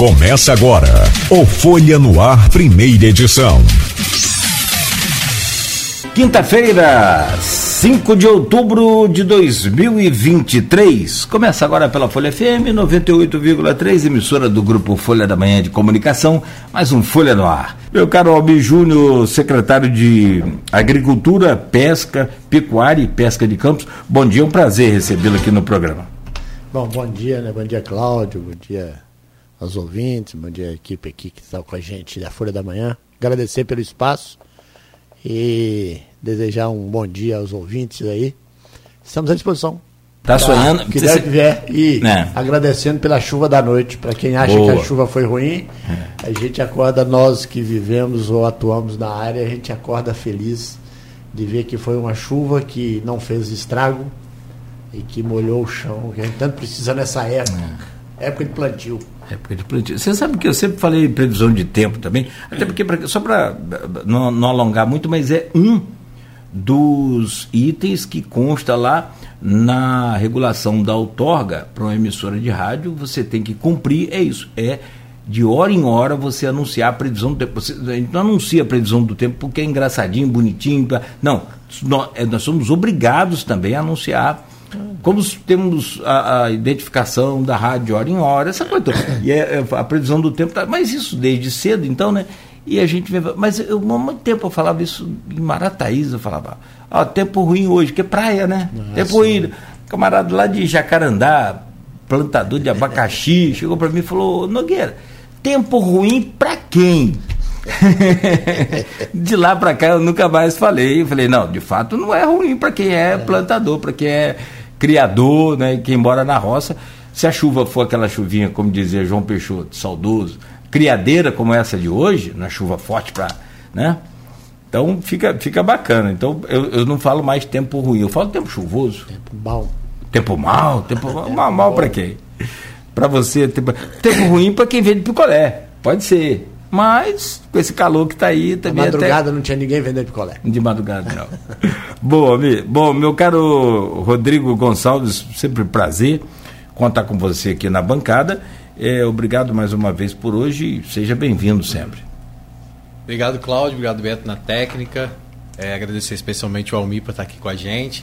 Começa agora o Folha no Ar, primeira edição. Quinta-feira, 5 de outubro de 2023. Começa agora pela Folha FM 98,3, emissora do grupo Folha da Manhã de Comunicação, mais um Folha no Ar. Meu caro Albi Júnior, secretário de Agricultura, Pesca, Pecuária e Pesca de Campos, bom dia, é um prazer recebê-lo aqui no programa. Bom, bom dia, né? Bom dia, Cláudio, bom dia aos ouvintes, bom dia à equipe aqui que está com a gente da Folha da Manhã. Agradecer pelo espaço e desejar um bom dia aos ouvintes aí. Estamos à disposição. Tá sonhando? Que der que vier. E é. agradecendo pela chuva da noite. Para quem acha Boa. que a chuva foi ruim, é. a gente acorda, nós que vivemos ou atuamos na área, a gente acorda feliz de ver que foi uma chuva que não fez estrago e que molhou o chão, que a gente tanto precisa nessa época. É. Época de plantio. Época de plantio. Você sabe que eu sempre falei previsão de tempo também, até porque, pra, só para não, não, alongar muito, mas é um dos itens que consta lá na regulação da outorga para uma emissora de rádio, você tem que cumprir, é isso, é de hora em hora você anunciar a previsão do tempo. Você, a gente não anuncia a previsão do tempo porque é engraçadinho, bonitinho. Não, nós, é, nós somos obrigados também a anunciar como temos a, a, identificação da rádio de hora em hora, essa coisa toda. E é, é, a previsão do tempo, tá, mas isso desde cedo, então, né? E a gente vê. Mas eu, há muito tempo eu falava isso em Marataíza, eu falava, ó, tempo ruim hoje, que é praia, né? Nossa, tempo ruim. Camarada lá de Jacarandá, plantador de abacaxi, chegou para mim e falou, Nogueira, tempo ruim para quem? de lá para cá eu nunca mais falei. Eu falei, não, de fato não é ruim para quem é, é. plantador, para quem é criador, né, quem mora na roça. Se a chuva for aquela chuvinha, como dizia João Peixoto, saudoso, criadeira como essa de hoje, na chuva forte para, né? Então fica, fica bacana. Então eu, eu não falo mais tempo ruim, eu falo tempo chuvoso. Tempo mal. Tempo mal, tempo mal, mal, mal para quem? Para você, tempo, tempo ruim para quem vende picolé. Pode ser. Mas, com esse calor que está aí, também. De madrugada até... não tinha ninguém vendendo picolé. De madrugada, não. Boa, bom, meu caro Rodrigo Gonçalves, sempre prazer contar com você aqui na bancada. É, obrigado mais uma vez por hoje e seja bem-vindo sempre. Obrigado, Cláudio. Obrigado, Beto, na técnica. É, agradecer especialmente o Almi por estar aqui com a gente.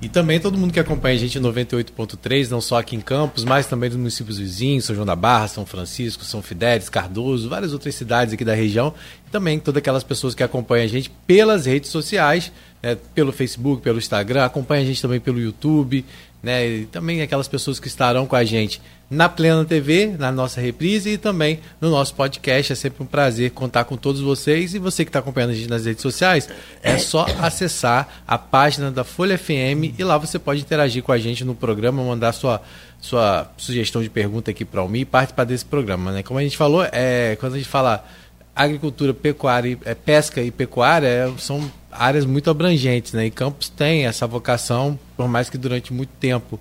E também todo mundo que acompanha a gente em 98.3, não só aqui em Campos, mas também nos municípios vizinhos, São João da Barra, São Francisco, São Fidélis, Cardoso, várias outras cidades aqui da região. E também todas aquelas pessoas que acompanham a gente pelas redes sociais, né, pelo Facebook, pelo Instagram, acompanha a gente também pelo YouTube, né, e também aquelas pessoas que estarão com a gente na Plena TV, na nossa reprise e também no nosso podcast. É sempre um prazer contar com todos vocês. E você que está acompanhando a gente nas redes sociais, é só acessar a página da Folha FM e lá você pode interagir com a gente no programa, mandar sua, sua sugestão de pergunta aqui para o Mi e participar desse programa. Né? Como a gente falou, é, quando a gente fala agricultura, pecuária, é, pesca e pecuária, é, são áreas muito abrangentes. Né? E Campos tem essa vocação, por mais que durante muito tempo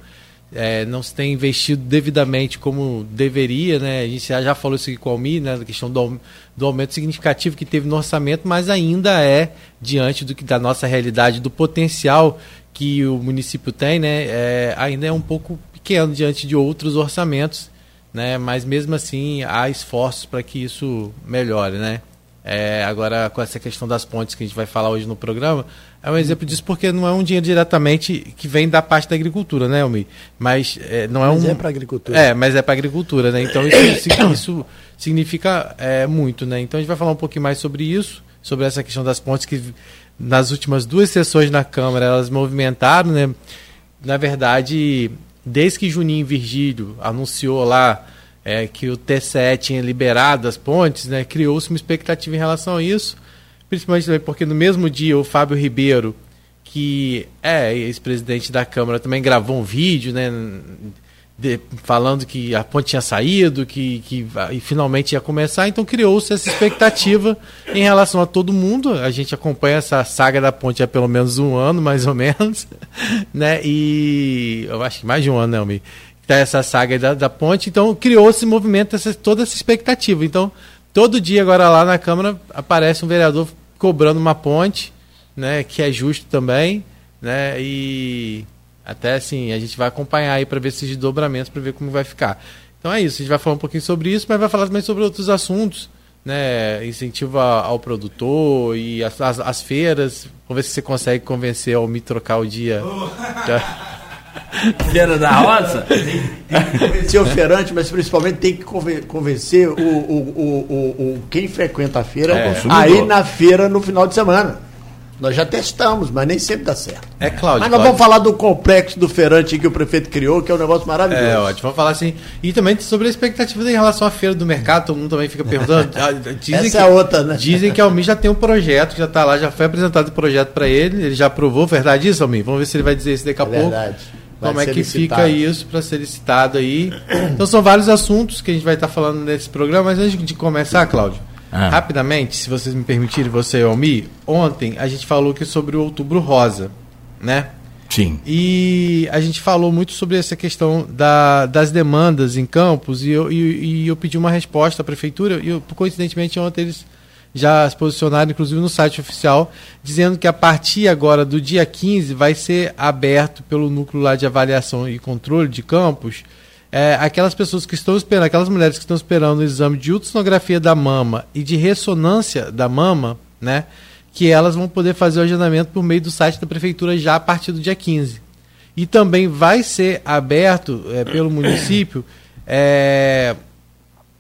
é, não se tem investido devidamente como deveria, né? A gente já, já falou isso aqui com o Almi, né? Da questão do, do aumento significativo que teve no orçamento, mas ainda é diante do que da nossa realidade, do potencial que o município tem, né? É, ainda é um pouco pequeno diante de outros orçamentos, né? Mas mesmo assim há esforços para que isso melhore, né? É, agora, com essa questão das pontes que a gente vai falar hoje no programa, é um exemplo disso porque não é um dinheiro diretamente que vem da parte da agricultura, né, Elmi? Mas é, não é mas um. é para agricultura. É, mas é para agricultura, né? Então isso, isso significa é, muito, né? Então a gente vai falar um pouquinho mais sobre isso, sobre essa questão das pontes que nas últimas duas sessões na Câmara elas movimentaram, né? Na verdade, desde que Juninho Virgílio anunciou lá é, que o TCE tinha liberado as pontes, né, criou-se uma expectativa em relação a isso, principalmente porque no mesmo dia o Fábio Ribeiro, que é ex-presidente da Câmara, também gravou um vídeo, né, de, falando que a ponte tinha saído, que, que e finalmente ia começar, então criou-se essa expectativa em relação a todo mundo. A gente acompanha essa saga da ponte há pelo menos um ano, mais ou menos, né? E eu acho que mais de um ano, né, Almir? Tá essa saga da, da ponte. Então criou esse movimento, essa, toda essa expectativa. Então, todo dia agora lá na Câmara aparece um vereador cobrando uma ponte, né, que é justo também, né, e até assim, a gente vai acompanhar aí para ver esses desdobramentos, para ver como vai ficar. Então é isso, a gente vai falar um pouquinho sobre isso, mas vai falar também sobre outros assuntos, né? Incentivo ao produtor e as, as, as feiras. Vamos ver se você consegue convencer ao me trocar o dia. Feira da Roça? Tem, que convencer o feirante, mas principalmente tem que convencer o, o, o, o quem frequenta a feira é, aí na feira no final de semana. Nós já testamos, mas nem sempre dá certo. É, Cláudio. Mas nós vamos falar do complexo do feirante que o prefeito criou, que é um negócio maravilhoso. É, ótimo. Vamos falar assim. E também sobre a expectativa em relação à feira do mercado, todo mundo também fica perguntando. Ah, dizem Essa que, é outra, né? Dizem que a Almi já tem um projeto, já está lá, já foi apresentado o projeto para ele, ele já aprovou. Verdade isso, Almi? Vamos ver se ele vai dizer isso daqui a é pouco. Verdade. Vai Como é que licitado. fica isso para ser licitado aí? Então são vários assuntos que a gente vai estar tá falando nesse programa, mas antes de começar, Cláudio, ah. Rapidamente, se vocês me permitirem, você e Almi, ontem a gente falou que sobre o Outubro Rosa, né? Sim. E a gente falou muito sobre essa questão da, das demandas em campos e eu, e, e eu pedi uma resposta à prefeitura e eu, coincidentemente ontem eles já se posicionaram, inclusive no site oficial, dizendo que a partir agora do dia 15 vai ser aberto pelo núcleo lá de avaliação e controle de campos é, aquelas pessoas que estão esperando, aquelas mulheres que estão esperando o exame de ultrassonografia da mama e de ressonância da mama, né? Que elas vão poder fazer o agendamento por meio do site da prefeitura já a partir do dia 15. E também vai ser aberto é, pelo município é,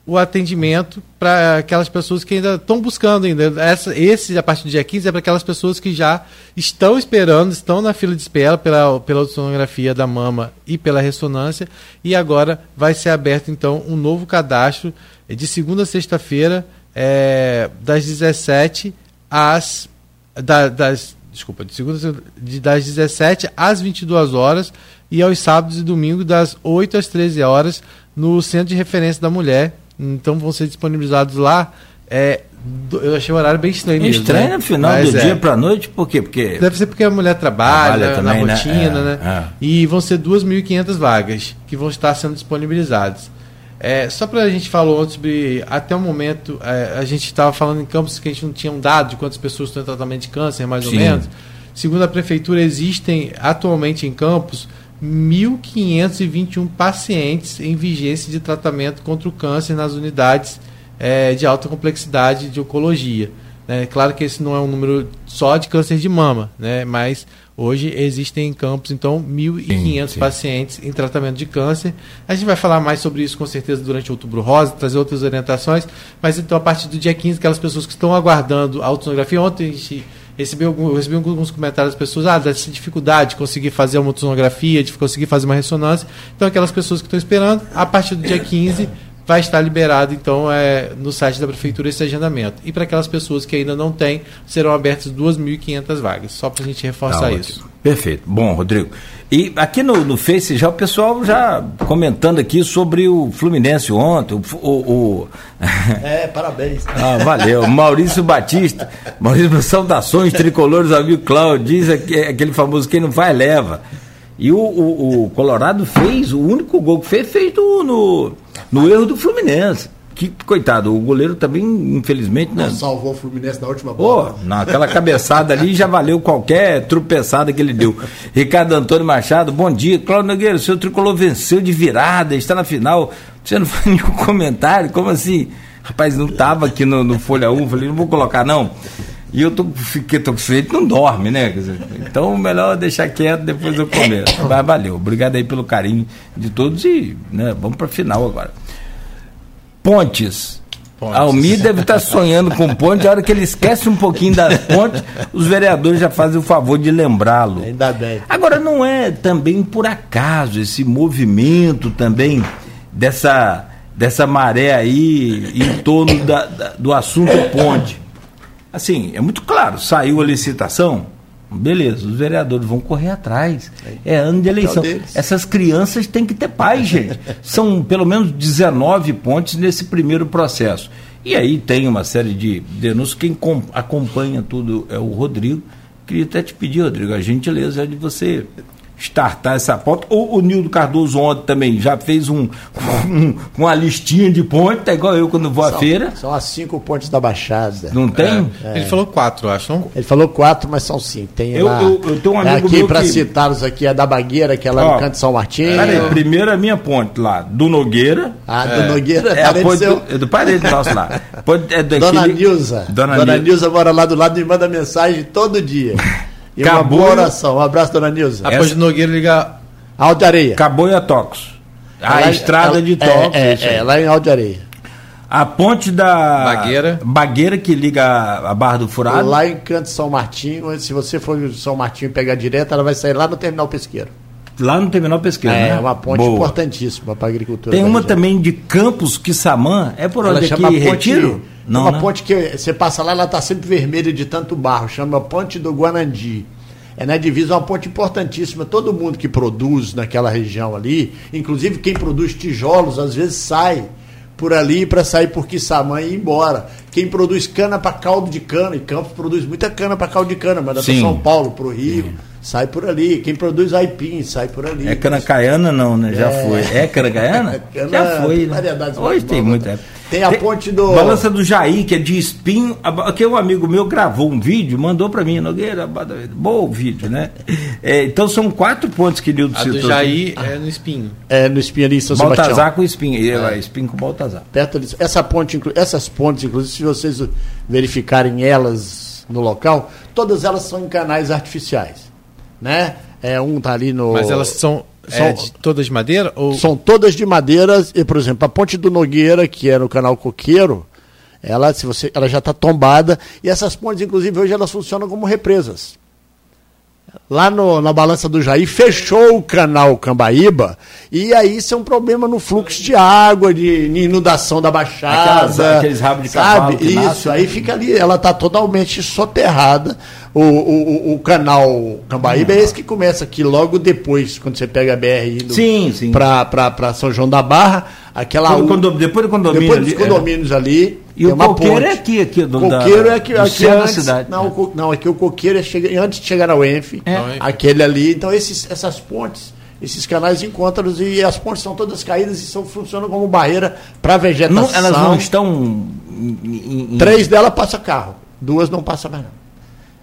o atendimento para aquelas pessoas que ainda estão buscando ainda. Essa, esse, a partir do dia 15, é para aquelas pessoas que já estão esperando, estão na fila de espera pela, pela sonografia da mama e pela ressonância. E agora vai ser aberto, então, um novo cadastro de segunda a sexta-feira, é, das 17 às. Da, das, desculpa, de segunda de, das 17 às 22 horas e aos sábados e domingos das 8 às 13 horas no Centro de Referência da Mulher, então vão ser disponibilizados lá. É, eu achei o horário bem estranho. Mesmo, estranho né? no final Mas do é. dia para noite, por quê? Porque Deve ser porque a mulher trabalha, trabalha também, na né? rotina, né? É, né? É. E vão ser 2.500 vagas que vão estar sendo disponibilizadas. É, só para a gente falar ontem sobre, até o momento, é, a gente estava falando em campos que a gente não tinha um dado de quantas pessoas estão em tratamento de câncer, mais Sim. ou menos. Segundo a prefeitura, existem atualmente em campos 1.521 pacientes em vigência de tratamento contra o câncer nas unidades é, de alta complexidade de oncologia. É claro que esse não é um número só de câncer de mama, né? mas hoje existem em campos, então, 1.500 pacientes em tratamento de câncer. A gente vai falar mais sobre isso com certeza durante o outubro rosa, trazer outras orientações, mas então a partir do dia 15, aquelas pessoas que estão aguardando a ultrassonografia, ontem a gente recebi, algum, recebi alguns comentários das pessoas, ah, dessa dificuldade de conseguir fazer uma ultrassonografia, de conseguir fazer uma ressonância. Então, aquelas pessoas que estão esperando, a partir do dia 15 vai estar liberado, então, é, no site da Prefeitura esse agendamento. E para aquelas pessoas que ainda não têm, serão abertas 2.500 vagas, só para a gente reforçar tá isso. Perfeito. Bom, Rodrigo. E aqui no, no Face já o pessoal já comentando aqui sobre o Fluminense ontem. O, o, o... É, parabéns. ah, valeu. Maurício Batista. Maurício, saudações tricolores, amigo Cláudio. Diz aquele famoso quem não faz, leva. E o, o, o, Colorado fez, o único gol que fez, fez no, no, no erro do Fluminense que coitado, o goleiro também, infelizmente. Não, né? salvou o Fluminense na última bola. Pô, naquela cabeçada ali já valeu qualquer tropeçada que ele deu. Ricardo Antônio Machado, bom dia. Cláudio Nogueira, o seu tricolor venceu de virada, está na final. Você não faz nenhum comentário? Como assim? Rapaz, não estava aqui no, no, Folha 1, falei, não vou colocar não. E eu tô, fiquei, tô com sede, não dorme, né? Então, melhor deixar quieto, depois eu começo. Mas valeu, obrigado aí pelo carinho de todos e né, vamos para a final agora. Pontes. Pontes. Almir deve estar sonhando com ponte, a hora que ele esquece um pouquinho das pontes, os vereadores já fazem o favor de lembrá-lo. Ainda bem. Agora, não é também por acaso esse movimento também dessa, dessa maré aí em torno da, da, do assunto ponte. Assim, é muito claro, saiu a licitação, Beleza, os vereadores vão correr atrás. É ano de eleição. Essas crianças têm que ter paz, gente. São pelo menos 19 pontes nesse primeiro processo. E aí tem uma série de denúncias. Quem acompanha tudo é o Rodrigo. Queria até te pedir, Rodrigo, a gentileza de você startar essa ponte. O, o Nildo Cardoso ontem também já fez um, um, uma listinha de pontes, tá igual eu quando vou são, à feira. São as cinco pontes da Baixada. Não tem? É, é. Ele falou quatro, acho, não? Ele falou quatro, mas são cinco. Tem eu, lá, eu, eu tenho um amigo aqui para que... citá-los aqui, é da Bagueira, que é lá Ó, no Canto São Martinho. Peraí, primeiro a minha ponte lá, do Nogueira. Ah, do é. Nogueira, é, a ponte seu... do, é do parede nosso lá. é daquele... Dona Nilza. Dona, Dona Nilza mora lá do lado e manda mensagem todo dia. E uma boa oração. Um abraço, Dona Nilza. Após de Nogueira ligar Alto Areia. Acabou a Tocos. A ela, estrada ela, de Tocos. É, é, é, lá em Alto Areia. A ponte da Bagueira. Bagueira que liga a Barra do Furado. Lá em Canto São Martinho, se você for de São Martinho pegar direto, ela vai sair lá no terminal pesqueiro. Lá no terminal pesqueiro, é, né? É uma ponte Boa. importantíssima para a agricultura. Tem uma região. também de Campos Quissamã, é por onde ela aqui, ponte, Retiro? Não, uma né? ponte que você passa lá, ela está sempre vermelha de tanto barro, chama Ponte do Guanandi é na divisa uma ponte importantíssima. Todo mundo que produz naquela região ali, inclusive quem produz tijolos, às vezes sai por ali para sair por Quissamã e ir embora. Quem produz cana para caldo de cana, e Campos produz muita cana para caldo de cana, manda para São Paulo, para o Rio. Sim. Sai por ali. Quem produz aipim sai por ali. É cana caiana não, né? Já é... foi. É cana caiana? cana, Já foi. Né? Hoje tem muita. Tem a ponte do. Balança do Jair, que é de espinho. Aqui um amigo meu gravou um vídeo, mandou para mim, Nogueira, bom vídeo, né? É, então são quatro pontos que Nildo citou. A do Jair aqui. é no espinho. É no espinho ali em São Baltazar Sebastião. com espinho. É. Espinho com Baltazar. Perto disso. Essa ponte, essas pontes, inclusive, se vocês verificarem elas no local, todas elas são em canais artificiais. Né? É, um tá ali no. Mas elas são são, é de, todas de madeira? Ou... São todas de madeira. E, por exemplo, a ponte do Nogueira, que é no canal Coqueiro, ela, se você, ela já está tombada. E essas pontes, inclusive, hoje elas funcionam como represas lá no, na balança do Jair, fechou o canal Cambaíba, e aí isso é um problema no fluxo de água, de, de inundação da baixada. Aquelas, aqueles rabos de sabe? Isso, nasce, aí fica ali, ela está totalmente soterrada. O, o, o canal Cambaíba é esse que começa aqui logo depois, quando você pega a BR indo para São João da Barra aquela Quando, depois do condomínio depois dos é. condomínios é. ali e o coqueiro ponte. é aqui aqui do coqueiro da, é aqui, aqui antes, cidade não, o, não aqui o coqueiro é chega, antes de chegar ao Enf é. aquele ali então esses, essas pontes esses canais encontram e as pontes são todas caídas e são, funcionam como barreira para vegetação não, elas não estão em, em... três delas passa carro duas não passa mais não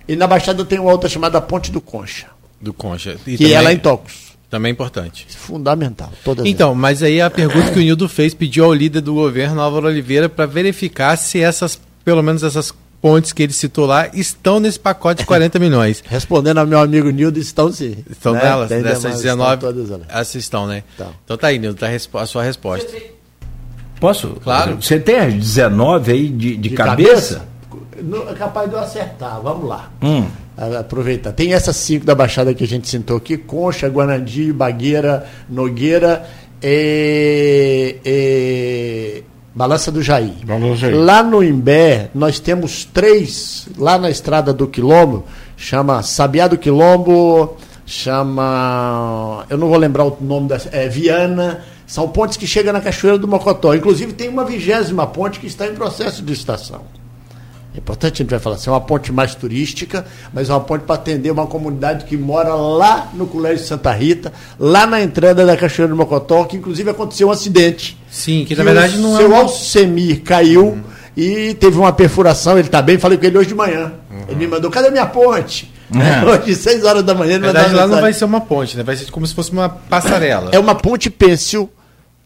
e na Baixada tem uma outra chamada Ponte do Concha do Concha e que também... é em Tocos também é importante. Fundamental. Todas então, elas. mas aí a pergunta que o Nildo fez pediu ao líder do governo, Álvaro Oliveira, para verificar se essas, pelo menos essas pontes que ele citou lá, estão nesse pacote de 40 milhões. Respondendo ao meu amigo Nildo, estão sim. Estão né? nelas, Tem dessas 19. Essas estão, né? Então, então tá aí, Nildo, tá a sua resposta. Posso? Claro. Você tem as 19 aí de, de, de cabeça? cabeça? É capaz de eu acertar. Vamos lá. Hum. Aproveitar. Tem essas cinco da Baixada que a gente sentou aqui: Concha, Guanandi, Bagueira, Nogueira e, e Balança do Jair. Jair. Lá no Imbé, nós temos três, lá na estrada do Quilombo, chama Sabiá do Quilombo, chama. Eu não vou lembrar o nome da. É Viana. São pontes que chegam na Cachoeira do Mocotó. Inclusive, tem uma vigésima ponte que está em processo de estação. É importante a gente vai falar assim, é uma ponte mais turística, mas é uma ponte para atender uma comunidade que mora lá no Colégio Santa Rita, lá na entrada da Cachoeira do Mocotó, que inclusive aconteceu um acidente. Sim, que, que na verdade não é. Seu Alcemir caiu uhum. e teve uma perfuração, ele está bem, falei com ele hoje de manhã. Uhum. Ele me mandou, cadê a minha ponte? É. Hoje, 6 horas da manhã, ele Na verdade, lá não vai ser uma ponte, né? Vai ser como se fosse uma passarela. É uma ponte pêncil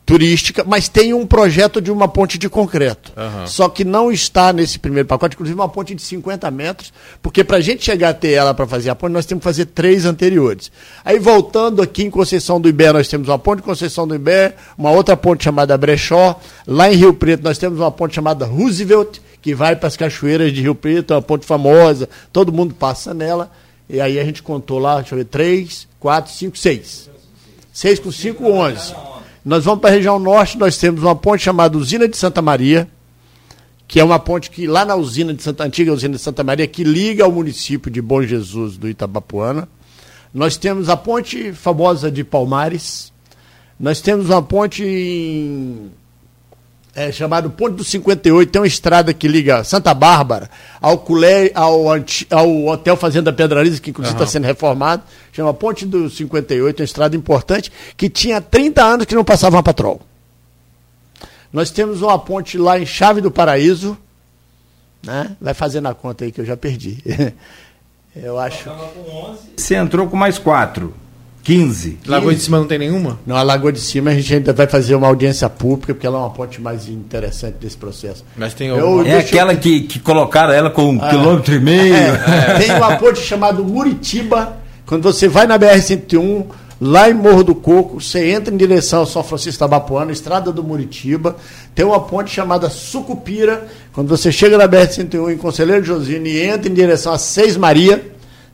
turística, mas tem um projeto de uma ponte de concreto. Uhum. Só que não está nesse primeiro pacote, inclusive uma ponte de 50 metros, porque para a gente chegar até ela para fazer a ponte, nós temos que fazer três anteriores. Aí voltando aqui em Conceição do Ibé, nós temos uma ponte de Conceição do Ibé, uma outra ponte chamada Brechó. Lá em Rio Preto nós temos uma ponte chamada Roosevelt, que vai para as cachoeiras de Rio Preto, é uma ponte famosa, todo mundo passa nela. E aí a gente contou lá, deixa eu ver, três, quatro, cinco, seis. Seis com cinco, onze. Nós vamos para a região norte, nós temos uma ponte chamada Usina de Santa Maria, que é uma ponte que lá na usina de Santa antiga usina de Santa Maria que liga ao município de Bom Jesus do Itabapuana. Nós temos a ponte famosa de Palmares. Nós temos uma ponte em é, chamado Ponte do 58, tem uma estrada que liga Santa Bárbara ao, Culé, ao, ao Hotel Fazenda Pedrariza, que inclusive está uhum. sendo reformado, chama Ponte do 58, uma estrada importante, que tinha 30 anos que não passava uma patrol. Nós temos uma ponte lá em Chave do Paraíso, né? vai fazendo a conta aí que eu já perdi. eu acho. Você entrou com mais quatro. 15. Lagoa de Cima não tem nenhuma? Não, a Lagoa de Cima a gente ainda vai fazer uma audiência pública, porque ela é uma ponte mais interessante desse processo. Mas tem eu, É aquela eu... que, que colocaram ela com um ah, quilômetro e meio. É, tem uma ponte chamada Muritiba. Quando você vai na BR-101, lá em Morro do Coco, você entra em direção ao São Francisco da Bapuana, estrada do Muritiba. Tem uma ponte chamada Sucupira. Quando você chega na BR-101 em Conselheiro Josino e entra em direção a Seis Maria,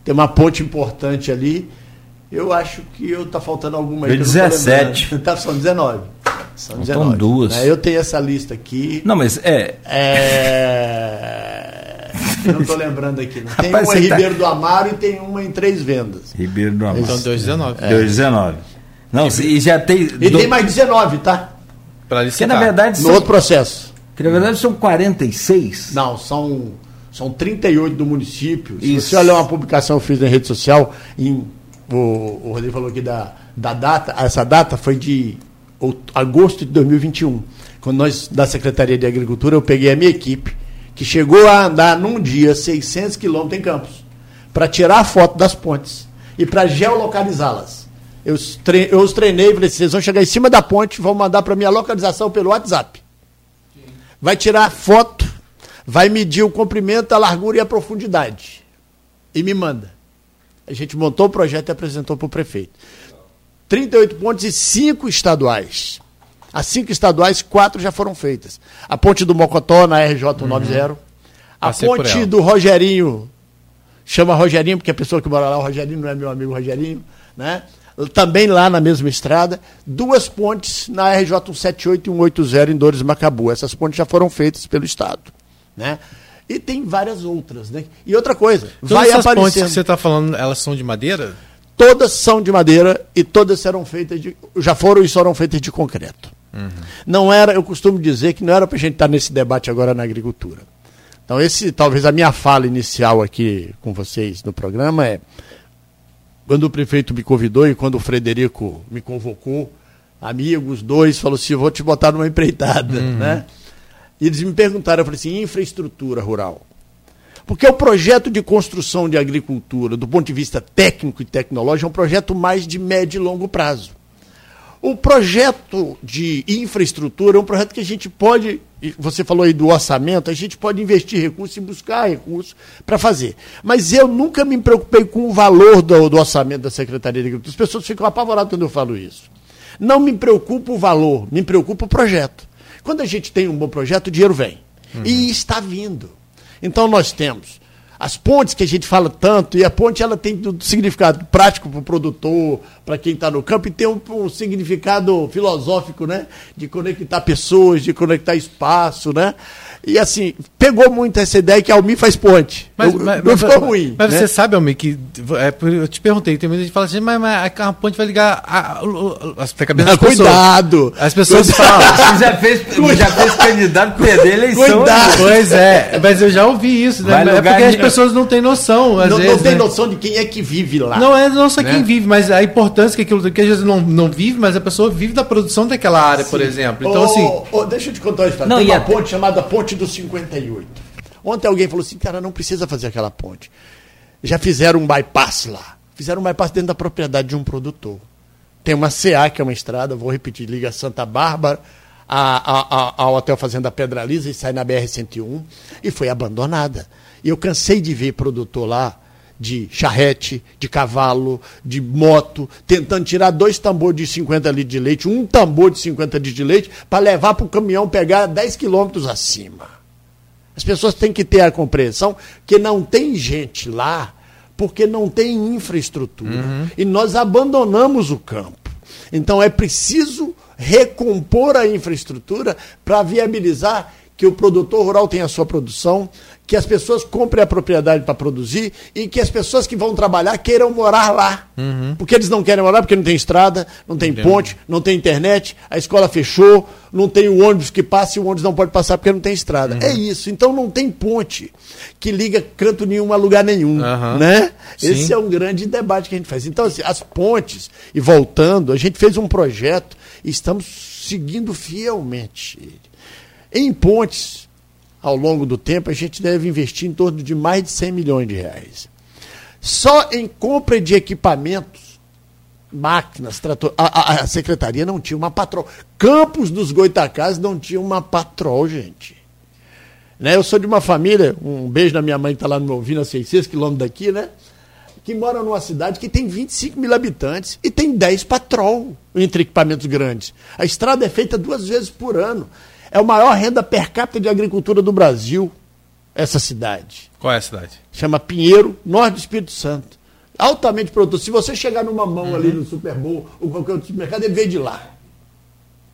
tem uma ponte importante ali. Eu acho que eu tá faltando alguma aí. 17. Tá, são 19. São 19. São duas. É, eu tenho essa lista aqui. Não, mas é. É. Eu não estou lembrando aqui. Não. Tem Rapaz, uma em tá- Ribeiro tá... do Amaro e tem uma em Três Vendas. Ribeiro do Amaro. Então 2,19. É. 2,19. Não, e já tem. E do... tem mais 19, tá? Para Que na verdade. No são... outro processo. Que na verdade são 46. Não, são, são 38 do município. Se Isso. você olhar uma publicação que eu fiz na rede social, em o, o Rodrigo falou aqui da, da data, essa data foi de agosto de 2021. Quando nós, da Secretaria de Agricultura, eu peguei a minha equipe, que chegou a andar num dia 600 quilômetros em Campos, para tirar a foto das pontes e para geolocalizá-las. Eu, eu os treinei e falei: vocês vão chegar em cima da ponte, vão mandar para minha localização pelo WhatsApp. Vai tirar foto, vai medir o comprimento, a largura e a profundidade. E me manda. A gente montou o projeto e apresentou para o prefeito. 38 pontes e 5 estaduais. As 5 estaduais, 4 já foram feitas. A ponte do Mocotó, na RJ 190. Uhum. A ponte do Rogerinho, chama Rogerinho, porque a pessoa que mora lá, o Rogerinho, não é meu amigo Rogerinho, né? Também lá na mesma estrada. Duas pontes na RJ 178 e 180 em Dores Macabu. Essas pontes já foram feitas pelo Estado. Né? E tem várias outras, né? E outra coisa, Todas vai essas aparecendo. pontes que você está falando, elas são de madeira? Todas são de madeira e todas serão feitas de. Já foram e serão feitas de concreto. Uhum. Não era, eu costumo dizer que não era para a gente estar tá nesse debate agora na agricultura. Então, esse, talvez a minha fala inicial aqui com vocês no programa é quando o prefeito me convidou e quando o Frederico me convocou, amigos, dois, falou assim: vou te botar numa empreitada, uhum. né? E eles me perguntaram, eu falei assim, infraestrutura rural. Porque o projeto de construção de agricultura, do ponto de vista técnico e tecnológico, é um projeto mais de médio e longo prazo. O projeto de infraestrutura é um projeto que a gente pode, você falou aí do orçamento, a gente pode investir recursos e buscar recursos para fazer. Mas eu nunca me preocupei com o valor do, do orçamento da Secretaria de Agricultura. As pessoas ficam apavoradas quando eu falo isso. Não me preocupa o valor, me preocupa o projeto. Quando a gente tem um bom projeto, o dinheiro vem. Uhum. E está vindo. Então nós temos as pontes que a gente fala tanto, e a ponte ela tem um significado prático para o produtor, para quem está no campo, e tem um, um, significado filosófico, né? De conectar pessoas, de conectar espaço, né? E assim, pegou muito essa ideia que a Almi faz ponte. Mas, mas não ficou ruim. Mas né? você sabe, Almi, que. É, eu te perguntei, tem muita gente que fala assim, mas, mas a ponte vai ligar a, a, a, as cabeças Cuidado! As pessoas falam. Você já fez, já fez candidato perder a eleição. Cuidado! Né? Pois é, mas eu já ouvi isso, né? é porque as pessoas não têm noção. Às não, vezes, não tem né? noção de quem é que vive lá. Não é não só né? quem vive, mas a importância que aquilo que às vezes não, não vive, mas a pessoa vive da produção daquela área, Sim. por exemplo. Então, oh, assim. Oh, deixa eu te contar uma história. Não, tem uma ponte chamada Ponte do 51. Ontem alguém falou assim, cara, não precisa fazer aquela ponte. Já fizeram um bypass lá. Fizeram um bypass dentro da propriedade de um produtor. Tem uma CA, que é uma estrada, vou repetir, liga Santa Bárbara a, a, a, ao Hotel Fazenda Pedra Lisa e sai na BR-101 e foi abandonada. E eu cansei de ver produtor lá de charrete, de cavalo, de moto, tentando tirar dois tambores de 50 litros de leite, um tambor de 50 litros de leite, para levar para o caminhão pegar 10 quilômetros acima. As pessoas têm que ter a compreensão que não tem gente lá porque não tem infraestrutura. Uhum. E nós abandonamos o campo. Então é preciso recompor a infraestrutura para viabilizar que o produtor rural tenha a sua produção, que as pessoas comprem a propriedade para produzir e que as pessoas que vão trabalhar queiram morar lá. Uhum. Porque eles não querem morar porque não tem estrada, não tem Entendo. ponte, não tem internet, a escola fechou, não tem o ônibus que passa e o ônibus não pode passar porque não tem estrada. Uhum. É isso. Então não tem ponte que liga canto nenhum a lugar nenhum. Uhum. Né? Esse é um grande debate que a gente faz. Então, assim, as pontes, e voltando, a gente fez um projeto e estamos seguindo fielmente. Em pontes, ao longo do tempo, a gente deve investir em torno de mais de 100 milhões de reais. Só em compra de equipamentos, máquinas, trator, a, a, a secretaria não tinha uma patrol. Campos dos Goitacás não tinha uma patrol, gente. Né? Eu sou de uma família, um beijo na minha mãe que está lá no ouvindo, a 600 quilômetros daqui, né? Que mora numa cidade que tem 25 mil habitantes e tem 10 patrol entre equipamentos grandes. A estrada é feita duas vezes por ano. É a maior renda per capita de agricultura do Brasil, essa cidade. Qual é a cidade? Chama Pinheiro, norte do Espírito Santo. Altamente produtor. Se você chegar numa mão uhum. ali no Super Bowl ou qualquer outro supermercado, ele veio de lá.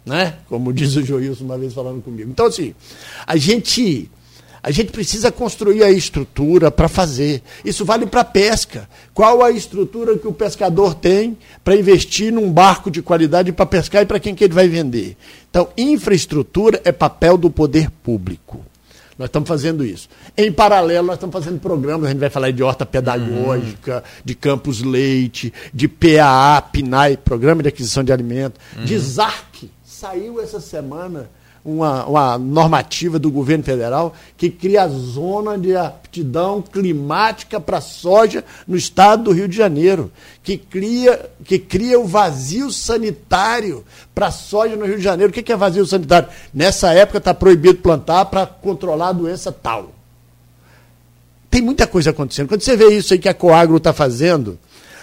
Né? Como diz o Joilson uma vez falando comigo. Então, assim, a gente a gente precisa construir a estrutura para fazer. Isso vale para a pesca. Qual a estrutura que o pescador tem para investir num barco de qualidade para pescar e para quem que ele vai vender? Então, infraestrutura é papel do poder público. Nós estamos fazendo isso. Em paralelo, nós estamos fazendo programas, a gente vai falar de horta pedagógica, uhum. de campus leite, de PAA, PNAE, Programa de Aquisição de Alimentos, uhum. de ZARC. Saiu essa semana uma, uma normativa do governo federal que cria a zona de aptidão climática para soja no estado do Rio de Janeiro, que cria, que cria o vazio sanitário para soja no Rio de Janeiro. O que é vazio sanitário? Nessa época está proibido plantar para controlar a doença tal. Tem muita coisa acontecendo. Quando você vê isso aí que a Coagro está fazendo,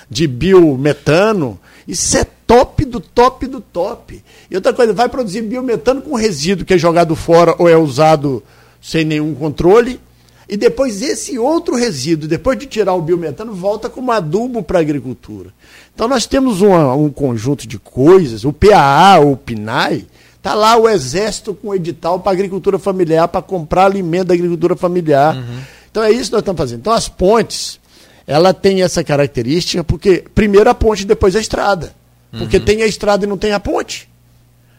de biometano, isso é top do top do top. E outra coisa, vai produzir biometano com resíduo que é jogado fora ou é usado sem nenhum controle. E depois esse outro resíduo, depois de tirar o biometano, volta como adubo para a agricultura. Então nós temos uma, um conjunto de coisas, o PAA, o PNAE, está lá o exército com edital para agricultura familiar, para comprar alimento da agricultura familiar. Uhum. Então é isso que nós estamos fazendo. Então as pontes, ela tem essa característica, porque primeiro a ponte, depois a estrada. Porque uhum. tem a estrada e não tem a ponte.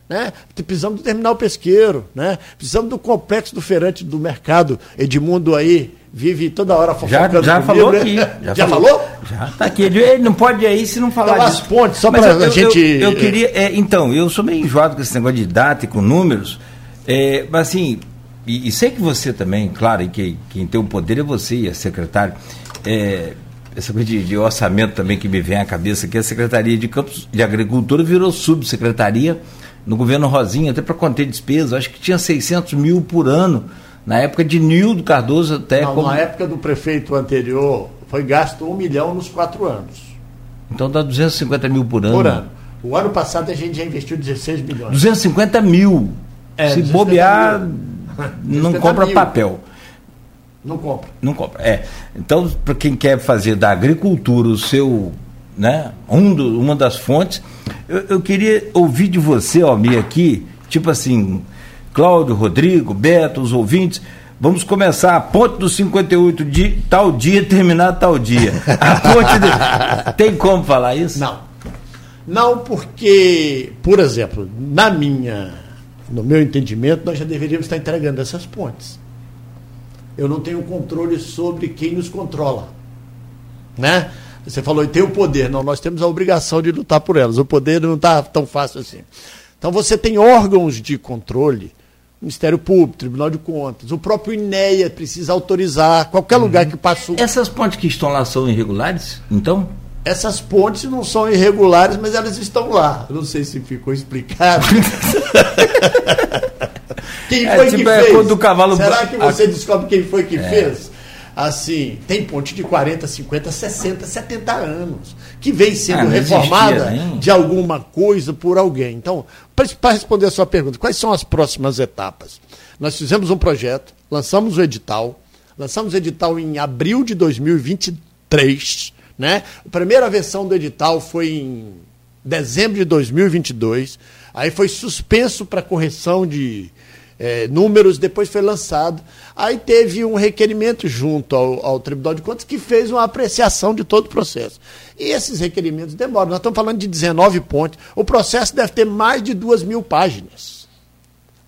Né? Precisamos do terminal pesqueiro, né? precisamos do complexo do feirante do mercado. Edmundo aí vive toda hora fofocando Já, já comigo, falou né? aqui. Já, já falou? falou? Já está aqui. Ele não pode ir aí se não falar então, disso. as pontes, só para a gente... Eu, eu queria... É, então, eu sou meio enjoado com esse negócio de data e com números, é, mas assim, e, e, sei que você também, claro, e que quem tem o poder é você e a secretária, é, essa coisa de, de, orçamento também que me vem à cabeça, que a Secretaria de Campos de Agricultura virou subsecretaria no governo Rosinha, até para conter despesa, acho que tinha 600 mil por ano, na época de Nildo Cardoso até... Não, como... na época do prefeito anterior, foi gasto um milhão nos quatro anos. Então dá 250 mil por ano. Por ano. O ano passado a gente já investiu 16 milhões. 250 mil. É, Se bobear, mil. não compra mil. papel. Não compra. Não compra. É. Então, para quem quer fazer da agricultura o seu, né, um do, uma das fontes, eu, eu queria ouvir de você, Almir, aqui, tipo assim, Cláudio, Rodrigo, Beto, os ouvintes, vamos começar a ponte do 58 de tal dia, terminar tal dia. A ponte de... Tem como falar isso? Não. Não, porque, por exemplo, na minha, no meu entendimento, nós já deveríamos estar entregando essas pontes eu não tenho controle sobre quem nos controla. Né? Você falou, tem o poder. Não, nós temos a obrigação de lutar por elas. O poder não está tão fácil assim. Então você tem órgãos de controle, Ministério Público, Tribunal de Contas, o próprio INEA precisa autorizar, qualquer uhum. lugar que passou. Essas pontes que estão lá são irregulares, então? Essas pontes não são irregulares, mas elas estão lá. Eu não sei se ficou explicado. Quem é, foi tipo, que é fez? o cavalo... Será que você descobre quem foi que é. fez? Assim, tem ponte de 40, 50, 60, 70 anos, que vem sendo ah, reformada existia, de alguma coisa por alguém. Então, para responder a sua pergunta, quais são as próximas etapas? Nós fizemos um projeto, lançamos o edital, lançamos o edital em abril de 2023, né? A primeira versão do edital foi em dezembro de 2022, aí foi suspenso para correção de é, números, depois foi lançado. Aí teve um requerimento junto ao, ao, Tribunal de Contas que fez uma apreciação de todo o processo. E esses requerimentos demoram. Nós estamos falando de 19 pontos. O processo deve ter mais de duas mil páginas.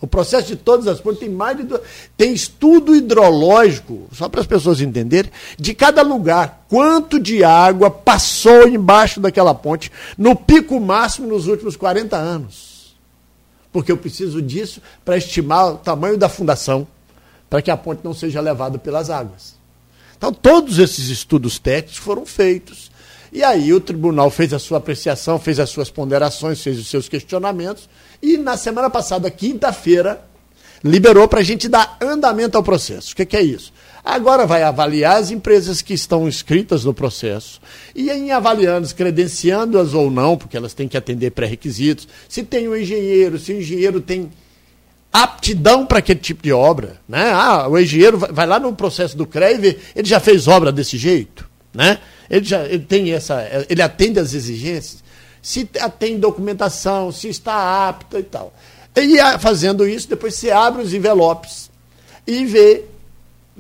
O processo de todas as pontes tem mais de duas. Tem estudo hidrológico, só para as pessoas entenderem, de cada lugar. Quanto de água passou embaixo daquela ponte no pico máximo nos últimos 40 anos porque eu preciso disso para estimar o tamanho da fundação, para que a ponte não seja levada pelas águas. Então, todos esses estudos técnicos foram feitos. E aí o tribunal fez a sua apreciação, fez as suas ponderações, fez os seus questionamentos. E na semana passada, quinta-feira, liberou para a gente dar andamento ao processo. O que, que é isso? Agora vai avaliar as empresas que estão inscritas no processo e em avaliando, credenciando-as ou não, porque elas têm que atender pré-requisitos, se tem um engenheiro, se o engenheiro tem aptidão para aquele tipo de obra, né? Ah, o engenheiro vai lá no processo do CREA e vê, ele já fez obra desse jeito, né? Ele já ele tem essa, ele atende às exigências, se tem documentação, se está apto e tal. E fazendo isso, depois você abre os envelopes e vê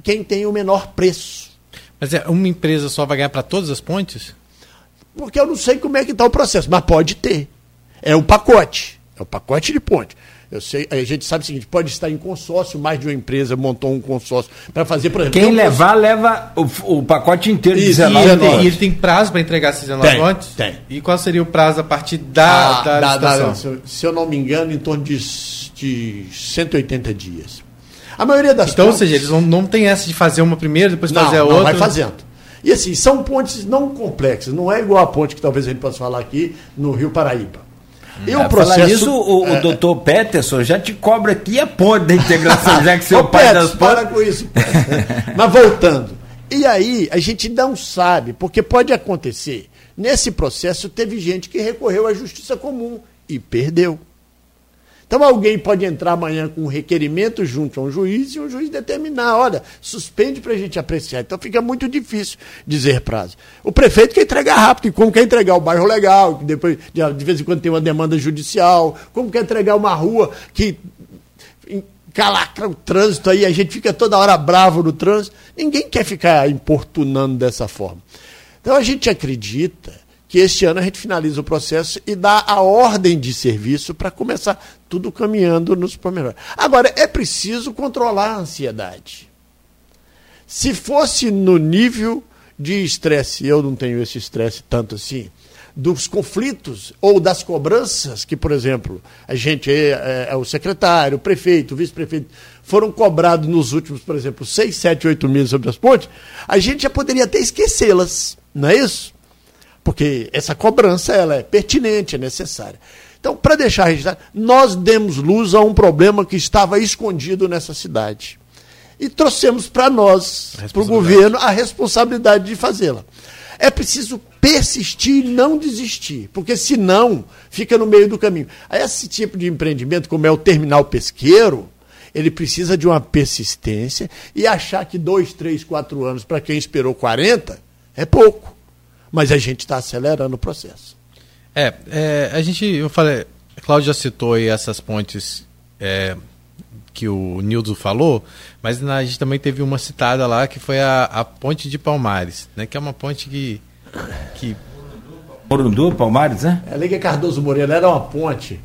quem tem o menor preço. Mas é uma empresa só vai ganhar para todas as pontes? Porque eu não sei como é que está o processo, mas pode ter. É o pacote. É o pacote de ponte. Eu sei, a gente sabe o seguinte, pode estar em consórcio, mais de uma empresa montou um consórcio para fazer, por exemplo. Quem levar, leva o, o, pacote inteiro de 19 E ele tem prazo para entregar esses 19 tem, lotes? Tem. E qual seria o prazo a partir da, ah, da, da, da se, eu não me engano, em torno de, de 180 dias. A maioria das Então, pontes, ou seja, eles não, não tem essa de fazer uma primeiro, depois não, fazer a não, outra. Vai fazendo. E assim, são pontes não complexas, não é igual a ponte que talvez a gente possa falar aqui no Rio Paraíba. E o processo. Isso, o, é, o doutor Peterson já te cobra aqui a ponte da integração, já que seu pai Peterson, das pontes. Para com isso. Mas voltando. E aí, a gente não sabe, porque pode acontecer. Nesse processo, teve gente que recorreu à justiça comum e perdeu. Então alguém pode entrar amanhã com um requerimento junto a um juiz e o juiz determinar, olha, suspende para a gente apreciar. Então fica muito difícil dizer prazo. O prefeito quer entregar rápido, e como quer entregar o bairro legal, que depois de vez em quando tem uma demanda judicial, como quer entregar uma rua que calacra o trânsito aí, a gente fica toda hora bravo no trânsito. Ninguém quer ficar importunando dessa forma. Então a gente acredita que este ano a gente finaliza o processo e dá a ordem de serviço para começar tudo caminhando nos pormenores. Agora, é preciso controlar a ansiedade. Se fosse no nível de estresse, eu não tenho esse estresse tanto assim, dos conflitos ou das cobranças, que, por exemplo, a gente, é, é, é o secretário, o prefeito, o vice-prefeito, foram cobrados nos últimos, por exemplo, seis, sete, oito meses sobre as pontes, a gente já poderia até esquecê-las, não é isso? porque essa cobrança ela é pertinente, é necessária. Então, para deixar registrado, nós demos luz a um problema que estava escondido nessa cidade. E trouxemos para nós, para o governo, a responsabilidade de fazê-la. É preciso persistir e não desistir, porque senão fica no meio do caminho. Esse tipo de empreendimento, como é o terminal pesqueiro, ele precisa de uma persistência e achar que dois, três, quatro anos para quem esperou 40 é pouco mas a gente está acelerando o processo. É, é, a gente, eu falei, a Cláudia citou aí essas pontes é, que o Nildo falou, mas a gente também teve uma citada lá que foi a, a ponte de Palmares, né, que é uma ponte que... que... Morundu, Palmares, né? É, a Liga Cardoso Moreira era uma ponte,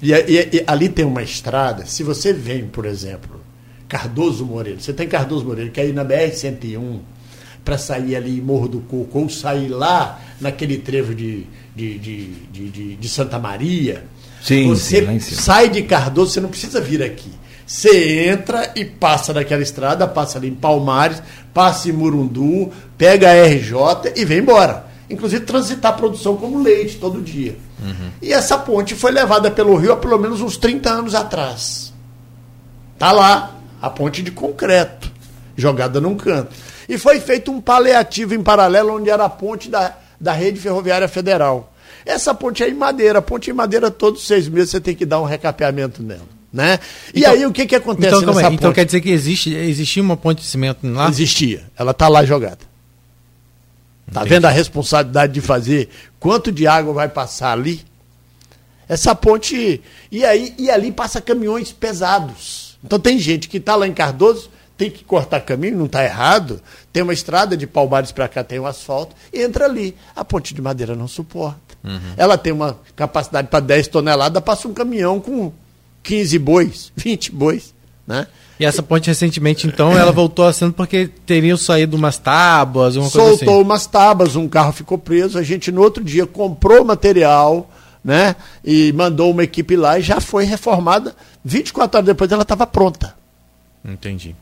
e, e, e ali tem uma estrada, se você vem, por exemplo, Cardoso Moreira, você tem Cardoso Moreira, que é aí na BR-101, para sair ali Morro do Coco, ou sair lá naquele trevo de, de, de, de, de Santa Maria. Sim, você sim, sai de Cardoso, você não precisa vir aqui. Você entra e passa naquela estrada, passa ali em Palmares, passa em Murundu, pega a RJ e vem embora. Inclusive transitar a produção como leite todo dia. Uhum. E essa ponte foi levada pelo rio há pelo menos uns 30 anos atrás. Tá lá, a ponte de concreto, jogada num canto. E foi feito um paliativo em paralelo, onde era a ponte da, da rede ferroviária federal. Essa ponte é em madeira. A ponte em madeira, todos os seis meses você tem que dar um recapeamento nela. Né? E então, aí o que, que acontece então, nessa então ponte? Então quer dizer que existe, existia uma ponte de cimento lá? Existia. Ela está lá jogada. Está vendo a responsabilidade de fazer? Quanto de água vai passar ali? Essa ponte. E aí e ali passa caminhões pesados. Então tem gente que está lá em Cardoso, tem que cortar caminho, não está errado. Tem uma estrada de Palmares para cá, tem um asfalto, entra ali. A ponte de madeira não suporta. Uhum. Ela tem uma capacidade para 10 toneladas, passa um caminhão com 15 bois, 20 bois. Né? E essa ponte recentemente, então, ela voltou a sendo porque teriam saído umas tábuas, uma Soltou coisa assim. Soltou umas tábuas, um carro ficou preso. A gente no outro dia comprou material, né? E mandou uma equipe lá e já foi reformada. 24 horas depois ela estava pronta. Entendi.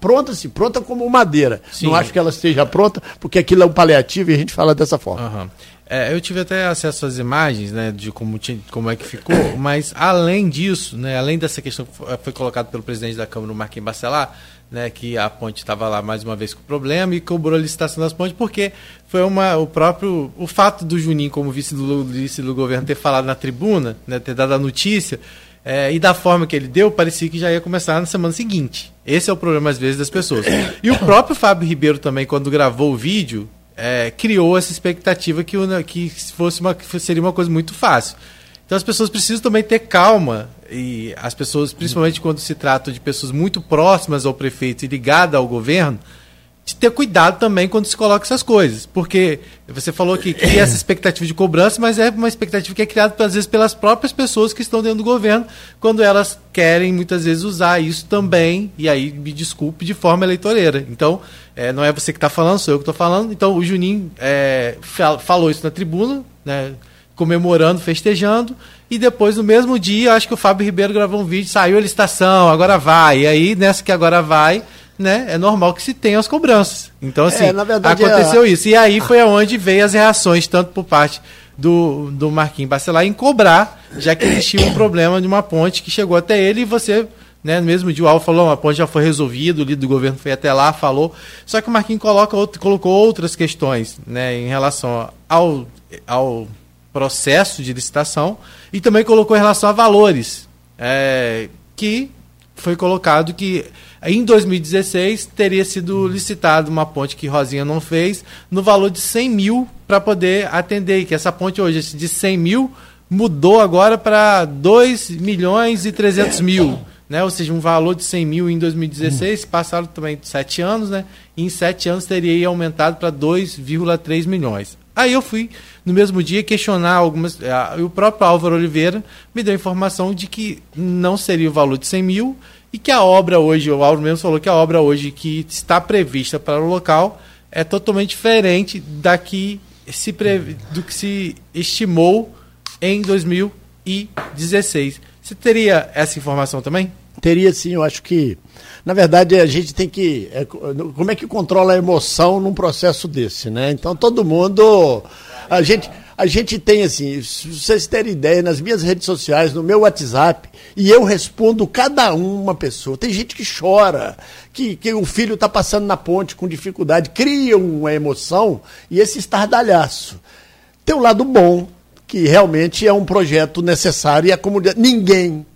Pronta sim, pronta como madeira. Sim. Não acho que ela esteja pronta, porque aquilo é um paliativo e a gente fala dessa forma. Uhum. É, eu tive até acesso às imagens, né, de como, tinha, como é que ficou, mas além disso, né, além dessa questão que foi, colocada pelo presidente da Câmara, o Marquinhos Bacelar, né, que a ponte estava lá mais uma vez com problema e cobrou a licitação das pontes, porque foi uma, o próprio o fato do Juninho, como vice do, vice do governo, ter falado na tribuna, né, ter dado a notícia, é, e da forma que ele deu, parecia que já ia começar na semana seguinte. Esse é o problema, às vezes, das pessoas. E o próprio Fábio Ribeiro também, quando gravou o vídeo, é, criou essa expectativa que, que fosse uma, que seria uma coisa muito fácil. Então as pessoas precisam também ter calma e as pessoas, principalmente quando se trata de pessoas muito próximas ao prefeito e ligadas ao governo, de ter cuidado também quando se coloca essas coisas. Porque você falou que cria essa expectativa de cobrança, mas é uma expectativa que é criada, às vezes, pelas próprias pessoas que estão dentro do governo, quando elas querem, muitas vezes, usar isso também, e aí, me desculpe, de forma eleitoreira. Então, é, não é você que está falando, sou eu que estou falando. Então, o Juninho é, falou isso na tribuna, né, comemorando, festejando, e depois, no mesmo dia, acho que o Fábio Ribeiro gravou um vídeo, saiu a licitação, agora vai. E aí, nessa que agora vai né, é normal que se tenha as cobranças. Então, assim, é, verdade, aconteceu é... isso. E aí foi aonde veio as reações, tanto por parte do, do Marquinhos Bacelar, em cobrar, já que existia um problema de uma ponte que chegou até ele e você, né, mesmo o Al falou, a ponte já foi resolvida, o líder do governo foi até lá, falou. Só que o Marquinhos coloca, colocou outras questões né, em relação ao, ao processo de licitação e também colocou em relação a valores, é, que foi colocado que em 2016 teria sido licitado uma ponte que Rosinha não fez no valor de 100 mil para poder atender. Que essa ponte hoje de 100 mil mudou agora para 2 milhões e 300 mil. Né? Ou seja, um valor de 100 mil em 2016, passaram também sete anos, né? E em sete anos teria aumentado para 2,3 milhões. Aí eu fui, no mesmo dia, questionar algumas. Uh, o próprio Álvaro Oliveira me deu a informação de que não seria o valor de 100 mil e que a obra hoje, o Auro mesmo falou que a obra hoje que está prevista para o local é totalmente diferente da que se previ, do que se estimou em 2016. Você teria essa informação também? Teria sim, eu acho que. Na verdade, a gente tem que. É, como é que controla a emoção num processo desse, né? Então todo mundo. A gente a gente tem assim, se vocês terem ideia, nas minhas redes sociais, no meu WhatsApp, e eu respondo cada uma pessoa. Tem gente que chora, que, que o filho está passando na ponte com dificuldade, cria uma emoção e esse estardalhaço. Tem o lado bom, que realmente é um projeto necessário e a comunidade. Ninguém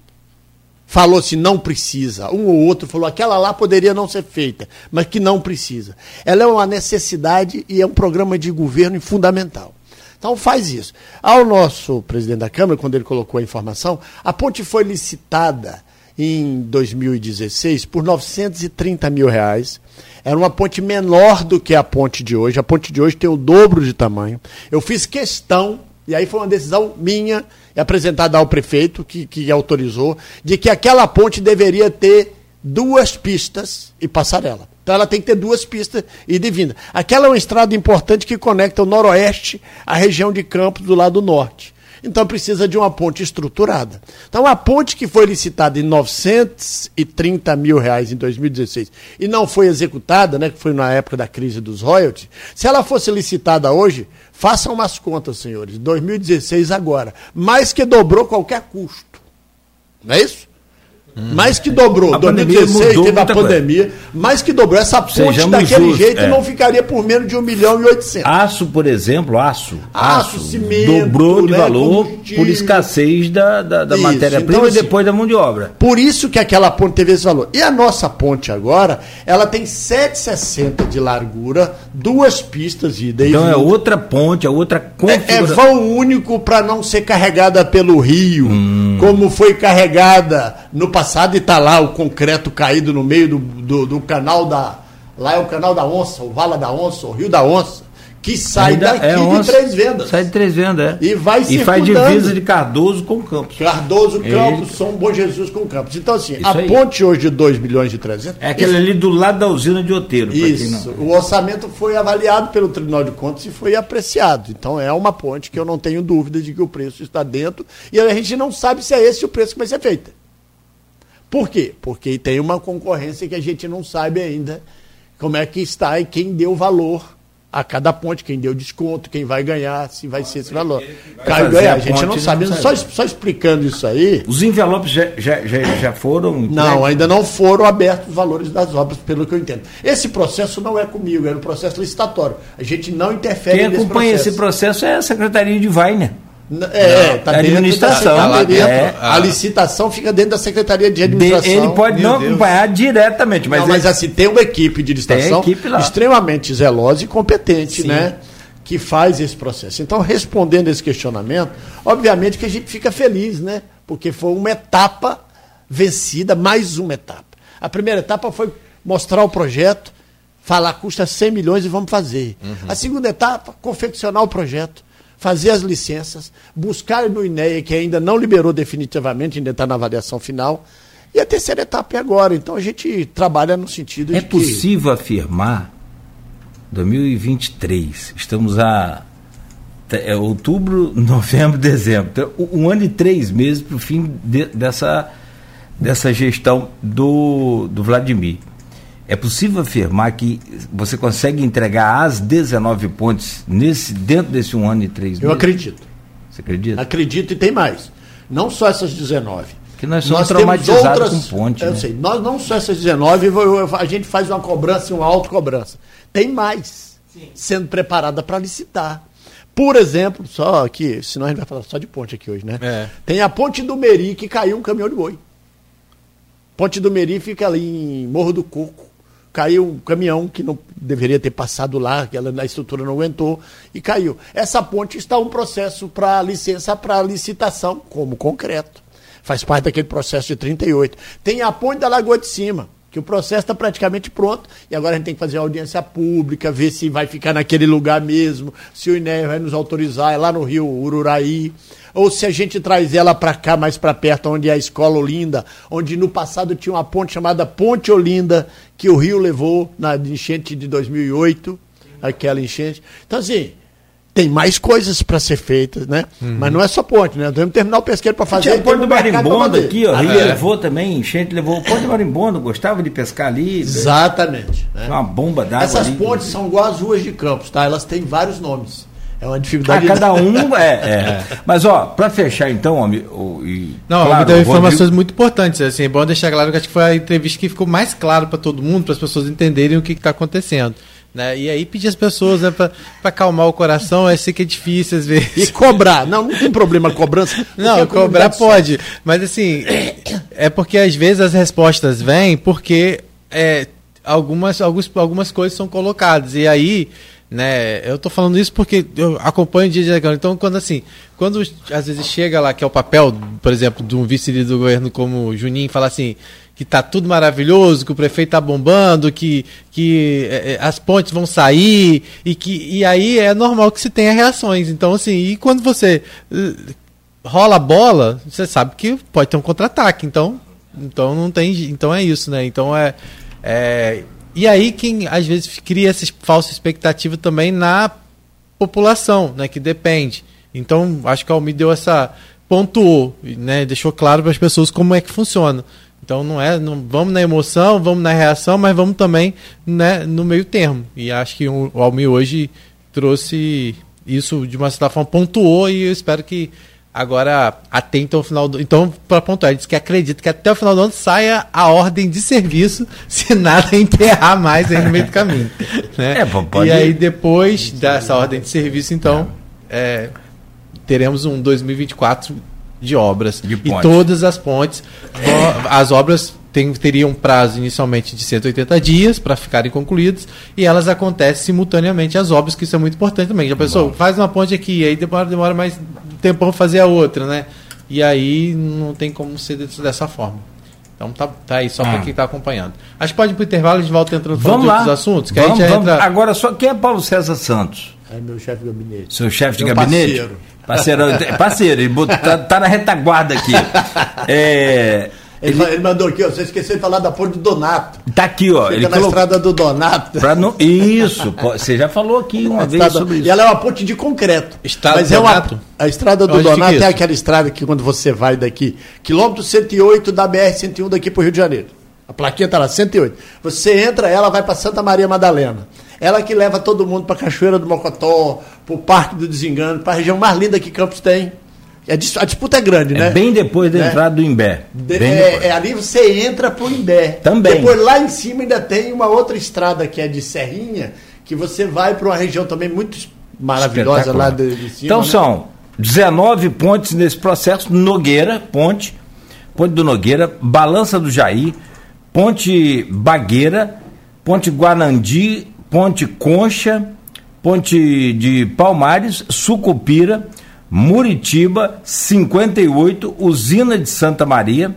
falou se não precisa. Um ou outro falou aquela lá poderia não ser feita, mas que não precisa. Ela é uma necessidade e é um programa de governo fundamental. Então faz isso. Ao nosso presidente da Câmara, quando ele colocou a informação, a ponte foi licitada em 2016 por 930 mil reais. Era uma ponte menor do que a ponte de hoje. A ponte de hoje tem o dobro de tamanho. Eu fiz questão, e aí foi uma decisão minha, apresentada ao prefeito, que, que autorizou, de que aquela ponte deveria ter duas pistas e passarela. Então ela tem que ter duas pistas e de vinda. Aquela é uma estrada importante que conecta o noroeste à região de Campos do lado norte. Então precisa de uma ponte estruturada. Então a ponte que foi licitada em 930 mil reais em 2016 e não foi executada, né, que foi na época da crise dos royalties, se ela fosse licitada hoje, façam umas contas, senhores, 2016 agora, mais que dobrou qualquer custo. Não é isso? Hum. Mais que dobrou. A 2016 teve a pandemia, coisa. mais que dobrou. Essa ponte Sejamos daquele justos, jeito é. não ficaria por menos de 1 milhão e 800. Aço, por exemplo, aço. Aço, aço cimento. Dobrou de né, valor por escassez da, da, da matéria-prima então, e assim, depois da mão de obra. Por isso que aquela ponte teve esse valor. E a nossa ponte agora, ela tem 7,60 de largura, duas pistas de ida Então é outra ponte, é outra configuração. É, é vão único para não ser carregada pelo rio, hum. como foi carregada no passado e está lá o concreto caído no meio do, do, do, canal da. Lá é o canal da Onça, o Vala da Onça, o Rio da Onça que sai Ainda daqui é de Três Vendas. Sai de Três Vendas, é. E vai E faz divisa de Cardoso com Campos. Cardoso, Campos, Ele... São Bom Jesus com Campos. Então, assim, Isso a aí. ponte hoje de 2 bilhões e 300... É aquele ali do lado da usina de Oteiro. Isso. O orçamento foi avaliado pelo Tribunal de Contas e foi apreciado. Então, é uma ponte que eu não tenho dúvida de que o preço está dentro e a gente não sabe se é esse o preço que vai ser feito. Por quê? Porque tem uma concorrência que a gente não sabe ainda como é que está e quem deu valor a cada ponte, quem deu desconto, quem vai ganhar, se vai ser esse valor. Ganhar, a, a gente não sabe. Não só, só, explicando isso aí. Os envelopes já, já, já, já foram. Não, ainda não foram abertos os valores das obras, pelo que eu entendo. Esse processo não é comigo, é um processo licitatório. A gente não interfere Quem acompanha processo. esse processo é a Secretaria de Vaina. É, tá administração. Tá dentro, é, a, licitação fica dentro da Secretaria de Administração. ele pode Meu não Deus. acompanhar diretamente, mas, não, mas assim, tem uma equipe de licitação equipe extremamente zelosa e competente, Sim. né? Que faz esse processo. Então, respondendo esse questionamento, obviamente que a gente fica feliz, né? Porque foi uma etapa vencida, mais uma etapa. A primeira etapa foi mostrar o projeto, falar custa 100 milhões e vamos fazer. Uhum. A segunda etapa, confeccionar o projeto fazer as licenças, buscar no INEA, que ainda não liberou definitivamente, ainda está na avaliação final, e a terceira etapa é agora. Então a gente trabalha no sentido é de. É possível que... afirmar, 2023, estamos a é outubro, novembro, dezembro. Então, um ano e três meses para o fim de, dessa, dessa gestão do, do Vladimir. É possível afirmar que você consegue entregar as 19 pontes nesse, dentro desse um ano e três meses? Eu acredito. Você acredita? Acredito e tem mais. Não só essas 19. Que nós somos nós traumatizados outras, com ponte. Eu né? sei, nós não só essas 19, a gente faz uma cobrança, uma autocobrança. Tem mais Sim. sendo preparada para licitar. Por exemplo, só aqui, senão a gente vai falar só de ponte aqui hoje, né? É. Tem a ponte do Meri que caiu um caminhão de boi. Ponte do Meri fica ali em Morro do Coco caiu um caminhão que não deveria ter passado lá, que ela, a estrutura não aguentou e caiu. Essa ponte está um processo para licença para licitação, como concreto. Faz parte daquele processo de 38. Tem a ponte da Lagoa de Cima, que o processo está praticamente pronto e agora a gente tem que fazer audiência pública, ver se vai ficar naquele lugar mesmo, se o INE vai nos autorizar, é lá no Rio Ururaí ou se a gente traz ela para cá, mais para perto, onde é a Escola Olinda, onde no passado tinha uma ponte chamada Ponte Olinda, que o Rio levou na enchente de 2008, aquela enchente. Então, assim, tem mais coisas para ser feitas, né? Uhum. Mas não é só ponte, né? Nós temos terminar o pesqueiro para fazer. Tinha o Ponte do Marimbondo aqui, ó. Ah, é. levou também, enchente levou o Ponte do Marimbondo, gostava de pescar ali. Exatamente. Né? Uma bomba d'água. Essas ali, pontes são igual as ruas de Campos, tá? Elas têm vários nomes. É uma dificuldade. Ah, cada um é, é. Mas ó, para fechar então, homem, e, não, claro, deu informações Rodrigo... muito importantes. Assim, é bom deixar claro que acho que foi a entrevista que ficou mais claro para todo mundo, para as pessoas entenderem o que está acontecendo. Né? E aí pedir às pessoas né, para acalmar o coração, eu sei que é difícil às vezes. E cobrar, não, não tem problema cobrança. Não, cobrar pode, mas assim, é porque às vezes as respostas vêm porque é, algumas, alguns, algumas coisas são colocadas, e aí né? Eu tô falando isso porque eu acompanho o dia a dia. Então, quando assim, quando às vezes chega lá, que é o papel, por exemplo, de um vice-líder do governo como Juninho, fala assim, que tá tudo maravilhoso, que o prefeito tá bombando, que, que é, é as pontes vão sair, e que e aí é normal que se tenha reações. Então, assim, e quando você uh, rola a bola, você sabe que pode ter um contra-ataque. Então, então não tem. Então é isso, né? Então é. é e aí quem às vezes cria essa falsa expectativa também na população, né, que depende. Então, acho que a Almi deu essa pontuou, né, deixou claro para as pessoas como é que funciona. Então não é, não, vamos na emoção, vamos na reação, mas vamos também né, no meio termo. E acho que o Almi hoje trouxe isso de uma certa forma, pontuou e eu espero que Agora, até ao final do. Então, para pontuar, ele diz que acredita que até o final do ano saia a ordem de serviço, se nada emperrar mais aí no meio do caminho. Né? É, pode... E aí, depois dessa ordem de serviço, então, é, teremos um 2024 de obras. De e todas as pontes, as obras tem, teriam um prazo inicialmente de 180 dias para ficarem concluídas e elas acontecem simultaneamente as obras, que isso é muito importante também. Já pensou? Bom. Faz uma ponte aqui, aí demora, demora mais tempo para fazer a outra, né? E aí não tem como ser dessa forma. Então tá, tá aí, só para ah. quem está acompanhando. Acho que pode ir para o intervalo, a gente volta entrando vamos lá. outros assuntos. Que vamos, a gente entra... Agora, só quem é Paulo César Santos? É meu chefe de gabinete. Seu chefe de meu gabinete? Parceiro. Parceiro, é parceiro, ele tá, tá na retaguarda aqui. É, ele, ele, mandou aqui, ó, você esqueceu de falar da ponte do Donato. Tá aqui, ó. Fica ele na colocou... estrada do Donato. Não... Isso, você já falou aqui uma vez estrada... sobre isso. E ela é uma ponte de concreto. Estrada mas do é Donato? Uma... A estrada do Onde Donato é, é aquela estrada que quando você vai daqui, quilômetro 108 da BR-101 daqui para o Rio de Janeiro. A plaquinha está lá, 108. Você entra, ela vai para Santa Maria Madalena. Ela que leva todo mundo para Cachoeira do Mocotó, para o Parque do Desengano, para a região mais linda que Campos tem. A disputa é grande, é né? Bem depois da né? entrada do Imbé. É, é, ali você entra pro Imbé. Também. Depois lá em cima ainda tem uma outra estrada que é de Serrinha, que você vai para uma região também muito maravilhosa lá de, de cima. Então né? são 19 pontes nesse processo. Nogueira, ponte, ponte do Nogueira, Balança do Jair, ponte Bagueira, ponte Guanandi, ponte Concha, ponte de Palmares, Sucupira Muritiba, 58, Usina de Santa Maria,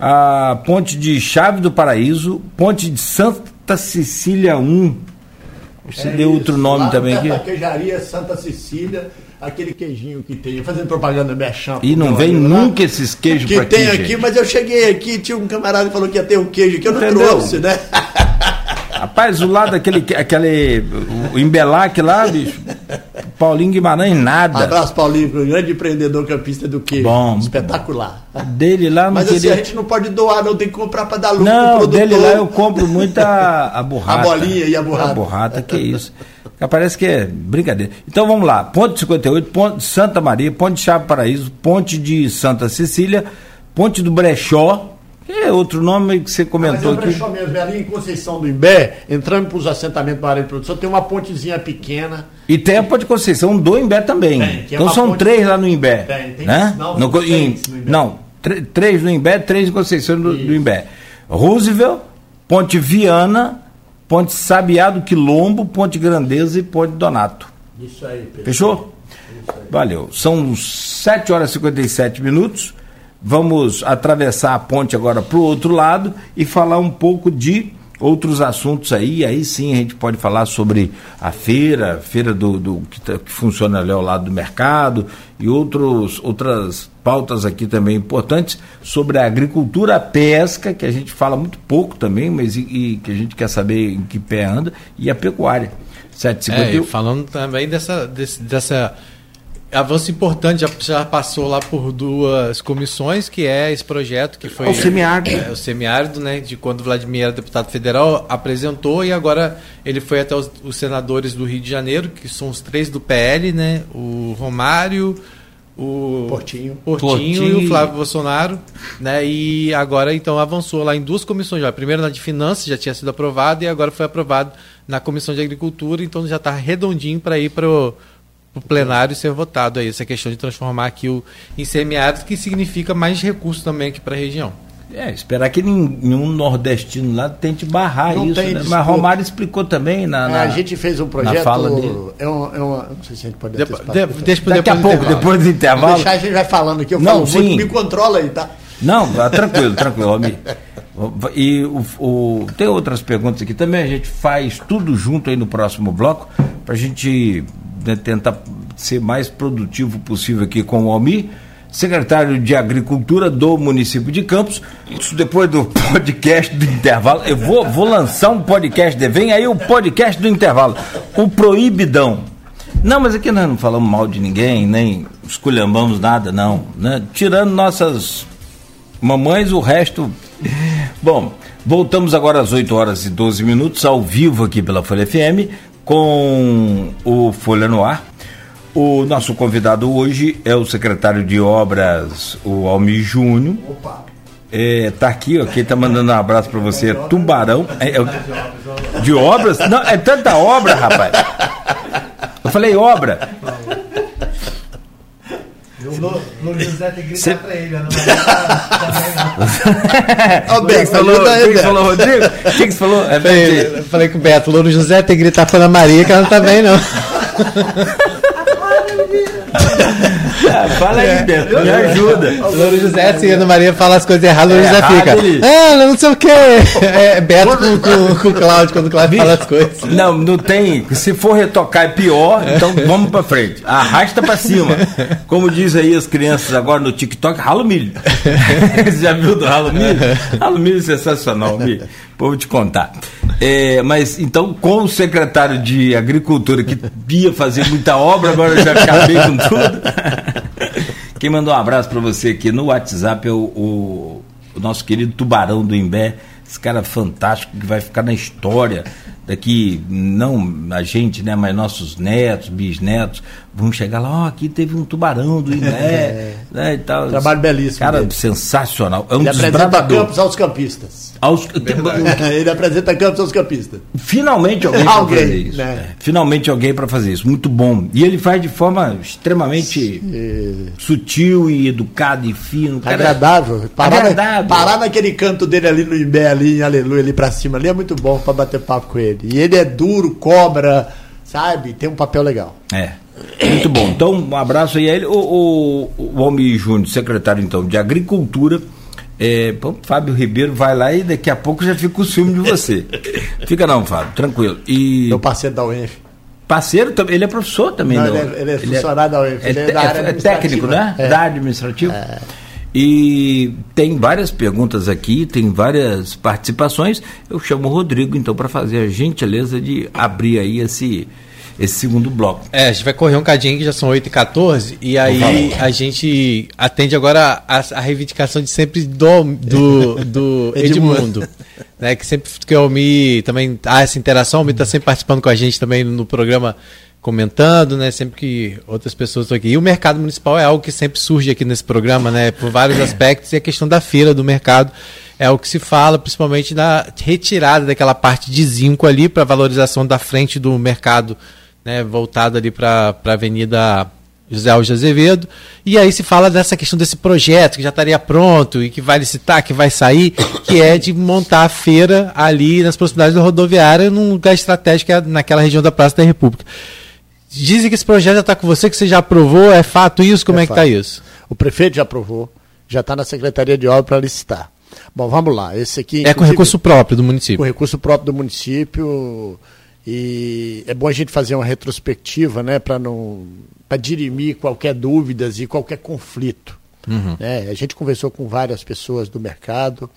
a Ponte de Chave do Paraíso, Ponte de Santa Cecília 1. Você é deu isso. outro nome Lá também aqui? Queijaria Santa Cecília, aquele queijinho que tem, fazendo propaganda Merchan. E não vem nunca esses queijos que tem aqui, gente. mas eu cheguei aqui, tinha um camarada que falou que ia ter um queijo que eu não Entendeu? trouxe, né? Rapaz, o lado daquele aquele, o Embelac lá, bicho, Paulinho Guimarães, nada. Um abraço, Paulinho, grande empreendedor campista do que Bom. Espetacular. Dele lá não Mas queria... assim, a gente não pode doar, não, tem que comprar para dar lucro não, pro dele lá eu compro muita a borrata. A bolinha e a borrata. A borrata, que isso. Parece que é brincadeira. Então vamos lá. Ponte 58, Ponte Santa Maria, Ponte Chave Paraíso, Ponte de Santa Cecília, Ponte do Brechó, é outro nome que você comentou ah, mas é aqui. mesmo, é ali em Conceição do Imbé, entrando para os assentamentos da área de produção, tem uma pontezinha pequena. E tem a ponte de Conceição do Imbé também. Tem, é então são ponte... três lá no Imbé. Tem, tem. Né? Não, no, três, no Imbé. não três no Imbé, três em Conceição do, do, Imbé. Roosevelt, Ponte Viana, Ponte Sabiá do Quilombo, Ponte Grandeza e Ponte Donato. Isso aí, pessoal. Fechou? Isso aí. Valeu. São 7 horas e 57 minutos. Vamos atravessar a ponte agora para o outro lado e falar um pouco de outros assuntos aí. Aí sim a gente pode falar sobre a feira, feira do, do que, tá, que, funciona ali ao lado do mercado e outros, outras pautas aqui também importantes sobre a agricultura, a pesca, que a gente fala muito pouco também, mas e, e que a gente quer saber em que pé anda, e a pecuária. 751. É, falando também dessa, desse, dessa avanço importante, já, já, passou lá por duas comissões, que é esse projeto que foi... O semiárido. É, o semiárido, né, de quando o Vladimir era deputado federal, apresentou e agora ele foi até os, os senadores do Rio de Janeiro, que são os três do PL, né, o Romário, o Portinho. Portinho, Portinho, e o Flávio Bolsonaro, né? E agora então avançou lá em duas comissões já. Primeiro na de finanças já tinha sido aprovado e agora foi aprovado na comissão de agricultura, então já está redondinho para ir para o para o plenário ser votado aí, essa questão de transformar aqui o em semiárido, que significa mais recursos também aqui para a região. É, esperar que nenhum nordestino lá tente barrar não isso. Né? Mas Romário explicou também na, na, é, A gente fez um projeto. fala dele. É uma, é uma, não sei se a gente pode Depo, de, Daqui depois a pouco, depois do intervalo. Deixar a gente vai falando aqui. Eu não, falo sim. muito, me controla aí, tá? Não, tranquilo, tranquilo, Romi. E o, o, tem outras perguntas aqui também. A gente faz tudo junto aí no próximo bloco para a gente né, tentar ser mais produtivo possível aqui com o Almir, secretário de Agricultura do município de Campos. Isso depois do podcast do intervalo. Eu vou, vou lançar um podcast, de, vem aí o podcast do intervalo, o Proibidão. Não, mas aqui nós não falamos mal de ninguém, nem esculhambamos nada, não. Né? Tirando nossas mamães, o resto. Bom, voltamos agora às 8 horas e 12 minutos, ao vivo aqui pela Folha FM, com o Folha no Ar. O nosso convidado hoje é o secretário de Obras, o Almi Júnior. Opa! É, tá aqui, ó, quem tá mandando um abraço para você é Tubarão. É, é, de obras? Não, é tanta obra, rapaz. Eu falei obra. O José tem que gritar Cê... pra ele, não vai O Beto, falou, o que falou, Rodrigo? O que, você falou? É, falei, eu falei com o Beto, o Louro José tem que gritar pra Ana Maria que ela não tá bem, não. ah, fala aí, é. Beto, me ajuda. Louro José, assim, Ana Maria fala as coisas erradas, o Louro é José fica. Ele... Ah, não sei o quê. É Beto com, com, com o Cláudio, quando o Cláudio fala as coisas. Não, não tem. Se for retocar é pior, então vamos pra frente. Arrasta pra cima. Como diz aí as crianças agora no TikTok, ralo milho. Você já viu do ralo milho? Ralo milho é sensacional, milho. Vou te contar. É, mas então, com o secretário de Agricultura que ia fazer muita obra, agora eu já acabei com tudo. Quem mandou um abraço para você aqui no WhatsApp é o, o, o nosso querido Tubarão do Imbé, esse cara fantástico que vai ficar na história daqui, não a gente, né, mas nossos netos, bisnetos, vão chegar lá, oh, aqui teve um tubarão do Iné, é. né, e tal. Trabalho belíssimo. Cara, dele. sensacional. É um Ele apresenta campos aos campistas. Aos, Ele apresenta campos aos campistas. Finalmente alguém para fazer isso. Né? É, finalmente alguém para fazer isso. Muito bom. E ele faz de forma extremamente Sim. sutil e educada e fino. Cara, agradável. Parar, agradável. parar naquele canto dele ali no Imbé, ali em Aleluia, ali para cima, ali é muito bom para bater papo com ele. E ele é duro, cobra, sabe? Tem um papel legal. É. Muito bom. Então, um abraço aí a ele. O, o, o Almir Júnior, secretário então de Agricultura. É, bom, Fábio Ribeiro vai lá e daqui a pouco já fica o ciúme de você. Fica não, Fábio, tranquilo. E... Meu parceiro da UENF. Parceiro também, ele é professor também. Não, ele, é, ele é funcionário da UENF. Ele é, é, é técnico, né? É. Da área administrativa. É. E tem várias perguntas aqui, tem várias participações. Eu chamo o Rodrigo, então, para fazer a gentileza de abrir aí esse, esse segundo bloco. É, a gente vai correr um cadinho que já são 8h14 e aí a gente atende agora a, a reivindicação de sempre do, do, do Edmundo. né, que sempre que o Mi também há essa interação, o Mi está sempre participando com a gente também no programa comentando, né? Sempre que outras pessoas estão aqui. E o mercado municipal é algo que sempre surge aqui nesse programa, né? Por vários aspectos, e a questão da feira do mercado é o que se fala, principalmente da retirada daquela parte de zinco ali para valorização da frente do mercado, né? Voltado ali para a Avenida José Alves de Azevedo. E aí se fala dessa questão desse projeto que já estaria pronto e que vai licitar, que vai sair, que é de montar a feira ali nas proximidades da rodoviária, num lugar estratégico é naquela região da Praça da República. Dizem que esse projeto já está com você, que você já aprovou, é fato isso? Como é, é que está isso? O prefeito já aprovou, já está na Secretaria de Obra para licitar. Bom, vamos lá. Esse aqui. É com recurso próprio do município. Com recurso próprio do município. E é bom a gente fazer uma retrospectiva, né, para não para dirimir qualquer dúvidas e qualquer conflito. Uhum. É, a gente conversou com várias pessoas do mercado.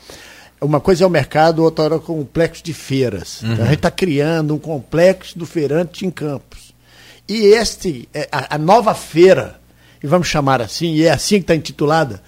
Uma coisa é o mercado, outra é o complexo de feiras. Uhum. Então a gente está criando um complexo do feirante em Campos. E este, é, a, a nova feira, e vamos chamar assim, e é assim que está intitulada,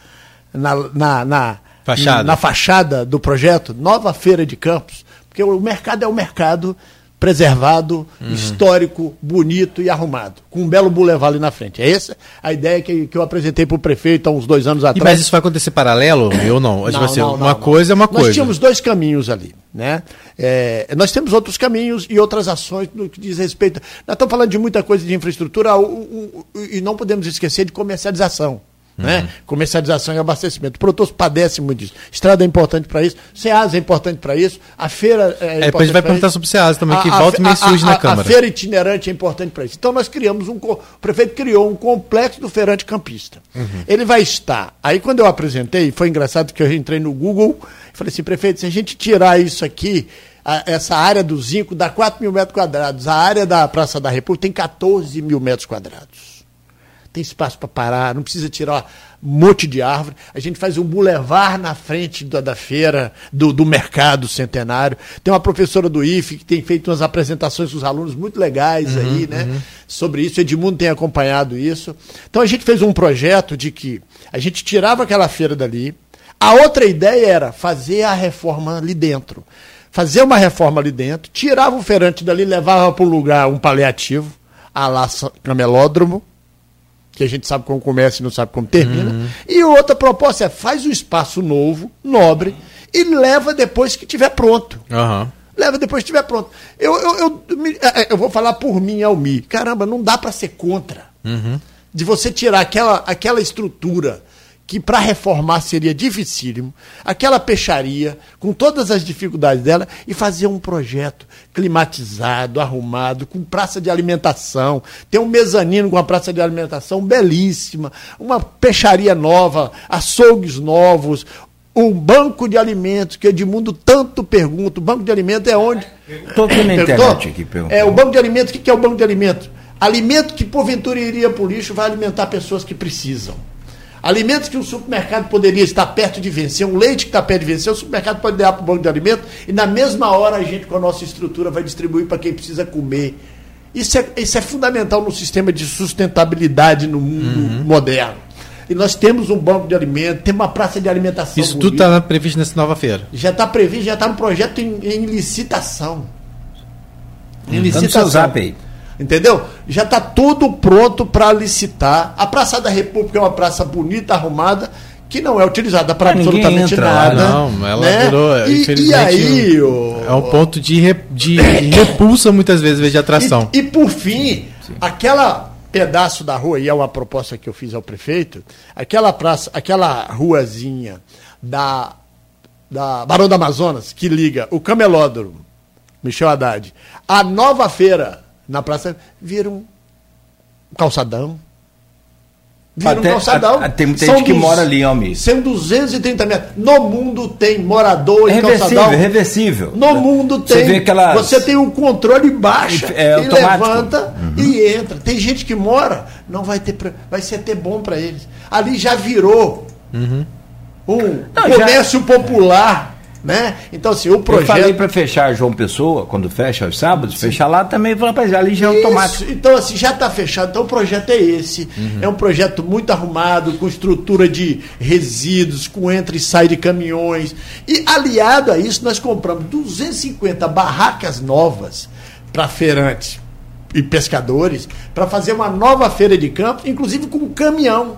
na, na, na, fachada. na fachada do projeto, Nova Feira de Campos, porque o mercado é o mercado preservado, uhum. histórico, bonito e arrumado, com um belo boulevard ali na frente. É essa a ideia que, que eu apresentei para o prefeito há uns dois anos atrás. E mas isso vai acontecer paralelo ou não? não, não, não uma coisa é uma coisa. Nós tínhamos dois caminhos ali. Né? É, nós temos outros caminhos e outras ações no que diz respeito. Nós estamos falando de muita coisa de infraestrutura o, o, o, e não podemos esquecer de comercialização. Né? Uhum. Comercialização e abastecimento. O produtor padece muito disso. Estrada é importante para isso, SEAS é importante para isso, a feira é, é importante. Depois a vai perguntar isso. sobre SEAS também, a, que volta e meio surge na Câmara. A feira itinerante é importante para isso. Então nós criamos um. O prefeito criou um complexo do feirante campista. Uhum. Ele vai estar. Aí quando eu apresentei, foi engraçado que eu entrei no Google e falei assim, prefeito, se a gente tirar isso aqui essa área do Zinco dá 4 mil metros quadrados. A área da Praça da República tem 14 mil metros quadrados tem espaço para parar, não precisa tirar um monte de árvore. A gente faz um bulevar na frente da, da feira, do, do, mercado centenário. Tem uma professora do IFE que tem feito umas apresentações com os alunos muito legais uhum, aí, né? Uhum. Sobre isso. Edmundo tem acompanhado isso. Então a gente fez um projeto de que a gente tirava aquela feira dali. A outra ideia era fazer a reforma ali dentro. Fazer uma reforma ali dentro, tirava o feirante dali, levava para um lugar um paliativo, a lá camelódromo, que a gente sabe como começa e não sabe como termina. Uhum. E outra proposta é faz um espaço novo, nobre, e leva depois que estiver pronto. Uhum. Leva depois que estiver pronto. Eu, eu, eu, é, é, eu, vou falar por mim, Almi. Caramba, não dá para ser contra. Uhum. De você tirar aquela, aquela estrutura que para reformar seria dificílimo, aquela peixaria, com todas as dificuldades dela, e fazer um projeto climatizado, arrumado, com praça de alimentação, tem um mezanino com uma praça de alimentação belíssima, uma peixaria nova, açougues novos, um banco de alimentos, que Edmundo tanto pergunta, o banco de alimentos é onde? Estou aqui na internet aqui. É, o banco de alimentos, o que é o banco de alimentos? Alimento que porventura iria para o lixo vai alimentar pessoas que precisam. Alimentos que o supermercado poderia estar perto de vencer, um leite que está perto de vencer, o supermercado pode dar para o banco de alimentos e na mesma hora a gente, com a nossa estrutura, vai distribuir para quem precisa comer. Isso é, isso é fundamental no sistema de sustentabilidade no mundo uhum. moderno. E nós temos um banco de alimentos, temos uma praça de alimentação. Isso tudo está previsto nessa nova feira. Já está previsto, já está no projeto em, em licitação. Em hum, licitação. Seu zap aí. Entendeu? Já está tudo pronto para licitar. A Praça da República é uma praça bonita, arrumada, que não é utilizada para absolutamente entra, nada. Não, ela né? virou, e, infelizmente, e aí, o, é um ponto de, re, de repulsa muitas vezes, vez de atração. E, e por fim, Sim. aquela pedaço da rua, e é uma proposta que eu fiz ao prefeito, aquela praça, aquela ruazinha da, da Barão da Amazonas, que liga o Camelódromo, Michel Haddad, a nova feira na praça, vira um calçadão. Vira Até, um calçadão. A, tem muita gente que mora ali, Almir. São 230 metros. No mundo tem morador em calçadão. Reversível. No mundo tem. Você, vê aquelas... você tem um controle baixo é, e levanta uhum. e entra. Tem gente que mora, não vai ter. Vai ser até bom para eles. Ali já virou uhum. um não, comércio já... popular né? Então, assim, o projeto. Eu falei para fechar João Pessoa, quando fecha aos sábados, Sim. fechar lá também, rapaz, ali já é automático. Então, assim, já está fechado. Então, o projeto é esse. Uhum. É um projeto muito arrumado, com estrutura de resíduos, com entra e sai de caminhões. E, aliado a isso, nós compramos 250 barracas novas para feirantes e pescadores, para fazer uma nova feira de campo, inclusive com um caminhão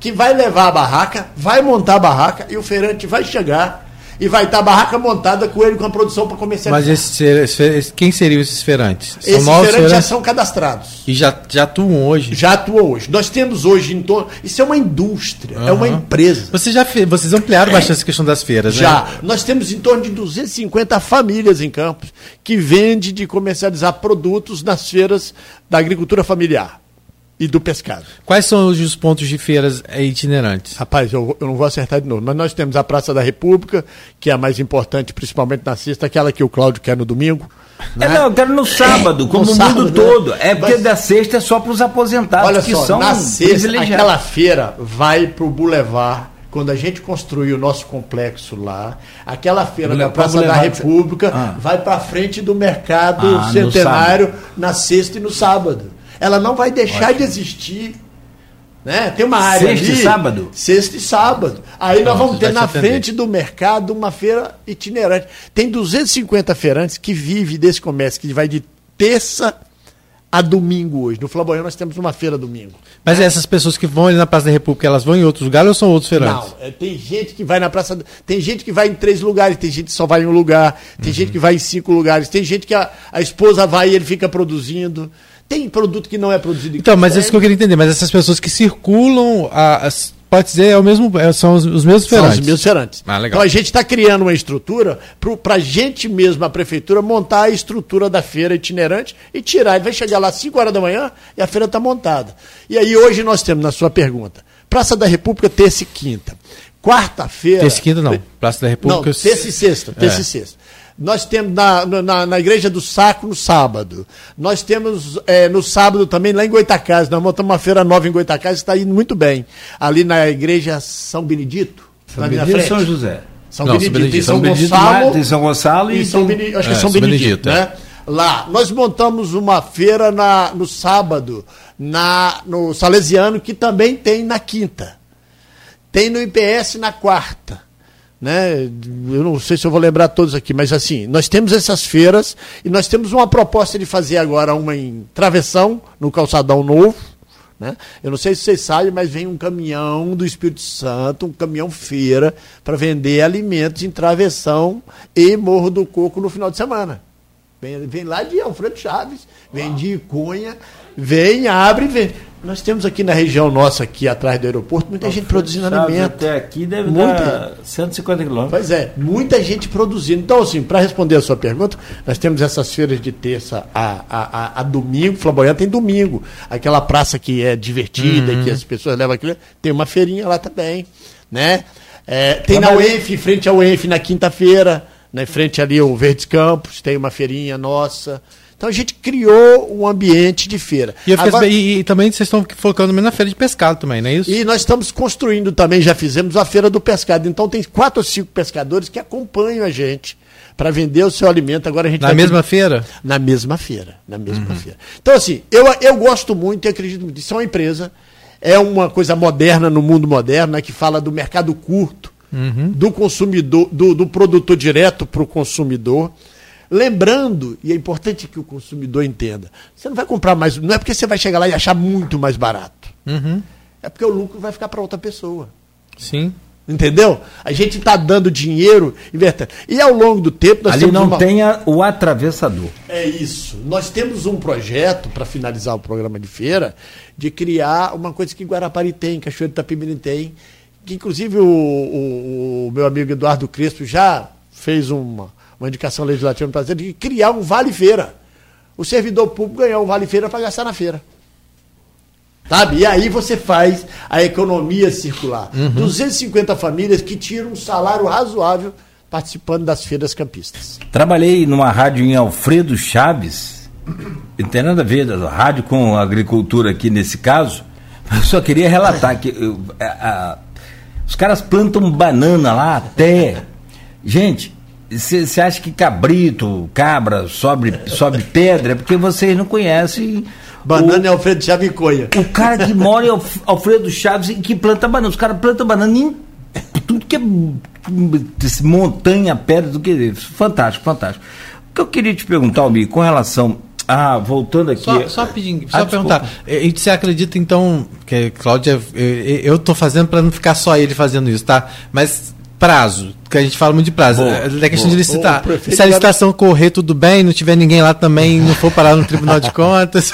que vai levar a barraca, vai montar a barraca e o feirante vai chegar e vai estar a barraca montada com ele com a produção para comercializar. Mas esse, quem seriam esses feirantes? São esses feirantes, feirantes já são cadastrados. E já, já atuam hoje? Já atuam hoje. Nós temos hoje em torno. Isso é uma indústria, uhum. é uma empresa. Você já. Vocês ampliaram é. bastante essa questão das feiras, já. né? Já. Nós temos em torno de 250 famílias em Campos que vendem de comercializar produtos nas feiras da agricultura familiar e do pescado. Quais são os pontos de feiras itinerantes? Rapaz, eu, eu, não vou acertar de novo, mas nós temos a Praça da República, que é a mais importante, principalmente na sexta, aquela que o Cláudio quer no domingo. Né? É, não, eu quero no sábado, como no o sábado, mundo né? todo. É porque mas, da sexta é só para os aposentados, olha que só, são na sexta, aquela feira vai para o Boulevard quando a gente construir o nosso complexo lá, aquela feira da Praça da República ah. vai para frente do mercado ah, centenário na sexta e no sábado ela não vai deixar Ótimo. de existir. Né? Tem uma área Sexta ali, e sábado? Sexta e sábado. Aí nós vamos ter na frente do mercado uma feira itinerante. Tem 250 feirantes que vivem desse comércio, que vai de terça a domingo hoje. No Flamboyant nós temos uma feira domingo. Mas essas pessoas que vão ali na Praça da República, elas vão em outros lugares ou são outros feirantes? Não, é, tem gente que vai na Praça. Tem gente que vai em três lugares, tem gente que só vai em um lugar, tem uhum. gente que vai em cinco lugares, tem gente que a, a esposa vai e ele fica produzindo. Tem produto que não é produzido Então, mas é isso que eu queria entender. Mas essas pessoas que circulam, a, a, pode dizer, é o mesmo, é, são os, os mesmos feirantes. São os mesmos feirantes. Ah, então a gente está criando uma estrutura para a gente mesmo, a prefeitura, montar a estrutura da feira itinerante e tirar. Ele vai chegar lá às 5 horas da manhã e a feira está montada. E aí hoje nós temos, na sua pergunta, Praça da República, terça e quinta. Quarta-feira. Terça e quinta não. Praça da República. Não, terça e sexta. Terça é. e sexta. Nós temos na, na, na, Igreja do Saco no sábado. Nós temos é, no sábado também lá em Goitacás. Nós montamos uma feira nova em Goitacás, está indo muito bem. Ali na Igreja São Benedito. São Benedito e São José. São Não, Benedito, São Benedito, São, Benedito, Gonçalo. Tem São Gonçalo e, e São Benedito. Acho que é São, São Benedito, Benedito né? É. Lá. Nós montamos uma feira na, no sábado, na, no Salesiano, que também tem na quinta. Tem no IPS na quarta né? Eu não sei se eu vou lembrar todos aqui, mas assim, nós temos essas feiras e nós temos uma proposta de fazer agora uma em Travessão, no Calçadão Novo. Né? Eu não sei se vocês sabem, mas vem um caminhão do Espírito Santo, um caminhão feira, para vender alimentos em Travessão e Morro do Coco no final de semana. Vem, vem lá de Alfredo Chaves, vem de Iconha, vem, abre, vem. Nós temos aqui na região nossa, aqui atrás do aeroporto, muita gente produzindo alimento. Até aqui deve muita... dar 150 quilômetros. Pois é, muita gente produzindo. Então, assim, para responder a sua pergunta, nós temos essas feiras de terça a, a, a, a domingo, Flamboyant tem domingo. Aquela praça que é divertida, uhum. que as pessoas levam aquilo, tem uma feirinha lá também, né? É, tem na UENF, frente ao UENF, na quinta-feira, né, frente ali o Verdes Campos, tem uma feirinha nossa. Então a gente criou um ambiente de feira. E, Agora, e, e também vocês estão focando na feira de pescado também, não é isso? E nós estamos construindo também, já fizemos a feira do pescado. Então tem quatro ou cinco pescadores que acompanham a gente para vender o seu alimento. Agora a gente na mesma ter... feira? Na mesma feira, na mesma uhum. feira. Então assim, eu, eu gosto muito e acredito muito. Isso é uma empresa, é uma coisa moderna no mundo moderno, né, que fala do mercado curto, uhum. do consumidor, do, do produtor direto para o consumidor. Lembrando, e é importante que o consumidor entenda, você não vai comprar mais, não é porque você vai chegar lá e achar muito mais barato. Uhum. É porque o lucro vai ficar para outra pessoa. Sim. Entendeu? A gente está dando dinheiro, invertendo. E ao longo do tempo nós Ali não uma... tenha o atravessador. É isso. Nós temos um projeto, para finalizar o programa de feira, de criar uma coisa que Guarapari tem, Cachoeiro de Itapemirim tem, que inclusive o, o, o meu amigo Eduardo Crespo já fez uma, uma indicação legislativa no prazer de criar um vale-feira. O servidor público ganhar um vale-feira para gastar na feira. Sabe? E aí você faz a economia circular. Uhum. 250 famílias que tiram um salário razoável participando das feiras campistas. Trabalhei numa rádio em Alfredo Chaves, não tem nada a ver, a rádio com agricultura aqui nesse caso, eu só queria relatar que eu, a, a, os caras plantam banana lá até. Gente, você acha que cabrito, cabra, sobe, sobe pedra? É porque vocês não conhecem. Banana o, é Alfredo Chaves e Coia. O cara que mora em Alfredo Chaves e que planta banana. Os caras plantam banana em tudo que é montanha, pedra, do que. Fantástico, fantástico. O que eu queria te perguntar, Almir, com relação. Ah, voltando aqui. Só, só pedindo, só ah, perguntar. E você acredita então que Cláudia, eu estou fazendo para não ficar só ele fazendo isso, tá? Mas prazo, que a gente fala muito de prazo, boa, é, é questão boa. de licitar. Se a licitação correr tudo bem, não tiver ninguém lá também, não for parar no Tribunal de Contas.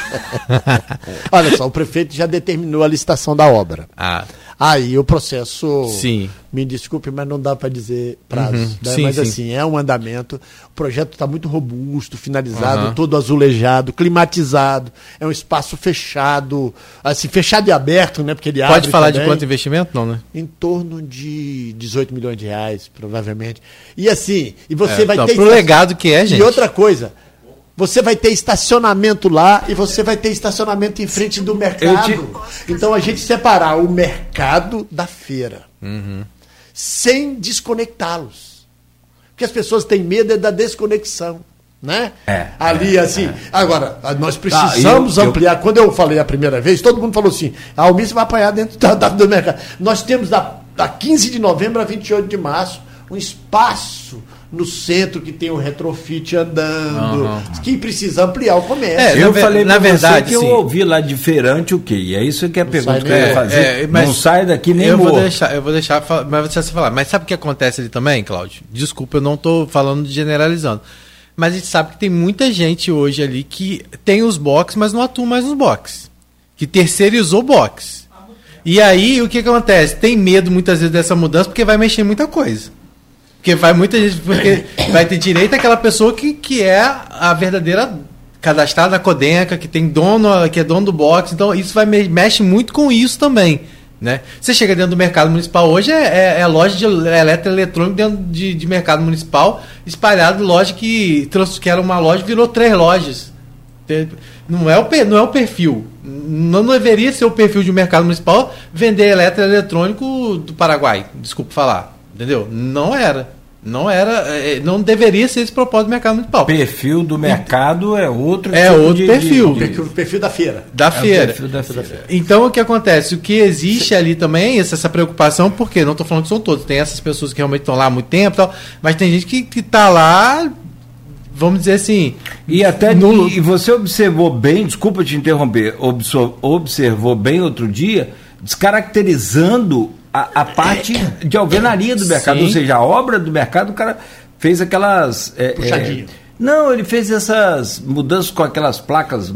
Olha só, o prefeito já determinou a licitação da obra. Ah. Aí o processo. Sim. Me desculpe, mas não dá para dizer prazo. Uhum. Né? Sim, mas sim. assim, é um andamento. O projeto está muito robusto, finalizado, uhum. todo azulejado, climatizado. É um espaço fechado, assim, fechado e aberto, né? Porque ele Pode falar também. de quanto investimento, não, né? Em torno de 18 milhões de reais, provavelmente. E assim, e você é, vai não, ter. Pro legado que é, gente. E outra coisa, você vai ter estacionamento lá e você vai ter estacionamento em frente do mercado. Te... Então a gente separar o mercado da feira. Uhum. Sem desconectá-los. Porque as pessoas têm medo é da desconexão. Né? É, Ali, é, assim. É. Agora, nós precisamos ah, eu, ampliar. Eu... Quando eu falei a primeira vez, todo mundo falou assim: a Almice vai apanhar dentro da, da, do mercado. Nós temos da, da 15 de novembro a 28 de março um espaço no centro que tem o retrofit andando, uhum. que precisa ampliar o comércio. É, eu falei na verdade que sim. eu ouvi lá de feirante o quê? E é isso que é a pergunta que eu ia fazer. É, não sai daqui nem eu vou deixar, eu vou deixar, mas você falar. Mas sabe o que acontece ali também, Cláudio? Desculpa, eu não estou falando de generalizando. Mas a gente sabe que tem muita gente hoje ali que tem os boxes, mas não atua mais nos boxes. Que terceirizou box. E aí o que, que acontece? Tem medo muitas vezes dessa mudança porque vai mexer em muita coisa. Porque vai muita gente. Porque vai ter direito aquela pessoa que, que é a verdadeira cadastrada na Codenca, que tem dono, que é dono do box. Então isso vai mexe muito com isso também. Né? Você chega dentro do mercado municipal hoje, é, é, é loja de eletroeletrônico dentro de, de mercado municipal, espalhado, loja que, que era uma loja, virou três lojas. Não é o, não é o perfil. Não deveria ser o perfil de um mercado municipal vender eletroeletrônico do Paraguai. Desculpa falar. Entendeu? Não era. Não era, é, é, não deveria ser esse propósito do mercado municipal. Perfil do mercado é outro É tipo outro de, perfil. De, de, o perfil da feira. Da é feira. Da feira. Então o que acontece? O que existe ali também, essa, essa preocupação, porque não estou falando que são todos, tem essas pessoas que realmente estão lá há muito tempo, tal, mas tem gente que está lá, vamos dizer assim. E até no... e você observou bem, desculpa te interromper, observou bem outro dia, descaracterizando a, a parte de alvenaria do mercado, Sim. ou seja, a obra do mercado, o cara fez aquelas. É, é, não, ele fez essas mudanças com aquelas placas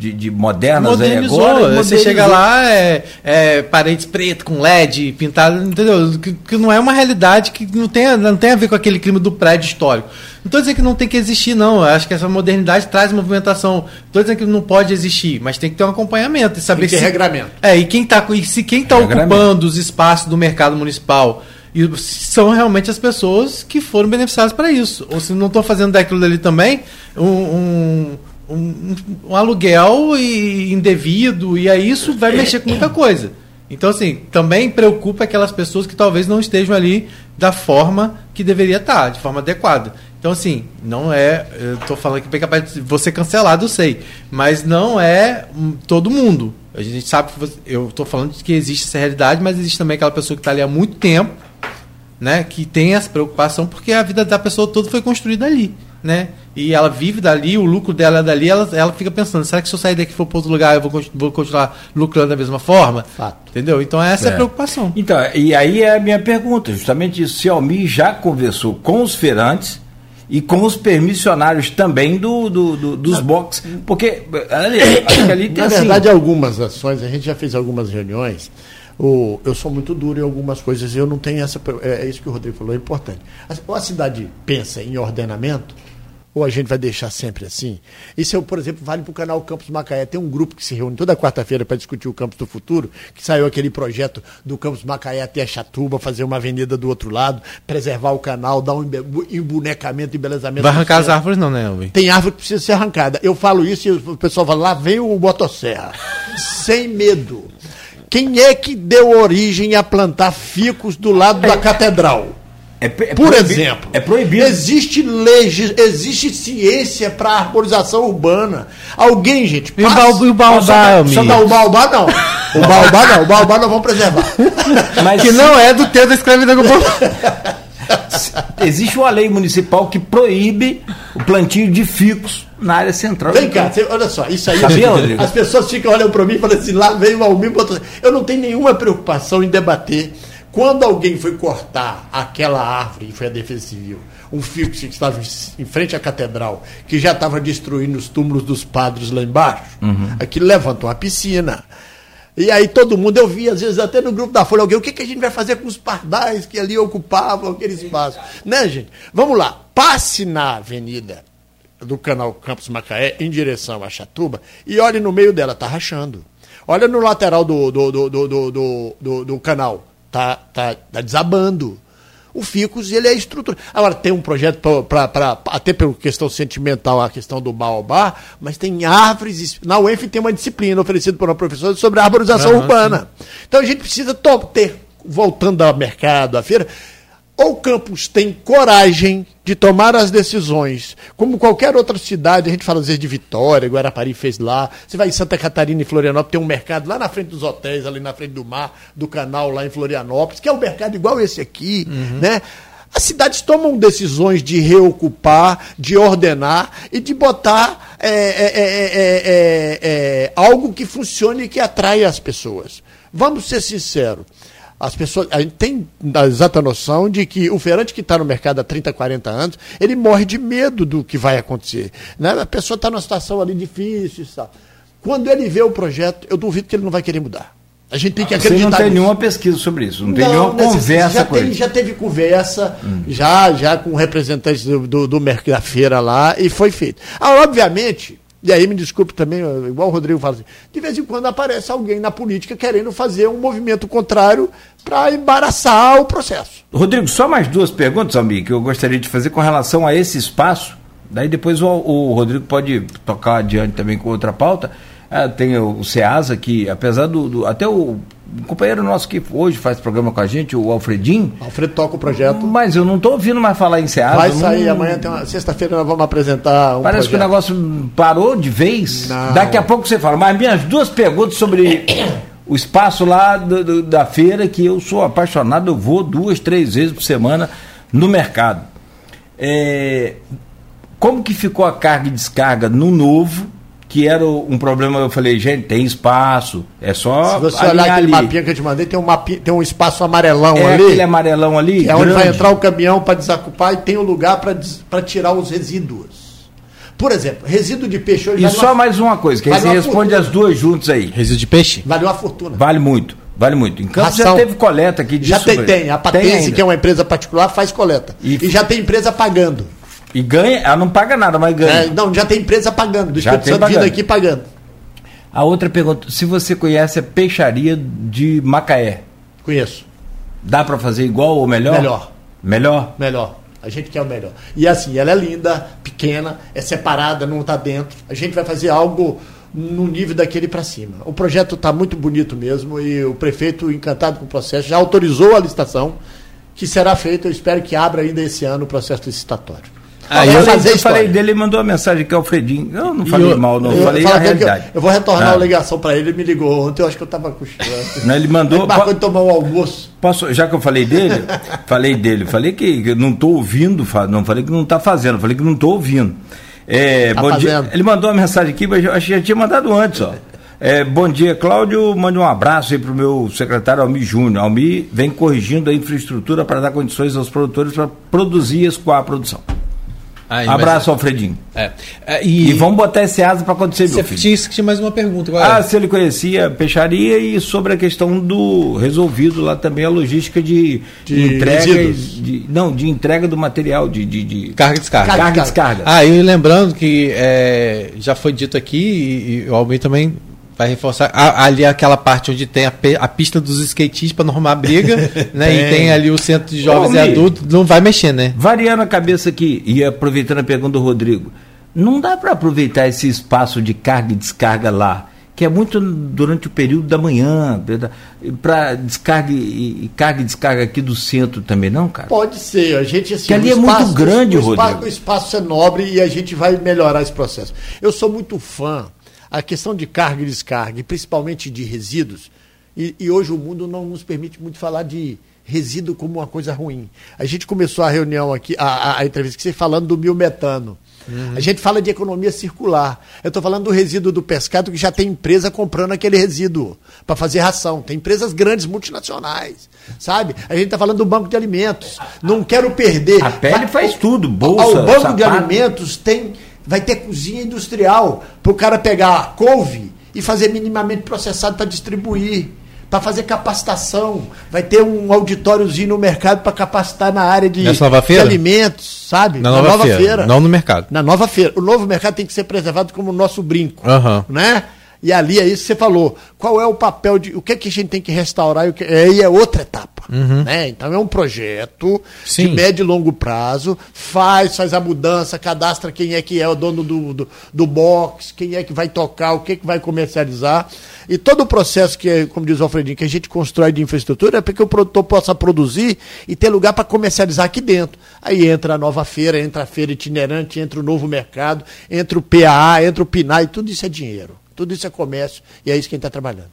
de, de modernas Modernizou. Aí agora, você chega lá, é, é paredes pretas com LED pintado, entendeu? Que, que, não é uma realidade que não tem, não tem a ver com aquele clima do prédio histórico. Não estou dizendo que não tem que existir, não. Eu acho que essa modernidade traz movimentação. Estou dizendo que não pode existir, mas tem que ter um acompanhamento e saber tem que se, regramento. É, e quem está e se quem está ocupando os espaços do mercado municipal e são realmente as pessoas que foram beneficiadas para isso. Ou se não estão fazendo daquilo ali também, um, um, um, um, aluguel indevido, e aí isso vai mexer com muita coisa. Então, assim, também preocupa aquelas pessoas que talvez não estejam ali da forma que deveria estar, de forma adequada. Então, assim, não é. Eu tô falando que bem capaz de você cancelado, eu sei. Mas não é todo mundo. A gente sabe que você, eu estou falando que existe essa realidade, mas existe também aquela pessoa que está ali há muito tempo né, que tem essa preocupação porque a vida da pessoa toda foi construída ali, né? E ela vive dali, o lucro dela é dali, ela, ela fica pensando, será que se eu sair daqui e for para outro lugar eu vou, vou continuar lucrando da mesma forma? Fato. Entendeu? Então essa é. é a preocupação. Então, e aí é a minha pergunta, justamente isso. Xiaomi já conversou com os feirantes e com os permissionários também do, do, do dos ah, boxes, porque ali, acho que ali tem Na assim, verdade, algumas ações, a gente já fez algumas reuniões, o, eu sou muito duro em algumas coisas e eu não tenho essa. É, é, isso que o Rodrigo falou, é importante. Ou a cidade pensa em ordenamento, ou a gente vai deixar sempre assim. Isso, eu, por exemplo, vale para o canal Campus Macaé. Tem um grupo que se reúne toda quarta-feira para discutir o Campus do Futuro, que saiu aquele projeto do Campus Macaé até a Chatuba, fazer uma avenida do outro lado, preservar o canal, dar um embonecamento, embelezamento. Vai arrancar as árvores, não, né, Elvin? Tem árvore que precisa ser arrancada. Eu falo isso e o pessoal fala, lá vem o motosserra. Sem medo. Quem é que deu origem a plantar ficos do lado da catedral? É, é Por exemplo, é proibido. Existe lei, existe ciência para arborização urbana. Alguém, gente, e passa, o baobá, só, só o baobá não. O baobá não, o baobá nós vamos preservar. Mas que não é do tempo da escravidão Existe uma lei municipal que proíbe o plantio de ficos na área central. Vem cá, você, olha só, isso aí. Sabia, é as pessoas ficam olhando para mim e falam assim: lá vem o Almir. Eu não tenho nenhuma preocupação em debater. Quando alguém foi cortar aquela árvore, e foi a Defesa Civil, um fico que estava em frente à catedral, que já estava destruindo os túmulos dos padres lá embaixo, uhum. aquilo levantou uma piscina. E aí todo mundo, eu vi, às vezes, até no grupo da Folha, alguém, o que, que a gente vai fazer com os pardais que ali ocupavam aquele espaço? Né, gente? Vamos lá, passe na avenida do canal Campos Macaé em direção a Chatuba e olhe no meio dela, tá rachando. Olha no lateral do, do, do, do, do, do, do canal, tá, tá, tá desabando. O Ficus, ele é estrutura. Agora, tem um projeto para, até pela questão sentimental, a questão do baobá, mas tem árvores. Na UENF tem uma disciplina oferecida por uma professora sobre arborização uhum, urbana. Sim. Então a gente precisa ter, voltando ao mercado, à feira, ou o campus tem coragem de tomar as decisões, como qualquer outra cidade, a gente fala às vezes de Vitória, Guarapari fez lá, você vai em Santa Catarina e Florianópolis, tem um mercado lá na frente dos hotéis, ali na frente do mar, do canal lá em Florianópolis, que é um mercado igual esse aqui, uhum. né? As cidades tomam decisões de reocupar, de ordenar e de botar é, é, é, algo que funcione e que atraia as pessoas. Vamos ser sinceros. As pessoas, a gente tem a exata noção de que o feirante que está no mercado há 30, 40 anos, ele morre de medo do que vai acontecer. Né? A pessoa está numa situação ali difícil. Sabe? Quando ele vê o projeto, eu duvido que ele não vai querer mudar. A gente tem que acreditar. Você não tem nisso. nenhuma pesquisa sobre isso, não tem não, nenhuma conversa já com ele. Já teve conversa, hum. já, já com representantes do, do, do da feira lá, e foi feito. Ah, obviamente, e aí me desculpe também, igual o Rodrigo fala assim, de vez em quando aparece alguém na política querendo fazer um movimento contrário para embaraçar o processo. Rodrigo, só mais duas perguntas, amigo, que eu gostaria de fazer com relação a esse espaço. Daí depois o, o Rodrigo pode tocar adiante também com outra pauta. Ah, tem o, SEASA, que apesar do, do até o um companheiro nosso que hoje faz programa com a gente, o Alfredinho. Alfredo toca o projeto. Mas eu não estou ouvindo mais falar em SEASA. Vai sair não... amanhã, tem uma sexta-feira nós vamos apresentar um Parece projeto. que o negócio parou de vez. Não. Daqui a pouco você fala. Mas minhas duas perguntas sobre o espaço lá do, do, da feira, que eu sou apaixonado, eu vou duas, três vezes por semana no mercado. É, como que ficou a carga e descarga no novo que era um problema, eu falei, gente, tem espaço, é só. Se você olhar aquele ali. mapinha que eu te mandei, tem um, mapinha, tem um espaço amarelão é ali. Aquele amarelão ali. é onde vai entrar o caminhão para desocupar e tem o um lugar para tirar os resíduos. Por exemplo, resíduo de peixe hoje. E só uma... mais uma coisa, que vale aí você responde fortuna. as duas juntas aí. Resíduo de peixe? Vale uma fortuna. Vale muito. Vale muito. Em Campos já teve coleta aqui disso. Já tem, tem. A Patente, que é uma empresa particular, faz coleta. E, e já tem empresa pagando. E ganha, ela não paga nada, mas ganha. É, não, já tem empresa pagando. Do Espírito Santo vindo aqui pagando. A outra pergunta, se você conhece a peixaria de Macaé. Conheço. Dá para fazer igual ou melhor? Melhor. Melhor? Melhor. A gente quer o melhor. E assim, ela é linda, pequena, é separada, não está dentro. A gente vai fazer algo no nível daquele para cima. O projeto está muito bonito mesmo e o prefeito, encantado com o processo, já autorizou a licitação, que será feita, eu espero que abra ainda esse ano o processo licitatório. Ah, eu, fazer eu falei dele, ele mandou uma mensagem que é o Fredinho. Eu não falei eu, mal, não, eu, falei a realidade. Eu, vou retornar ah. a ligação para ele, ele me ligou ontem, eu acho que eu estava cochilando. Não, ele mandou. Ele marcou de tomar um almoço. Posso, já que eu falei dele, falei dele, falei que não estou ouvindo, não falei que não está fazendo, falei que não estou ouvindo. É, tá bom dia. Ele mandou uma mensagem aqui, mas eu acho que já tinha mandado antes, ó. É, bom dia, Cláudio. Mande um abraço aí para o meu secretário Almi Júnior. Almi vem corrigindo a infraestrutura para dar condições aos produtores para produzir com a produção. Ah, Abraço, Alfredinho. É. É, e... e... vamos botar esse asa para acontecer, meu filho. Tinha, tinha mais uma pergunta. ah, é? se ele conhecia peixaria e sobre a questão do resolvido lá também a logística de, de entrega. De, não, de entrega do material, de. de, de... Carga e descarga. Carga e descarga. Ah, e lembrando que é, já foi dito aqui, e, e o Almir também vai reforçar ali aquela parte onde tem a, a pista dos skatistas para não arrumar briga, né? E tem ali o centro de jovens Ô, e adultos, não vai mexer, né? Variando a cabeça aqui e aproveitando a pergunta do Rodrigo, não dá para aproveitar esse espaço de carga e descarga lá, que é muito durante o período da manhã, para descarga e carga e descarga aqui do centro também, não, cara? Pode ser, a gente assim, que ali é espaço, muito grande, o, Rodrigo. Espaço, o espaço é nobre e a gente vai melhorar esse processo. Eu sou muito fã a questão de carga e descarga, principalmente de resíduos, e, e, hoje o mundo não nos permite muito falar de resíduo como uma coisa ruim. A gente começou a reunião aqui, a, a, a entrevista que você falando do biometano. Uhum. A gente fala de economia circular. Eu estou falando do resíduo do pescado que já tem empresa comprando aquele resíduo para fazer ração. Tem empresas grandes, multinacionais, sabe? A gente está falando do banco de alimentos. Não quero perder. A pele faz tudo, bolsa, O banco sapato. de alimentos tem vai ter cozinha industrial para o cara pegar a couve e fazer minimamente processado para distribuir, para fazer capacitação. Vai ter um auditóriozinho no mercado para capacitar na área de, de alimentos, sabe? Na, na nova, nova feira, feira, Não no mercado. Na nova feira. O novo mercado tem que ser preservado como o nosso brinco. Uhum. Né? E ali é isso que você falou. Qual é o papel de. O que, é que a gente tem que restaurar? E que, aí é outra etapa. Uhum. Né? Então é um projeto Sim. de médio e longo prazo. Faz, faz a mudança, cadastra quem é que é o dono do, do, do box, quem é que vai tocar, o que, é que vai comercializar. E todo o processo que, como diz o Alfredinho, que a gente constrói de infraestrutura é para que o produtor possa produzir e ter lugar para comercializar aqui dentro. Aí entra a nova feira, entra a feira itinerante, entra o novo mercado, entra o PAA, entra o PINAI, tudo isso é dinheiro. Tudo isso é comércio e é isso que a gente está trabalhando.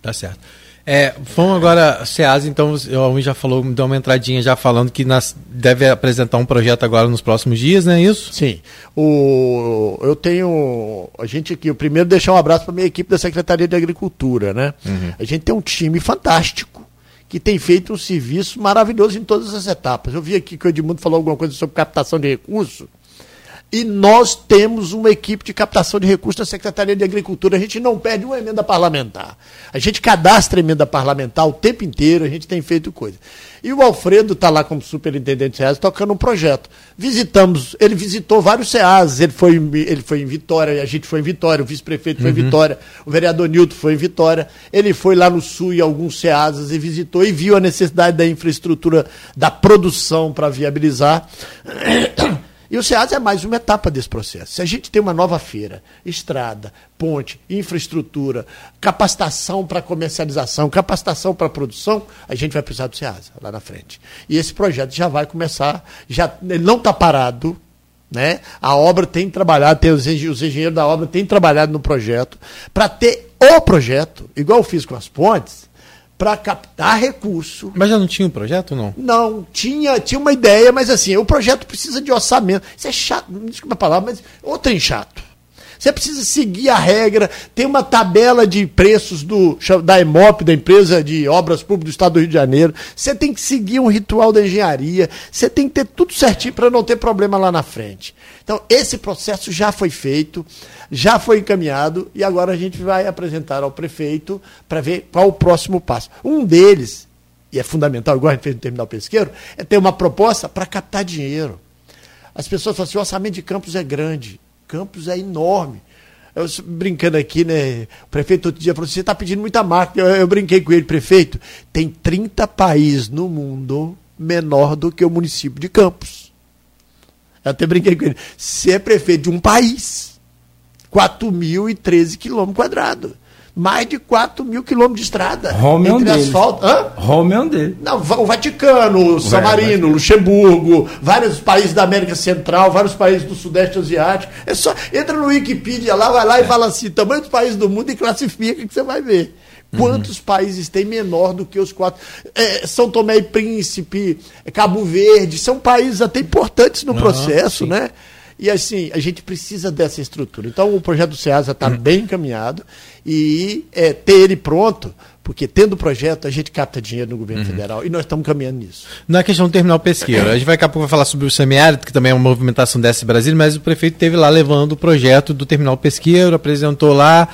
Tá certo. É, vamos agora, SEAS, então, o já falou, me deu uma entradinha já falando que nas, deve apresentar um projeto agora nos próximos dias, não é isso? Sim. O, eu tenho. A gente aqui, o primeiro deixar um abraço para a minha equipe da Secretaria de Agricultura, né? Uhum. A gente tem um time fantástico que tem feito um serviço maravilhoso em todas as etapas. Eu vi aqui que o Edmundo falou alguma coisa sobre captação de recursos. E nós temos uma equipe de captação de recursos na Secretaria de Agricultura. A gente não perde uma emenda parlamentar. A gente cadastra emenda parlamentar o tempo inteiro, a gente tem feito coisa. E o Alfredo está lá como superintendente de SEAS tocando um projeto. Visitamos, ele visitou vários SEAS, ele foi, ele foi em Vitória, a gente foi em Vitória, o vice-prefeito foi em uhum. Vitória, o vereador Nilton foi em Vitória. Ele foi lá no sul em alguns SEASas e visitou e viu a necessidade da infraestrutura da produção para viabilizar. E o SEAS é mais uma etapa desse processo. Se a gente tem uma nova feira, estrada, ponte, infraestrutura, capacitação para comercialização, capacitação para produção, a gente vai precisar do SEAS lá na frente. E esse projeto já vai começar, já, ele não está parado, né? A obra tem trabalhado, tem, os engenheiros da obra têm trabalhado no projeto, para ter o projeto, igual eu fiz com as pontes, para captar recurso. Mas já não tinha um projeto, não? Não, tinha, tinha uma ideia, mas assim, o projeto precisa de orçamento. Isso é chato, desculpa a palavra, mas outro trem chato. Você precisa seguir a regra, tem uma tabela de preços do, da EMOP, da empresa de obras públicas do Estado do Rio de Janeiro. Você tem que seguir um ritual da engenharia, você tem que ter tudo certinho para não ter problema lá na frente. Então, esse processo já foi feito, já foi encaminhado e agora a gente vai apresentar ao prefeito para ver qual o próximo passo. Um deles, e é fundamental, igual a gente fez no terminal pesqueiro, é ter uma proposta para captar dinheiro. As pessoas falam assim: o orçamento de Campos é grande, Campos é enorme. Eu brincando aqui, né? O prefeito outro dia falou você está pedindo muita máquina. Eu, eu, brinquei com ele, prefeito. Tem 30 países no mundo menor do que o município de Campos. Eu até brinquei com ele. Você é prefeito de um país, 4.013 quilômetros quadrados mais de 4 mil quilômetros de estrada. Roma é um. Asfalto. Hã? Roma é um deles. Não, o Vaticano, o San Marino, Luxemburgo, vários países da América Central, vários países do Sudeste Asiático. É só, entra no Wikipedia lá, vai lá e fala assim, tamanho dos países do mundo e classifica que você vai ver. Quantos uhum. países tem menor do que os quatro? É, São Tomé e Príncipe, Cabo Verde, são países até importantes no processo, né? E assim, a gente precisa dessa estrutura. Então o projeto do SEASA está uhum. bem encaminhado e é, ter ele pronto, porque tendo o projeto a gente capta dinheiro no governo uhum. federal e nós estamos caminhando nisso. Na é questão do terminal pesqueiro, a gente vai daqui a pouco falar sobre o semiárido, que também é uma movimentação dessa Brasil, mas o prefeito teve lá levando o projeto do terminal pesqueiro, apresentou lá.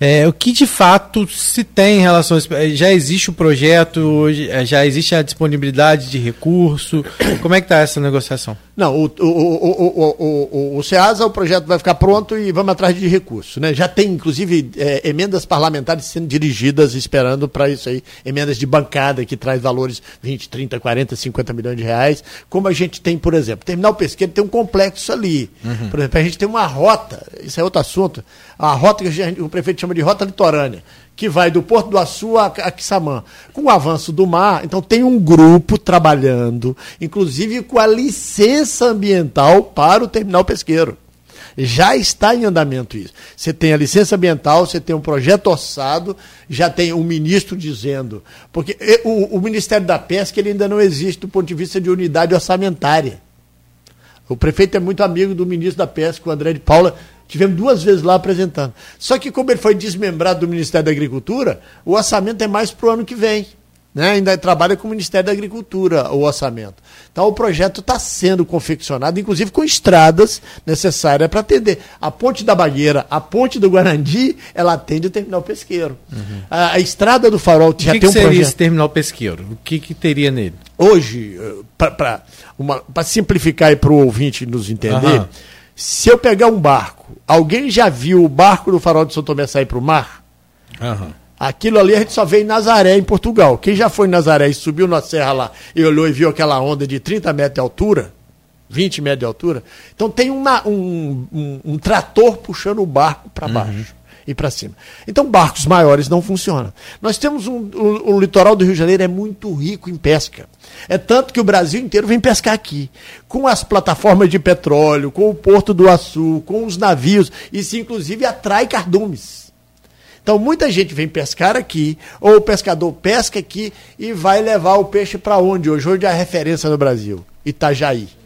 É, o que de fato se tem em relação a isso? É, já existe o projeto, é, já existe a disponibilidade de recurso? Como é que está essa negociação? Não, o, o, o, o, o, SEASA, o projeto vai ficar pronto e vamos atrás de recurso. Né? Já tem, inclusive, é, emendas parlamentares sendo dirigidas, esperando para isso aí, emendas de bancada que traz valores 20, 30, 40, 50 milhões de reais, como a gente tem, por exemplo, Terminal Pesqueiro tem um complexo ali. Uhum. Por exemplo, a gente tem uma rota, isso é outro assunto, a rota que gente, o prefeito chama de rota litorânea, que vai do Porto do Açu a, a. Com o avanço do mar, então tem um grupo trabalhando, inclusive com a licença ambiental para o terminal pesqueiro. Já está em andamento isso. Você tem a licença ambiental, você tem um projeto orçado, já tem um ministro dizendo. Porque o, o Ministério da Pesca ele ainda não existe do ponto de vista de unidade orçamentária. O prefeito é muito amigo do ministro da Pesca, o André de Paula, Tivemos duas vezes lá apresentando. Só que, como ele foi desmembrado do Ministério da Agricultura, o orçamento é mais para o ano que vem. Né? Ainda trabalha com o Ministério da Agricultura o orçamento. Então o projeto está sendo confeccionado, inclusive com estradas necessárias para atender. A ponte da Bagueira, a ponte do Guarandi, ela atende o terminal pesqueiro. Uhum. A, a, estrada do Farol já que tem que um seria projeto. esse terminal pesqueiro? O que, que teria nele? Hoje, eh, para simplificar para o ouvinte nos entender, uhum. Se eu pegar um barco Alguém já viu o barco do farol de São Tomé sair para o mar? Uhum. Aquilo ali a gente só vê em Nazaré, em Portugal. Quem já foi em Nazaré e subiu na serra lá e olhou e viu aquela onda de 30 metros de altura, 20 metros de altura, então tem uma, um, um, um trator puxando o barco para baixo. Uhum e para cima. Então, barcos maiores não funcionam. Nós temos um, o, o litoral do Rio de Janeiro é muito rico em pesca. É tanto que o Brasil inteiro vem pescar aqui. Com as plataformas de petróleo, com o Porto do Açu, com os navios. Isso, inclusive, atrai cardumes. Então, muita gente vem pescar aqui, ou o pescador pesca aqui e vai levar o peixe para onde hoje? Hoje é a referência no Brasil: Itajaí.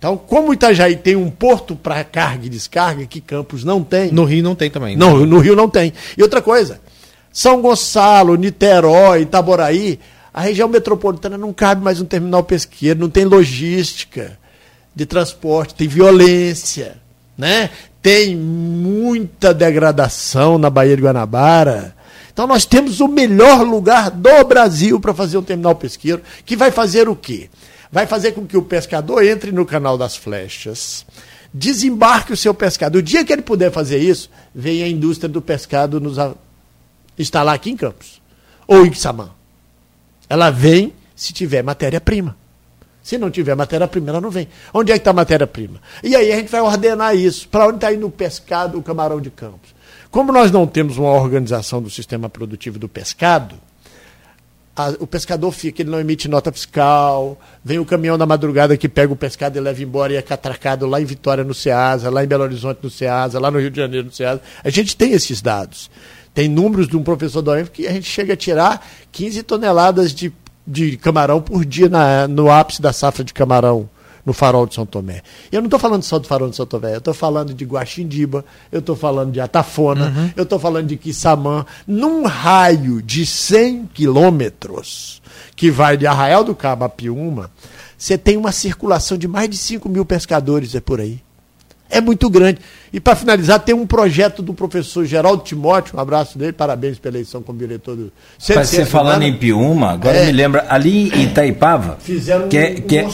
Então, como Itajaí tem um porto para carga e descarga que Campos não tem. No Rio não tem também. Né? Não, no Rio não tem. E outra coisa, São Gonçalo, Niterói, Itaboraí, a região metropolitana não cabe mais um terminal pesqueiro, não tem logística de transporte, tem violência, né? Tem muita degradação na Baía de Guanabara. Então nós temos o melhor lugar do Brasil para fazer um terminal pesqueiro, que vai fazer o quê? Vai fazer com que o pescador entre no canal das flechas, desembarque o seu pescado. O dia que ele puder fazer isso, vem a indústria do pescado nos instalar aqui em Campos ou em Samã. Ela vem se tiver matéria-prima. Se não tiver matéria-prima, ela não vem. Onde é que está a matéria-prima? E aí a gente vai ordenar isso. Para onde está indo o pescado, o camarão de Campos? Como nós não temos uma organização do sistema produtivo do pescado, a, o pescador fica, ele não emite nota fiscal, vem o caminhão da madrugada que pega o pescado e leva embora e é catracado lá em Vitória no Ceasa, lá em Belo Horizonte no Ceasa, lá no Rio de Janeiro no Ceasa. A gente tem esses dados. Tem números de um professor da UENF que a gente chega a tirar 15 toneladas de, de camarão por dia na, no ápice da safra de camarão no farol de São Tomé. Eu não estou falando só do farol de São Tomé, eu estou falando de Guaxindiba, eu estou falando de Atafona, uhum. eu estou falando de Quissamã, num raio de 100 quilômetros, que vai de Arraial do Cabo a Piúma, você tem uma circulação de mais de 5 mil pescadores é por aí. É muito grande. E para finalizar, tem um projeto do professor Geraldo Timóteo, um abraço dele, parabéns pela eleição como diretor do Centro Você falando em Piúma, agora é, me lembra, ali em Itaipava. Fizeram que, é, um, que é,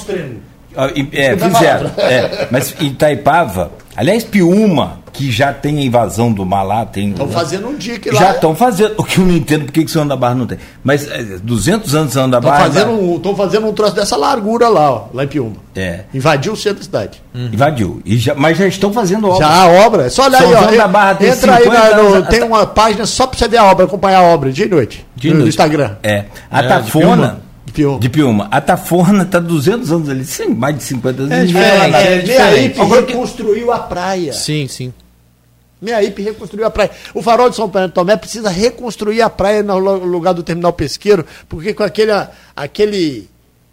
é, fizeram. É, mas Itaipava, aliás, Piúma, que já tem a invasão do mar lá, tem. Estão fazendo um dia que lá. Já estão fazendo. O que eu não entendo porque que o São da Barra não tem. Mas é, 200 anos São da Barra. Estão fazendo, um, fazendo um troço dessa largura lá, ó, lá em Piúma. É. Invadiu o centro da cidade. Uhum. Invadiu. E já, mas já estão fazendo obra. Já a obra. É só olhar São aí, ó. Da Barra tem entra aí na, no, tem uma página só para você ver a obra, acompanhar a obra dia e noite. De no, noite. Instagram. É. A é, Tafona. Piuma. De Piuma. A Tafona está 200 anos ali, sem mais de 50 anos. É diferente. É, é, diferente. Agora reconstruiu a praia. Sim, sim. Meaípe reconstruiu a praia. O farol de São Paulo Tomé precisa reconstruir a praia no lugar do terminal pesqueiro, porque com aquele, aquele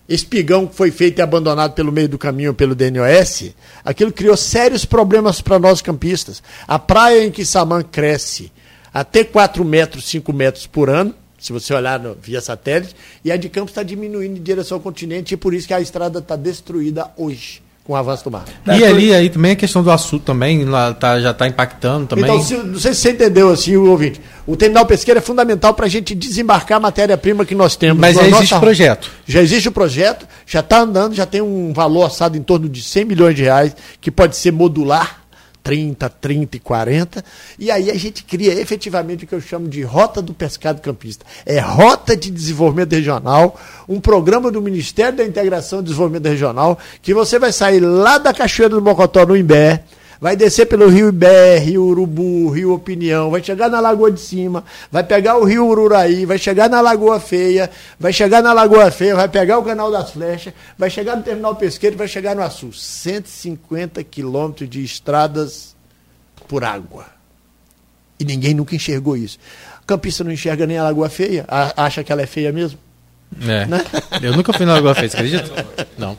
espigão que foi feito e abandonado pelo meio do caminho pelo DNOS, aquilo criou sérios problemas para nós campistas. A praia em que Samã cresce até 4 metros, 5 metros por ano, se você olhar no, via satélite, e a de Campos está diminuindo em direção ao continente, e por isso que a estrada está destruída hoje com o avanço do mar. E ali aí também a questão do açúcar também lá tá, já está impactando também. Então, se, não sei se você entendeu assim, o ouvinte. O terminal pesqueiro é fundamental para a gente desembarcar a matéria-prima que nós temos. Mas já existe o projeto. Já existe o projeto, já está andando, já tem um valor assado em torno de 100 milhões de reais, que pode ser modular 30, 30 e 40. E aí a gente cria efetivamente o que eu chamo de Rota do Pescado Campista. É Rota de Desenvolvimento Regional, um programa do Ministério da Integração e Desenvolvimento Regional, que você vai sair lá da Cachoeira do Mocotó, no Imbé, vai descer pelo Rio Ibé, Rio Urubu, Rio Opinião, vai chegar na Lagoa de Cima, vai pegar o Rio Ururaí, vai chegar na Lagoa Feia, vai chegar na Lagoa Feia, vai pegar o Canal das Flechas, vai chegar no Terminal Pesqueiro, vai chegar no Açu. 150 quilômetros de estradas por água. E ninguém nunca enxergou isso. Campista não enxerga nem a Lagoa Feia, acha que ela é feia mesmo. É. Né? Eu nunca fui na Lagoa Feia, você acredita? Não.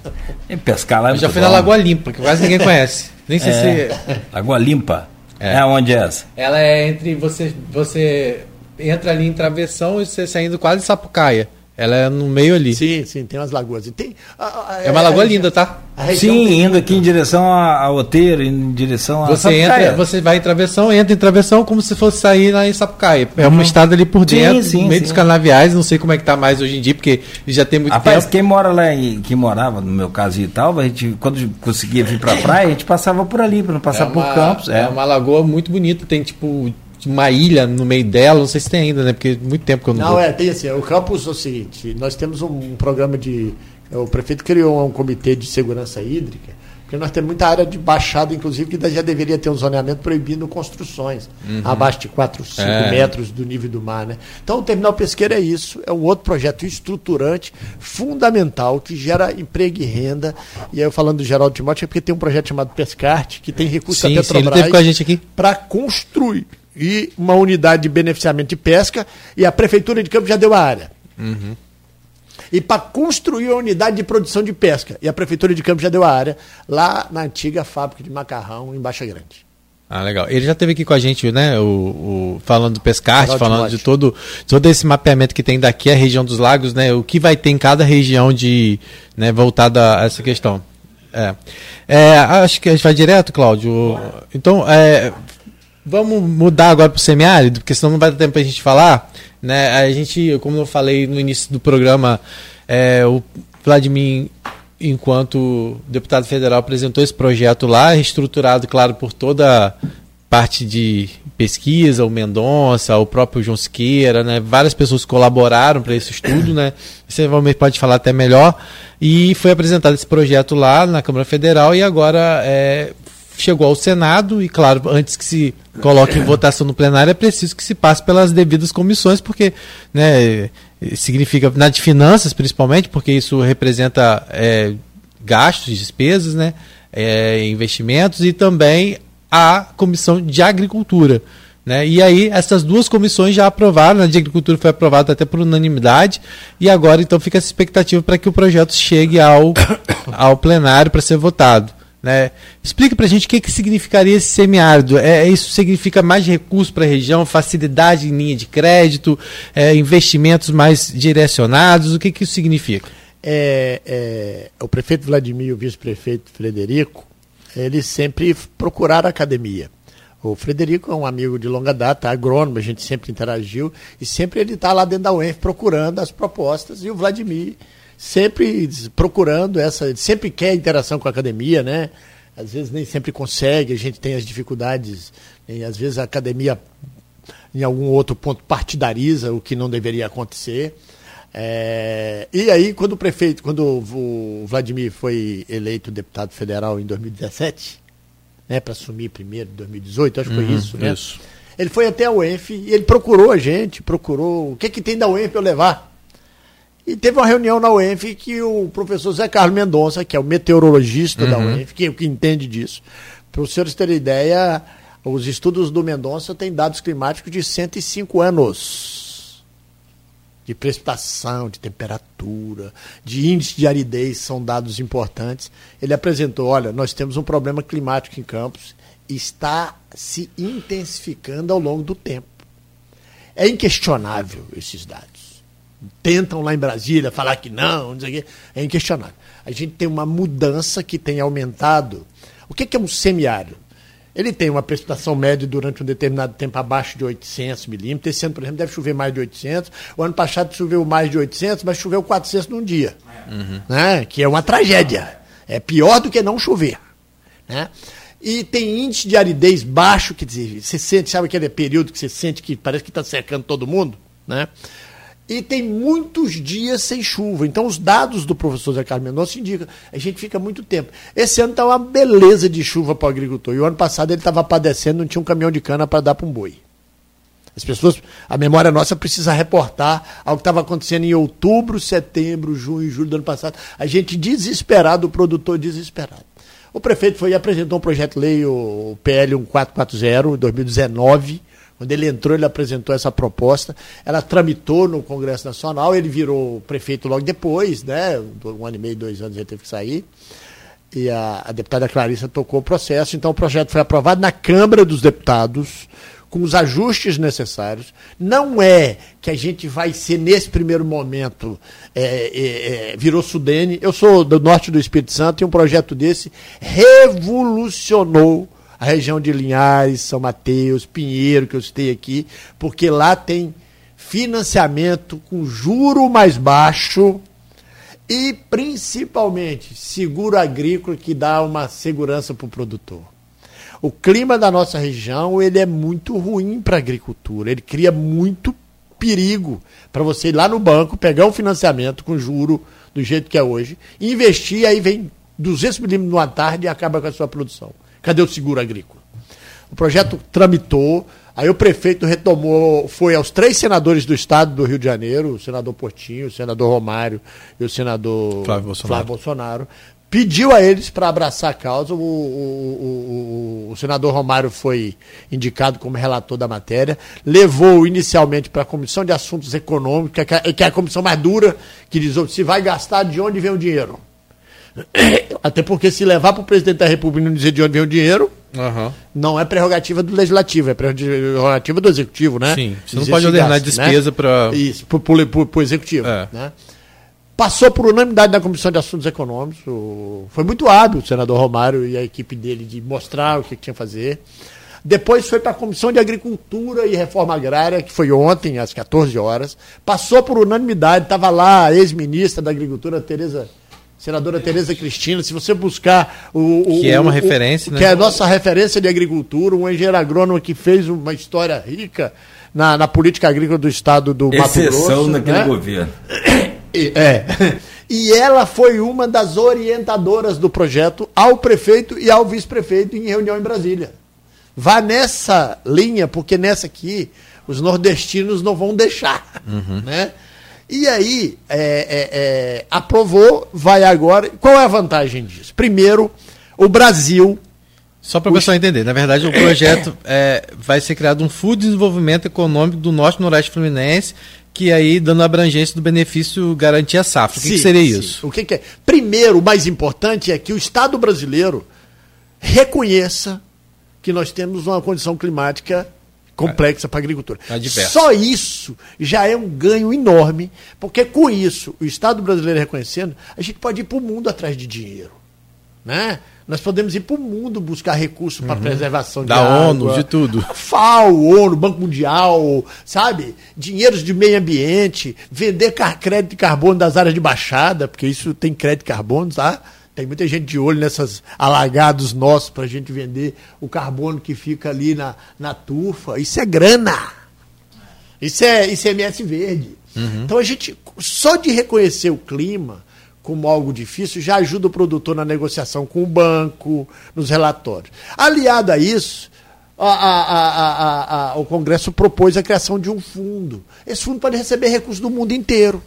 E pescar lá é Eu já fui bom. na Lagoa Limpa, que quase ninguém conhece. Nem sei é. se. Lagoa Limpa? É. é onde é essa? Ela é entre. Você, você entra ali em travessão e você saindo quase Sapucaia. Ela é no meio ali. Sim, sim, tem umas lagoas. Tem, a, a, é uma lagoa linda, tá? Sim, tem... indo aqui em direção a, Oteiro, em direção a você entra, Você vai em travessão, entra em travessão como se fosse sair lá em Sapucaia. É uma uhum. estrada ali por dentro, sim, sim, no meio sim. dos canaviais. Não sei como é que tá mais hoje em dia, porque já tem muito Rapaz, tempo. quem mora lá, em, que morava, no meu caso e tal, a gente, quando conseguia vir pra praia, a gente passava por ali, para não passar é uma, por campos. É. é uma lagoa muito bonita, tem tipo uma ilha no meio dela, não sei se tem ainda, né? Porque muito tempo que eu não. Não, vou. é, tem assim. O campus é o seguinte: nós temos um programa de. O prefeito criou um comitê de segurança hídrica, porque nós temos muita área de baixada, inclusive, que já deveria ter um zoneamento proibindo construções uhum. abaixo de 4, 5 é. metros do nível do mar. Né? Então, o terminal pesqueiro é isso, é um outro projeto estruturante, fundamental, que gera emprego e renda. E aí, eu falando do Geraldo Timóteo, é porque tem um projeto chamado Pescarte, que tem recursos sim, da Petrobras para construir e uma unidade de beneficiamento de pesca, e a Prefeitura de Campos já deu a área. Uhum. E para construir a unidade de produção de pesca, e a Prefeitura de Campos já deu a área, lá na antiga fábrica de macarrão, em Baixa Grande. Ah, legal. Ele já esteve aqui com a gente, né? O, o falando do pescarte, falando de todo, todo esse mapeamento que tem daqui a região dos lagos, né? O que vai ter em cada região de, né, voltada a essa questão. É. é acho que a gente vai direto, Cláudio. Então, é, Vamos mudar agora para o semiárido, porque senão não vai dar tempo para a gente falar. Né? A gente, como eu falei no início do programa, é, o Vladimir, enquanto deputado federal, apresentou esse projeto lá, estruturado, claro, por toda parte de pesquisa, o Mendonça, o próprio João Siqueira, né? várias pessoas colaboraram para esse estudo, né? Você pode falar até melhor. E foi apresentado esse projeto lá na Câmara Federal e agora é, chegou ao Senado e, claro, antes que se coloque em votação no plenário, é preciso que se passe pelas devidas comissões, porque né, significa, na de finanças principalmente, porque isso representa é, gastos, despesas, né, é, investimentos, e também a comissão de agricultura. Né? E aí, essas duas comissões já aprovaram, a de agricultura foi aprovada até por unanimidade, e agora então fica essa expectativa para que o projeto chegue ao, ao plenário para ser votado. Né? Explica para a gente o que, que significaria esse semiárido. É, isso significa mais recursos para a região, facilidade em linha de crédito, é, investimentos mais direcionados? O que, que isso significa? É, é, o prefeito Vladimir e o vice-prefeito Frederico, eles sempre procuraram a academia. O Frederico é um amigo de longa data, agrônomo, a gente sempre interagiu, e sempre ele está lá dentro da UENF procurando as propostas, e o Vladimir sempre procurando essa, sempre quer interação com a academia, né? Às vezes nem sempre consegue, a gente tem as dificuldades, e às vezes a academia em algum outro ponto partidariza o que não deveria acontecer. É, e aí, quando o prefeito, quando o Vladimir foi eleito deputado federal em 2017, né, para assumir primeiro em 2018, acho que foi uhum, isso, né? Isso. Ele foi até a UENF e ele procurou a gente, procurou o que, que tem da UENF para eu levar. E teve uma reunião na UENF que o professor Zé Carlos Mendonça, que é o meteorologista uhum. da UENF, que, que entende disso, para os senhores terem ideia, os estudos do Mendonça têm dados climáticos de 105 anos. De precipitação, de temperatura, de índice de aridez, são dados importantes. Ele apresentou: olha, nós temos um problema climático em Campos, está se intensificando ao longo do tempo. É inquestionável esses dados tentam lá em Brasília falar que não, não sei o quê, é inquestionável. A gente tem uma mudança que tem aumentado. O que é um semiárido? Ele tem uma precipitação média durante um determinado tempo abaixo de 800 milímetros. Esse ano, por exemplo, deve chover mais de 800. O ano passado choveu mais de 800, mas choveu 400 num dia. Uhum. Né? Que é uma tragédia. É pior do que não chover. Né? E tem índice de aridez baixo, dizer, você sente, sabe aquele período que você sente que parece que está cercando todo mundo? Né? E tem muitos dias sem chuva. Então, os dados do professor Zé Carlos Mendonça indicam a gente fica muito tempo. Esse ano está uma beleza de chuva para o agricultor. E o ano passado ele estava padecendo, não tinha um caminhão de cana para dar para um boi. As pessoas, a memória nossa precisa reportar ao que estava acontecendo em outubro, setembro, junho julho do ano passado. A gente desesperado, o produtor desesperado. O prefeito foi apresentou um projeto de lei, o PL 1440, em 2019 quando ele entrou, ele apresentou essa proposta, ela tramitou no Congresso Nacional, ele virou prefeito logo depois, né? Um ano e meio, dois anos ele teve que sair. E a, a deputada Clarissa tocou o processo, então o projeto foi aprovado na Câmara dos Deputados, com os ajustes necessários. Não é que a gente vai ser, nesse primeiro momento, é, é, é, virou Sudene. Eu sou do norte do Espírito Santo e um projeto desse revolucionou a região de Linhares, São Mateus, Pinheiro, que eu citei aqui, porque lá tem financiamento com juro mais baixo e principalmente seguro agrícola que dá uma segurança para o produtor. O clima da nossa região ele é muito ruim para a agricultura, ele cria muito perigo para você ir lá no banco, pegar um financiamento com juro do jeito que é hoje, investir, aí vem 200 milímetros numa tarde e acaba com a sua produção. Cadê o seguro agrícola? O projeto tramitou, aí o prefeito retomou, foi aos três senadores do estado do Rio de Janeiro, o senador Portinho, o senador Romário e o senador Flávio Bolsonaro, Flávio Bolsonaro pediu a eles para abraçar a causa. O, o, o, o, senador Romário foi indicado como relator da matéria, levou inicialmente para a Comissão de Assuntos Econômicos, que é, que é a comissão mais dura, que diz se vai gastar, de onde vem o dinheiro. Até porque se levar para o presidente da República não dizer de onde vem o dinheiro, uhum. não é prerrogativa do legislativo, é prerrogativa do executivo, né? Sim, você não pode ordenar gasto, despesa né? para. Isso, para o executivo. É. Né? Passou por unanimidade na Comissão de Assuntos Econômicos. O... Foi muito hábil o senador Romário e a equipe dele de mostrar o que tinha que fazer. Depois foi para a Comissão de Agricultura e Reforma Agrária, que foi ontem, às 14 horas. Passou por unanimidade, estava lá a ex-ministra da Agricultura, Tereza senadora Tereza Cristina, se você buscar o, o que é uma o, referência, o, né? que é a nossa referência de agricultura, um engenheiro agrônomo que fez uma história rica na, na política agrícola do estado do Exceção Mato Grosso, naquele né? governo. E, é. E ela foi uma das orientadoras do projeto ao prefeito e ao vice-prefeito em reunião em Brasília. Vá nessa linha, porque nessa aqui os nordestinos não vão deixar, uhum. né? E aí, é, é, é, aprovou, vai agora. Qual é a vantagem disso? Primeiro, o Brasil Só para o pessoal entender, na verdade o projeto é, vai ser criado um Fundo de Desenvolvimento Econômico do Norte e Noroeste Fluminense, que aí dando abrangência do benefício garantia safra. O que, sim, que seria sim. isso? O que, que é? Primeiro, o mais importante é que o Estado brasileiro reconheça que nós temos uma condição climática complexa para a agricultura. Tá Só isso já é um ganho enorme, porque com isso, o Estado brasileiro reconhecendo, a gente pode ir para o mundo atrás de dinheiro. Né? Nós podemos ir para o mundo buscar recursos uhum. para preservação de da água, ONU, de tudo. FAO, ONU, Banco Mundial, sabe? Dinheiros de meio ambiente, vender crédito de carbono das áreas de baixada, porque isso tem crédito de carbono, tá? Tem muita gente de olho nessas alagados nossos para a gente vender o carbono que fica ali na, na turfa. Isso é grana. Isso é ICMS verde. Uhum. Então a gente, só de reconhecer o clima como algo difícil, já ajuda o produtor na negociação com o banco, nos relatórios. Aliado a isso, a, a, a, o Congresso propôs a criação de um fundo. Esse fundo pode receber recursos do mundo inteiro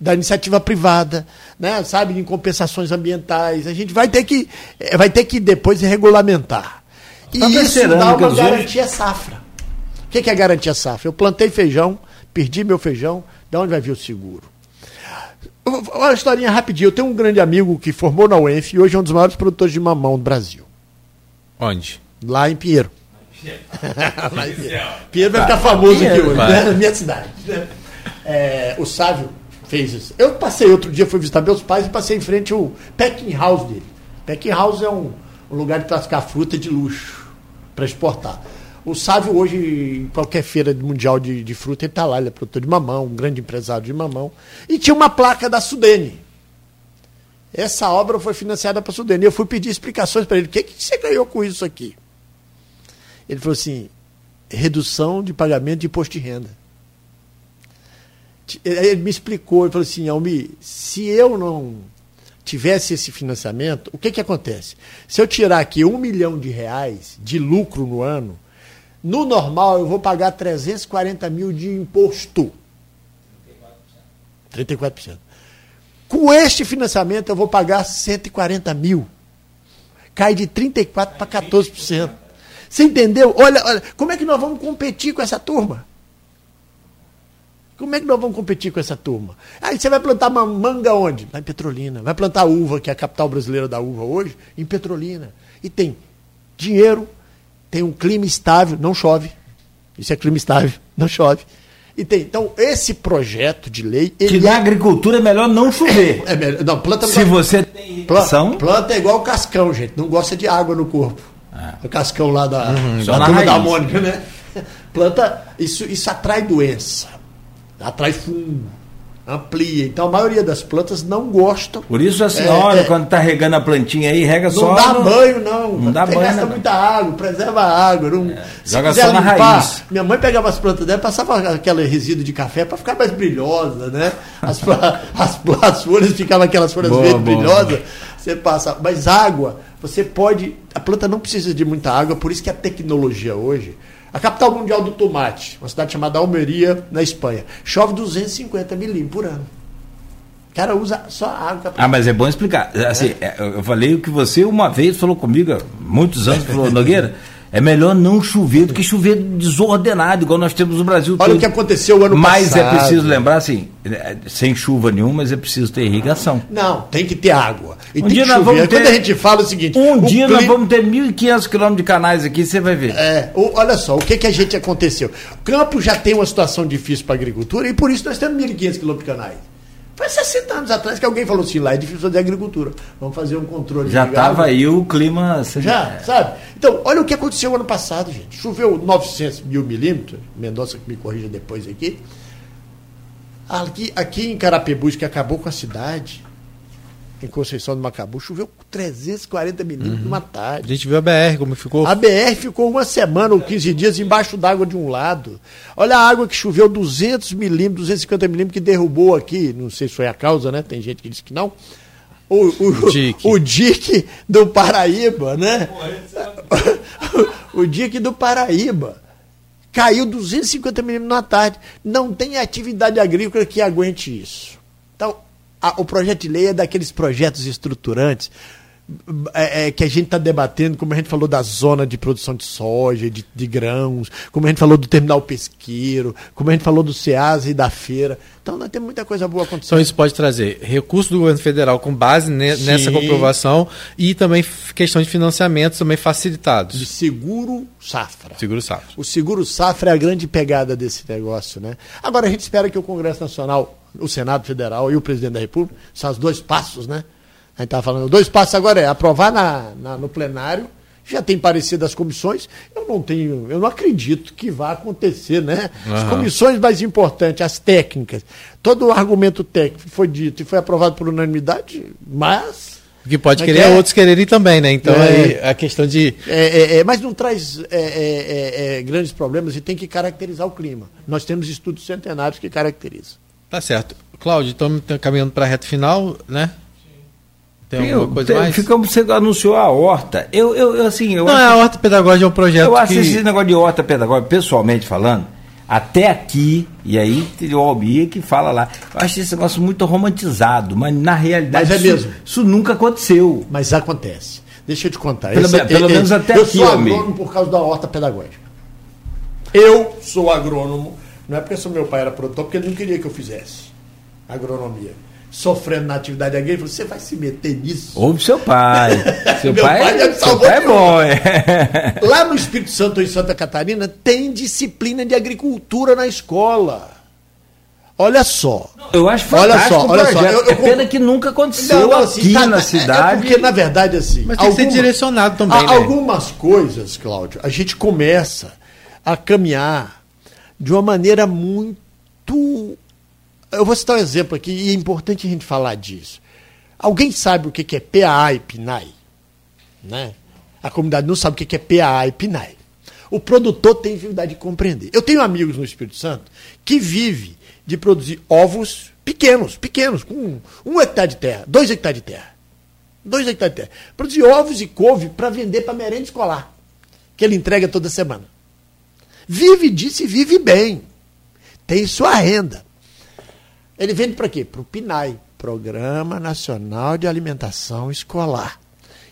da iniciativa privada, né, sabe, em compensações ambientais. A gente vai ter que, eh, vai ter que depois regulamentar. E tá isso dá uma garantia hoje? safra. O que é garantia safra? Eu plantei feijão, perdi meu feijão, de onde vai vir o seguro? Uma historinha rapidinha. Eu tenho um grande amigo que formou na UENF e hoje é um dos maiores produtores de mamão do Brasil. Onde? Lá em Pinheiro. Lá em Pinheiro. Pinheiro vai ficar famoso aqui hoje, né? na minha cidade. É, o Sávio fez isso. Eu passei outro dia, fui visitar meus pais e passei em frente ao packing house dele. Packing house é um, um lugar de classificar fruta de luxo para exportar. O Sávio hoje, em qualquer feira mundial de, de fruta, ele está lá, ele é produtor de mamão, um grande empresário de mamão. E tinha uma placa da Sudene. Essa obra foi financiada para a Sudene. Eu fui pedir explicações para ele. O que, que você ganhou com isso aqui? Ele falou assim, redução de pagamento de imposto de renda. Ele me explicou, ele falou assim, Almi, se eu não tivesse esse financiamento, o que, que acontece? Se eu tirar aqui um milhão de reais de lucro no ano, no normal eu vou pagar 340 mil de imposto. 34%. 34%. Com este financiamento eu vou pagar 140 mil. Cai de 34% para 14%. Você entendeu? Olha, olha, como é que nós vamos competir com essa turma? Como é que nós vamos competir com essa turma? Aí você vai plantar uma manga onde? Lá em Petrolina. Vai plantar uva, que é a capital brasileira da uva hoje, em Petrolina. E tem dinheiro, tem um clima estável, não chove. Isso é clima estável, não chove. E tem, então, esse projeto de lei. que na é... agricultura é melhor não chover. É melhor, não, planta Se você tem. Planta, planta é igual o cascão, gente. Não gosta de água no corpo. Ah. O cascão lá da, uhum, da turma da Mônica, né? Planta, isso, isso atrai doença atrai fungo, amplia. Então a maioria das plantas não gostam. Por isso a senhora, é, é, quando está regando a plantinha aí, rega não só. Dá no... banho, não. Não dá banho. Gasta muita água, preserva a água. Não... É, joga só na limpar, raiz. Minha mãe pegava as plantas dela, passava aquele resíduo de café para ficar mais brilhosa, né? As, as, as folhas ficavam aquelas folhas boa, verdes boa, brilhosas. Boa. Você passa. Mas água, você pode. A planta não precisa de muita água, por isso que a tecnologia hoje a capital mundial do tomate, uma cidade chamada Almeria, na Espanha. Chove 250 milímetros por ano. O cara usa só água. Ah, mas é bom explicar. Assim, é. eu falei o que você uma vez falou comigo, há muitos anos, falou, Nogueira. É melhor não chover do que chover desordenado, igual nós temos no Brasil. Olha todo. o que aconteceu o ano mas passado. Mas é preciso lembrar, assim, é, sem chuva nenhuma, mas é preciso ter irrigação. Não, tem que ter água. E um dia nós vamos ter, Quando a gente fala o seguinte... Um o dia clima... nós vamos ter 1.500 quilômetros de canais aqui, você vai ver. É, olha só, o que, que a gente aconteceu. O campo já tem uma situação difícil para a agricultura e por isso nós temos 1.500 quilômetros de canais. Foi 60 anos atrás que alguém falou assim, lá é difícil fazer agricultura. Vamos fazer um controle. Já estava aí o clima... Já, sabe? Então, olha o que aconteceu ano passado, gente. Choveu 900 mil milímetros, Mendonça que me corrija depois aqui. Aqui, aqui em Carapebus, que acabou com a cidade, em Conceição do Macabu, choveu 340 milímetros uhum. numa tarde. A gente viu a BR, como ficou. A BR ficou uma semana ou 15 dias embaixo d'água de um lado. Olha a água que choveu 200 milímetros, 250 milímetros, que derrubou aqui, não sei se foi a causa, né? Tem gente que diz que não. O, o, dique. o dique do Paraíba, né? o dique do Paraíba. Caiu 250 milímetros na tarde. Não tem atividade agrícola que aguente isso. A, o projeto de lei é daqueles projetos estruturantes é, é, que a gente está debatendo, como a gente falou da zona de produção de soja, de, de, grãos, como a gente falou do terminal pesqueiro, como a gente falou do SEASA e da feira. Então nós temos muita coisa boa acontecendo. Então isso pode trazer recursos do governo federal com base ne, nessa comprovação e também questão de financiamento também facilitados. De seguro safra. Seguro safra. O seguro safra é a grande pegada desse negócio, né? Agora a gente espera que o Congresso Nacional, o Senado Federal e o Presidente da República, são os dois passos, né? A gente estava falando, dois passos agora é aprovar na, na, no plenário, já tem parecido das comissões, eu não tenho, eu não acredito que vá acontecer, né? Uhum. As comissões mais importantes, as técnicas, todo o argumento técnico foi dito e foi aprovado por unanimidade, mas. O que pode querer é, outros quererem também, né? Então é, aí a questão de. É, é, é mas não traz é, grandes problemas e tem que caracterizar o clima. Nós temos estudos centenários que caracterizam. Tá certo. Cláudio, estamos caminhando para a reta final, né? Tem alguma coisa tem, mais? Ficamos, você anunciou a horta. Eu, eu, eu assim, eu Não, acho, a horta pedagógica é um projeto. Eu acho que... esse negócio de horta pedagógica, pessoalmente falando, até aqui, e aí o Almir que fala lá, eu acho esse negócio muito romantizado, mas na realidade mas é mesmo. Isso, nunca aconteceu. Mas acontece. Deixa eu te contar. Pelo, esse, pelo é, menos até eu aqui, Eu sou agrônomo por causa da horta pedagógica. Eu sou agrônomo, não é porque sou meu pai era produtor, porque ele não queria que eu fizesse agronomia sofrendo na atividade agrícola, você vai se meter nisso? Ouve seu pai. Seu pai, pai seu pai é bom. É. Lá no Espírito Santo, em Santa Catarina, tem disciplina de agricultura na escola. Olha só. Eu acho fantástico olha só, olha só. Eu, eu, é pena que nunca aconteceu não, assim, aqui tá, na é, é cidade. É porque, na verdade, assim. Mas tem alguma, que ser direcionado também. né? Algumas coisas, Cláudio, a gente começa a caminhar de uma maneira muito eu vou citar um exemplo aqui, e é importante a gente falar disso. Alguém sabe o que é PAA e PNAE? Né? A comunidade não sabe o que é PAA e PNAE. O produtor tem dificuldade de compreender. Eu tenho amigos no Espírito Santo que vivem de produzir ovos pequenos, pequenos, com um hectare de terra, dois hectares de terra. Dois hectares de terra. Produzir ovos e couve para vender para merenda escolar, que ele entrega toda semana. Vive disso e vive bem. Tem sua renda. Ele vende para quê? Para o PNAE, Programa Nacional de Alimentação Escolar.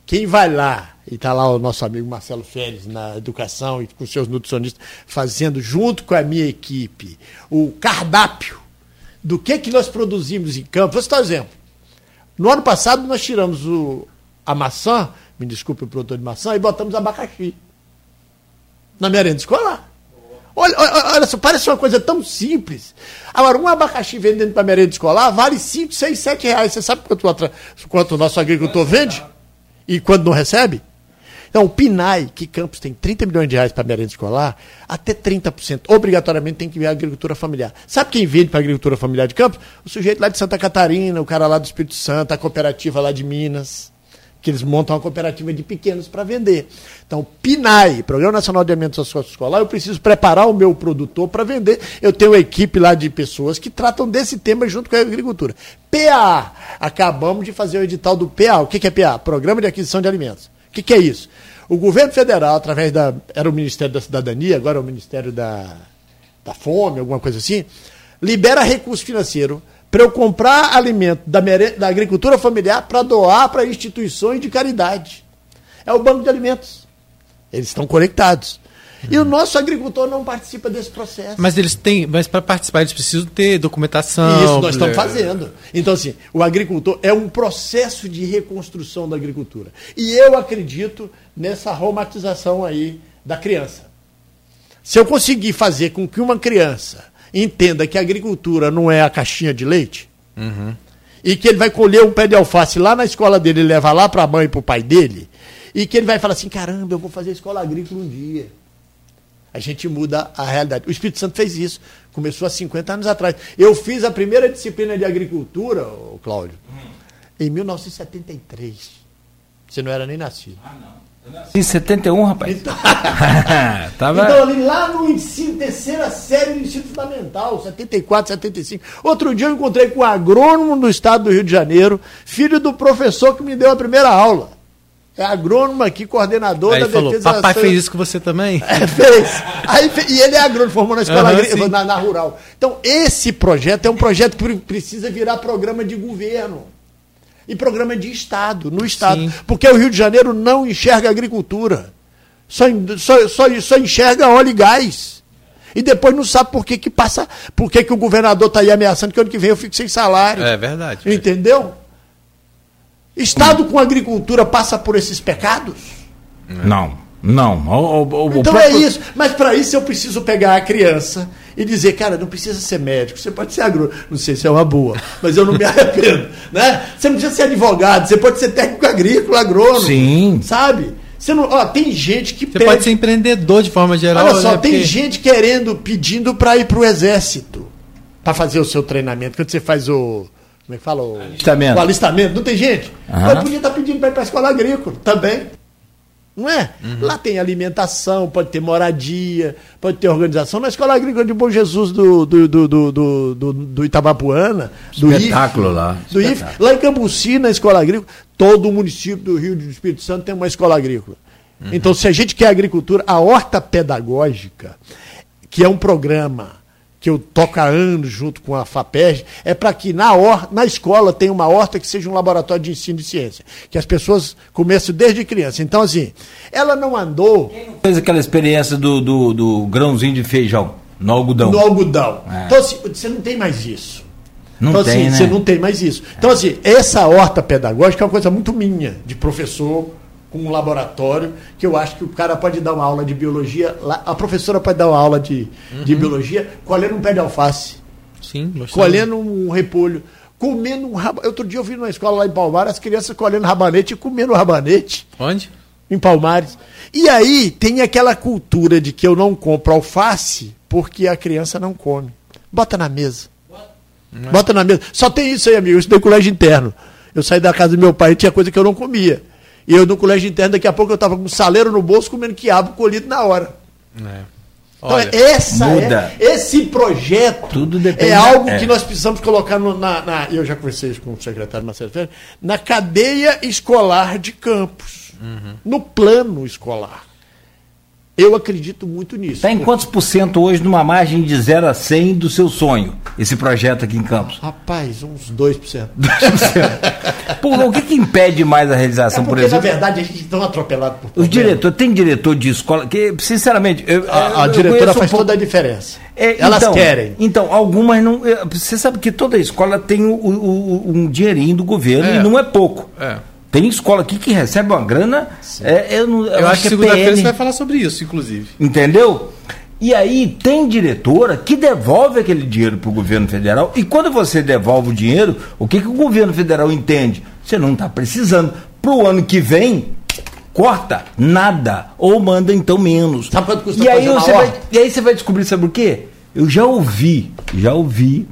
Quem vai lá, e está lá o nosso amigo Marcelo Férez na educação e com seus nutricionistas, fazendo junto com a minha equipe o cardápio do que, que nós produzimos em campo. Vou citar um exemplo. No ano passado nós tiramos o, a maçã, me desculpe o produtor de maçã, e botamos abacaxi na merenda escolar. Olha, olha, olha só, parece uma coisa tão simples. Agora, um abacaxi vendendo para merenda escolar vale 5, 6, 7 reais. Você sabe quanto, quanto o nosso agricultor vende? E quando não recebe? Então, o PINAI, que Campos tem 30 milhões de reais para merenda escolar, até 30%, obrigatoriamente tem que vir a agricultura familiar. Sabe quem vende para a agricultura familiar de Campos? O sujeito lá de Santa Catarina, o cara lá do Espírito Santo, a cooperativa lá de Minas que eles montam uma cooperativa de pequenos para vender. Então, PNAE, Programa Nacional de Alimentos Escolar, eu preciso preparar o meu produtor para vender. Eu tenho uma equipe lá de pessoas que tratam desse tema junto com a agricultura. PA, acabamos de fazer o edital do PA. O que, é PA? Programa de Aquisição de Alimentos. O que é isso? O governo federal, através da. Era o Ministério da Cidadania, agora é o Ministério da, da Fome, alguma coisa assim, libera recurso financeiro para eu comprar alimento da, da agricultura familiar para doar para instituições de caridade. É o banco de alimentos. Eles estão conectados. E o nosso agricultor não participa desse processo. Mas eles têm, mas para participar eles precisam ter documentação. Isso nós estamos fazendo. Então assim, o agricultor é um processo de reconstrução da agricultura. E eu acredito nessa romantização aí da criança. Se eu conseguir fazer com que uma criança entenda que a agricultura não é a caixinha de leite, uhum. e que ele vai colher um pé de alface lá na escola dele e levar lá para a mãe e para o pai dele, e que ele vai falar assim: caramba, eu vou fazer escola agrícola um dia. A gente muda a realidade. O Espírito Santo fez isso. Começou há 50 anos atrás. Eu fiz a primeira disciplina de agricultura, Cláudio, em 1973. Você não era nem nascido. Ah, não. Em 71, rapaz. Então, Tava... então ali lá no ensino, terceira série do ensino fundamental, 74, 75. Outro dia eu encontrei com um agrônomo do estado do Rio de Janeiro, filho do professor que me deu a primeira aula. É agrônomo aqui, coordenador Aí da falou, defesa Papai fez isso com você também? É, fez. Aí, e ele é agrônomo, formou na escola uhum, agrícola, na, na rural. Então, esse projeto é um projeto que precisa virar programa de governo. E programa de Estado, no Estado. Sim. Porque o Rio de Janeiro não enxerga agricultura. Só, só, só, só enxerga óleo e gás. E depois não sabe por que, que passa. Por que, que o governador está aí ameaçando que ano que vem eu fico sem salário. É verdade. Entendeu? Estado com agricultura passa por esses pecados? Não. Não. O, o, o então próprio... é isso. Mas para isso eu preciso pegar a criança e dizer, cara, não precisa ser médico, você pode ser agrônomo. Não sei se é uma boa, mas eu não me arrependo. né? Você não precisa ser advogado, você pode ser técnico agrícola, agrônomo. Sim. Sabe? Você não, ó, tem gente que Você pede... pode ser empreendedor de forma geral. Olha só, né? tem Porque... gente querendo, pedindo para ir para o exército, para fazer o seu treinamento. Quando você faz o como é que fala? O alistamento. O alistamento. Não tem gente? Uhum. Mas podia estar tá pedindo para ir para a escola agrícola também. Não é? Uhum. Lá tem alimentação, pode ter moradia, pode ter organização. Na Escola Agrícola de Bom Jesus do, do, do, do, do, do Itabapuana, do Espetáculo IF, lá. Do IF, lá em Cambuci, na Escola Agrícola, todo o município do Rio do Espírito Santo tem uma escola agrícola. Uhum. Então, se a gente quer agricultura, a horta pedagógica, que é um programa que eu toco há anos junto com a FAPERJ, é para que na, or, na escola tenha uma horta que seja um laboratório de ensino de ciência. Que as pessoas comecem desde criança. Então, assim, ela não andou. Quem não fez aquela experiência do, do, do, grãozinho de feijão no algodão? No algodão. É. Então, assim, você não tem mais isso. Não então, tem, assim, né? você não tem mais isso. Então, assim, essa horta pedagógica é uma coisa muito minha, de professor com um laboratório, que eu acho que o cara pode dar uma aula de biologia, a professora pode dar uma aula de, uhum. de biologia colhendo um pé de alface. Sim, colhendo um repolho, comendo um rabanete. Outro dia eu vi numa escola lá em Palmares as crianças colhendo rabanete e comendo rabanete. Onde? Em Palmares. E aí tem aquela cultura de que eu não compro alface porque a criança não come. Bota na mesa. É. Bota na mesa. Só tem isso aí, amigo. Eu estudei colégio interno. Eu saí da casa do meu pai e tinha coisa que eu não comia. E eu no colégio interno, daqui a pouco eu estava com um saleiro no bolso comendo quiabo colhido na hora. É. Então, essa muda. É, esse projeto Tudo é algo é. que nós precisamos colocar no, na, na, Eu já conversei isso com o secretário Marcelo Ferreira, na cadeia escolar de campos. Uhum. No plano escolar. Eu acredito muito nisso. Está em quantos por cento hoje numa margem de 0 a 100 do seu sonho, esse projeto aqui em Campos? Rapaz, uns 2%. 2%. Pô, o que, que impede mais a realização, é porque, por exemplo? na verdade, a gente está tão atropelado por Os diretores, tem diretor de escola que, sinceramente... Eu, a, a diretora faz um toda a diferença. É, Elas então, querem. Então, algumas não... Você sabe que toda escola tem o, o, um dinheirinho do governo é. e não é pouco. É. Tem escola aqui que recebe uma grana. É, eu, não, eu, eu acho que, que segunda-feira você vai falar sobre isso, inclusive. Entendeu? E aí tem diretora que devolve aquele dinheiro para o governo federal. E quando você devolve o dinheiro, o que, que o governo federal entende? Você não está precisando. Para o ano que vem, corta nada. Ou manda então menos. Sabe quanto custa e aí, você vai, e aí você vai descobrir, sabe o quê? Eu já ouvi, já ouvi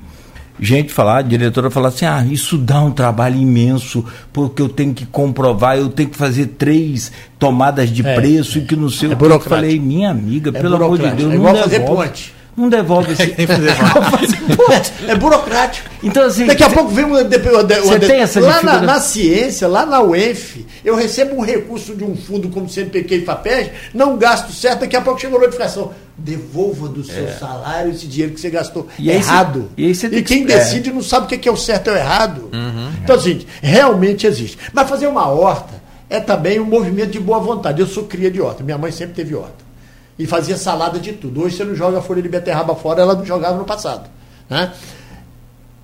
gente falar, a diretora falar assim: ah, isso dá um trabalho imenso, porque eu tenho que comprovar, eu tenho que fazer três tomadas de é, preço é, e que não sei é o que. Eu falei, minha amiga, é pelo amor de Deus, é igual não fazer ponte. Não devolve esse. é burocrático. Então, assim. Daqui a pouco vem uma. Você tem essa Lá na, na, ciência, lá na UENF, eu recebo um recurso de um fundo como CNPq e FAPES, não gasto certo, daqui a pouco chega a notificação. Devolva do seu é. salário esse dinheiro que você gastou e errado. Cê, e, cê e quem decide é. não sabe o que é o certo e o errado. Uhum, então, assim, realmente existe. Mas fazer uma horta é também um movimento de boa vontade. Eu sou cria de horta, minha mãe sempre teve horta e fazia salada de tudo. Hoje você não joga a folha de beterraba fora, ela não jogava no passado. Né?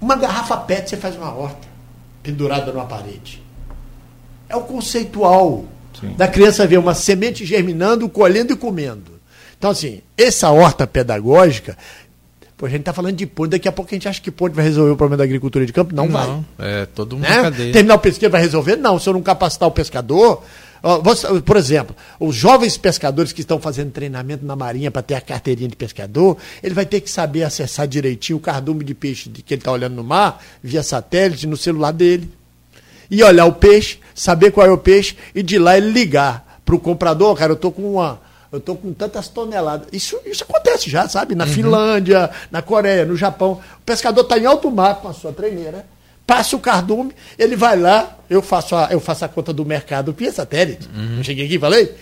Uma garrafa PET você faz uma horta pendurada numa parede. É o conceitual Sim. da criança ver uma semente germinando, colhendo e comendo. Então, assim, essa horta pedagógica, pô, a gente está falando de ponte, daqui a pouco a gente acha que ponte vai resolver o problema da agricultura de campo. Não, não vai. É, todo mundo né? Terminar o pesquisa vai resolver? Não. Se eu não capacitar o pescador, por exemplo, os jovens pescadores que estão fazendo treinamento na marinha para ter a carteirinha de pescador, ele vai ter que saber acessar direitinho o cardume de peixe que ele está olhando no mar, via satélite, no celular dele. E olhar o peixe, saber qual é o peixe, e de lá ele ligar para o comprador, cara, eu estou com uma. Eu estou com tantas toneladas. Isso, isso acontece já, sabe? Na uhum. Finlândia, na Coreia, no Japão. O pescador está em alto mar com a sua treineira passa o cardume, ele vai lá, eu faço a, eu faço a conta do mercado via satélite. Uhum. Eu cheguei aqui e falei.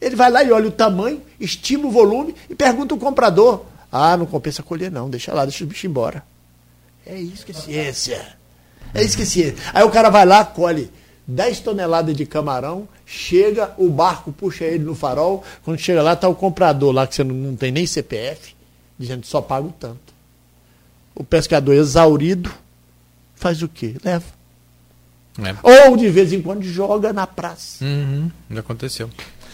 Ele vai lá e olha o tamanho, estima o volume e pergunta ao comprador. Ah, não compensa colher, não, deixa lá, deixa o bicho embora. É isso que é ciência. É isso que ciência. Aí o cara vai lá, colhe 10 toneladas de camarão, chega, o barco puxa ele no farol, quando chega lá, tá o comprador lá, que você não, tem nem CPF, dizendo só paga o tanto. O pescador exaurido faz o quê? Leva. É. Ou de vez em quando joga na praça. Uhum, já aconteceu.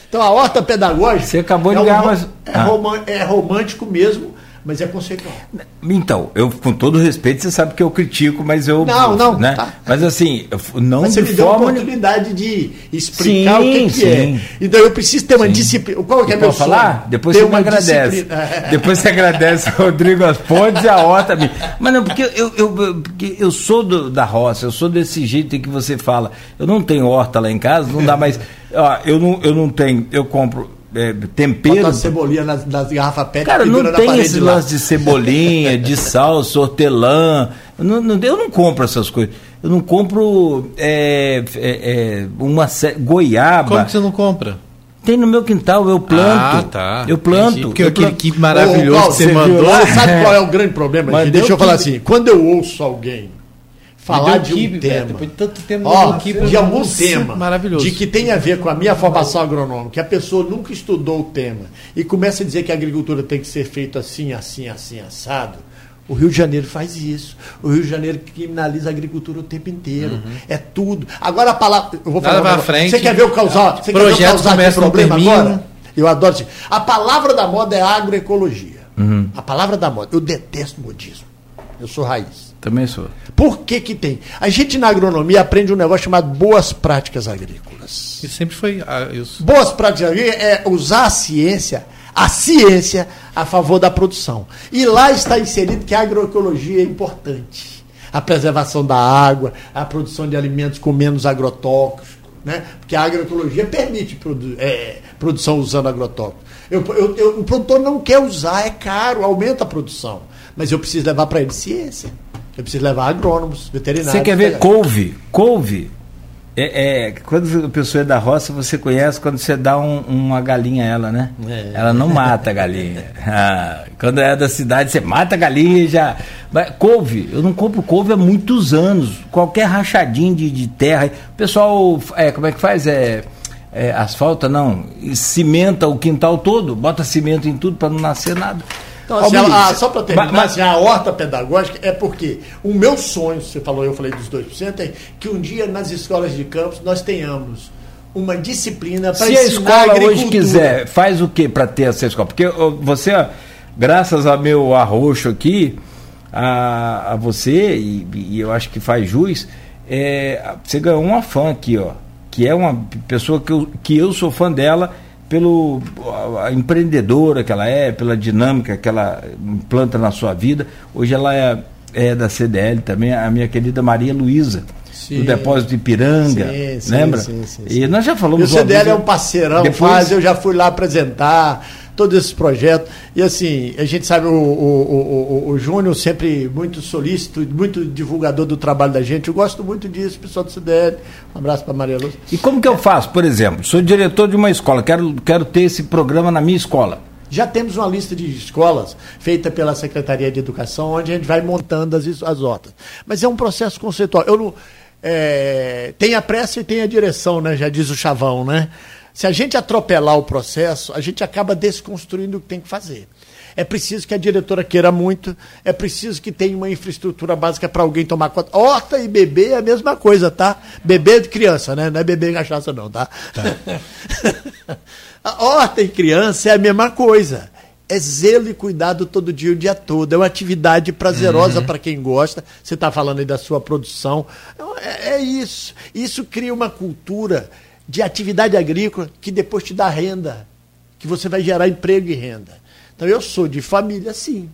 Então a horta pedagógica. Você acabou de é ganhar, um, mas. É, ah. é romântico mesmo mas é conceitual. Então, eu com todo respeito, você sabe que eu critico, mas eu. Não, não. Né? Tá. Mas assim, não mas você me deu a oportunidade de explicar sim, o que, que é. Então eu preciso ter uma sim. disciplina. Qual que é meu falar? Sonho? Depois ter você me agradece. Depois você agradece o Rodrigo As Pontes e a Horta. Mas não, porque eu, eu, porque eu sou do, da roça, eu sou desse jeito que você fala. Eu não tenho horta lá em casa, não dá mais. Ó, eu, não, eu não tenho, eu compro é, tempero. Bota cebolinha nas, nas garrafas PET. Cara, não tem esse lance de cebolinha, de sal, hortelã. Eu não, não, eu não compro essas coisas. Eu não compro é, é, é uma goiaba. Como que você não compra? Tem no meu quintal, eu planto. Ah, tá. Eu planto. Entendi. Porque eu aquele que maravilhoso Ô, que você, você mandou. Você sabe qual é o grande problema? Mas Deixa eu falar assim. Quando eu ouço alguém falar de um tema, depois de tanto tempo ó, de algum tema maravilhoso. de que tem a ver com a minha formação agronômica, que a pessoa nunca estudou o tema e começa a dizer que a agricultura tem que ser feita assim, assim, assim, assado. O Rio de Janeiro faz isso. O Rio de Janeiro criminaliza a agricultura o tempo inteiro. Uhum. É tudo. Agora a palavra. Eu vou falar pra frente. Você quer ver o causar? Você quer ver o causar problema agora? Eu adoro isso. A palavra da moda é agroecologia. Uhum. A palavra da moda. Eu detesto modismo. Eu sou raiz. Também sou. Por que que tem? A gente na agronomia aprende um negócio chamado boas práticas agrícolas. Isso sempre foi ah, isso. Boas práticas agrícolas é usar a ciência, a ciência a favor da produção. E lá está inserido que a agroecologia é importante. A preservação da água, a produção de alimentos com menos agrotóxicos, né? Porque a agroecologia permite produ é, produção usando agrotóxicos. Eu, eu, eu, o produtor não quer usar, é caro, aumenta a produção. Mas eu preciso levar para ele ciência. Eu preciso levar agrônomos, veterinários. Você quer ver couve? Couve. É, é, quando a pessoa é da roça, você conhece quando você dá um, uma galinha a ela, né? É. Ela não mata a galinha. Ah, quando é da cidade, você mata a galinha já. Mas, couve, eu não compro couve há muitos anos. Qualquer rachadinho de, de terra. O pessoal, é, como é que faz? É, é, asfalta, não. Cimenta o quintal todo, bota cimento em tudo para não nascer nada. Então, assim, a, só para terminar, mas, assim, a horta pedagógica é porque o meu sonho, você falou, eu falei dos 2%, é que um dia nas escolas de campus nós tenhamos uma disciplina para ensinar Se a escola a hoje quiser, faz o que para ter essa escola? Porque você, graças a meu arroxo aqui, a, a você, e, e, eu acho que faz jus, é, você ganhou uma fã aqui, ó, que é uma pessoa que eu, que eu sou fã dela pelo a empreendedora que ela é, pela dinâmica que ela implanta na sua vida. Hoje ela é, é da CDL também, a minha querida Maria Luísa. do depósito de Piranga, sim, lembra? Sim, sim, e nós já falamos. E o CDL é um parceirão, depois... faz, eu já fui lá apresentar todos esses projetos. E assim, a gente sabe, o, o, o, o Júnior sempre muito solícito, muito divulgador do trabalho da gente. Eu gosto muito disso, pessoal do CDL. Um abraço para Maria Lúcia. E como que eu faço, por exemplo? Sou diretor de uma escola, quero, quero ter esse programa na minha escola. Já temos uma lista de escolas feita pela Secretaria de Educação, onde a gente vai montando as, as hortas. Mas é um processo conceitual. Eu não, é, tem a pressa e tem a direção, né? Já diz o Chavão, né? Se a gente atropelar o processo, a gente acaba desconstruindo o que tem que fazer. É preciso que a diretora queira muito, é preciso que tenha uma infraestrutura básica para alguém tomar conta. Horta e bebê é a mesma coisa, tá? Bebê de criança, né? Não é bebê em cachaça, não, tá? tá. horta e criança é a mesma coisa. É zelo e cuidado todo dia, o dia todo. É uma atividade prazerosa uhum. para quem gosta. Você está falando aí da sua produção. É, é isso. Isso cria uma cultura de atividade agrícola que depois te dá renda, que você vai gerar emprego e renda. Então eu sou de família sim.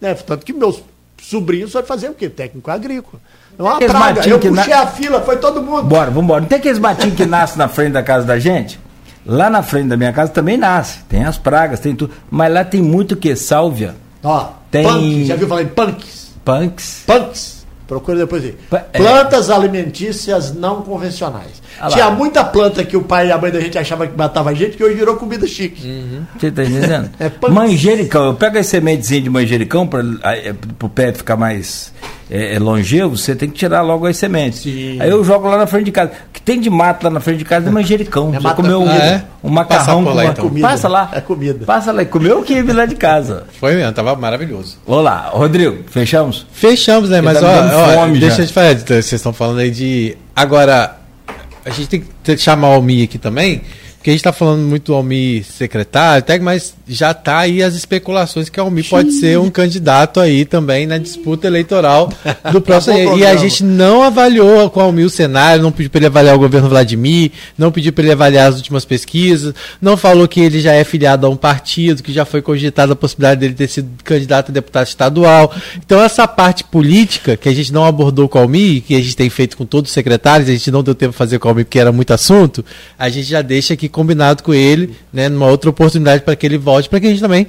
Né? Tanto que meus sobrinhos vão fazer o quê? Técnico agrícola. Não é uma praga. Eu puxei na... a fila, foi todo mundo. Bora, vamos embora. Não tem aqueles matinhos que nascem na frente da casa da gente? Lá na frente da minha casa também nasce. Tem as pragas, tem tudo. Mas lá tem muito que? Sálvia. Ó, tem... Punks. Já viu falar em punks? Punks. Punks. Procura depois aí. É. Plantas alimentícias não convencionais. Ah Tinha muita planta que o pai e a mãe da gente achava que matava a gente, que hoje virou comida chique. Uhum. Você tá entendendo? é manjericão. Eu pego as sementes de manjericão para é, o pé ficar mais é, é, longevo, você tem que tirar logo as sementes. Sim. Aí eu jogo lá na frente de casa. O que tem de mato lá na frente de casa é manjericão. É você comeu um, ah, é? um macarrão com lá, uma... então. Passa lá. É comida. Passa lá. Comeu o que lá de casa. Foi mesmo, tava maravilhoso. Vamos lá, Rodrigo, fechamos? Fechamos, né? Mas tá ó, ó deixa eu te falar, vocês estão falando aí de. Agora, a gente tem que chamar o Almi aqui também porque a gente está falando muito do Almi secretário, até, mas já está aí as especulações que o Almi pode ser um candidato aí também na disputa eleitoral do próximo. e a gente não avaliou com o Almi o cenário, não pediu para ele avaliar o governo Vladimir, não pediu para ele avaliar as últimas pesquisas, não falou que ele já é filiado a um partido, que já foi cogitada a possibilidade dele ter sido candidato a deputado estadual. Então essa parte política que a gente não abordou com o Almi, que a gente tem feito com todos os secretários, a gente não deu tempo de fazer com o Almi porque era muito assunto, a gente já deixa aqui combinado com ele, né, numa outra oportunidade para que ele volte, para que a gente também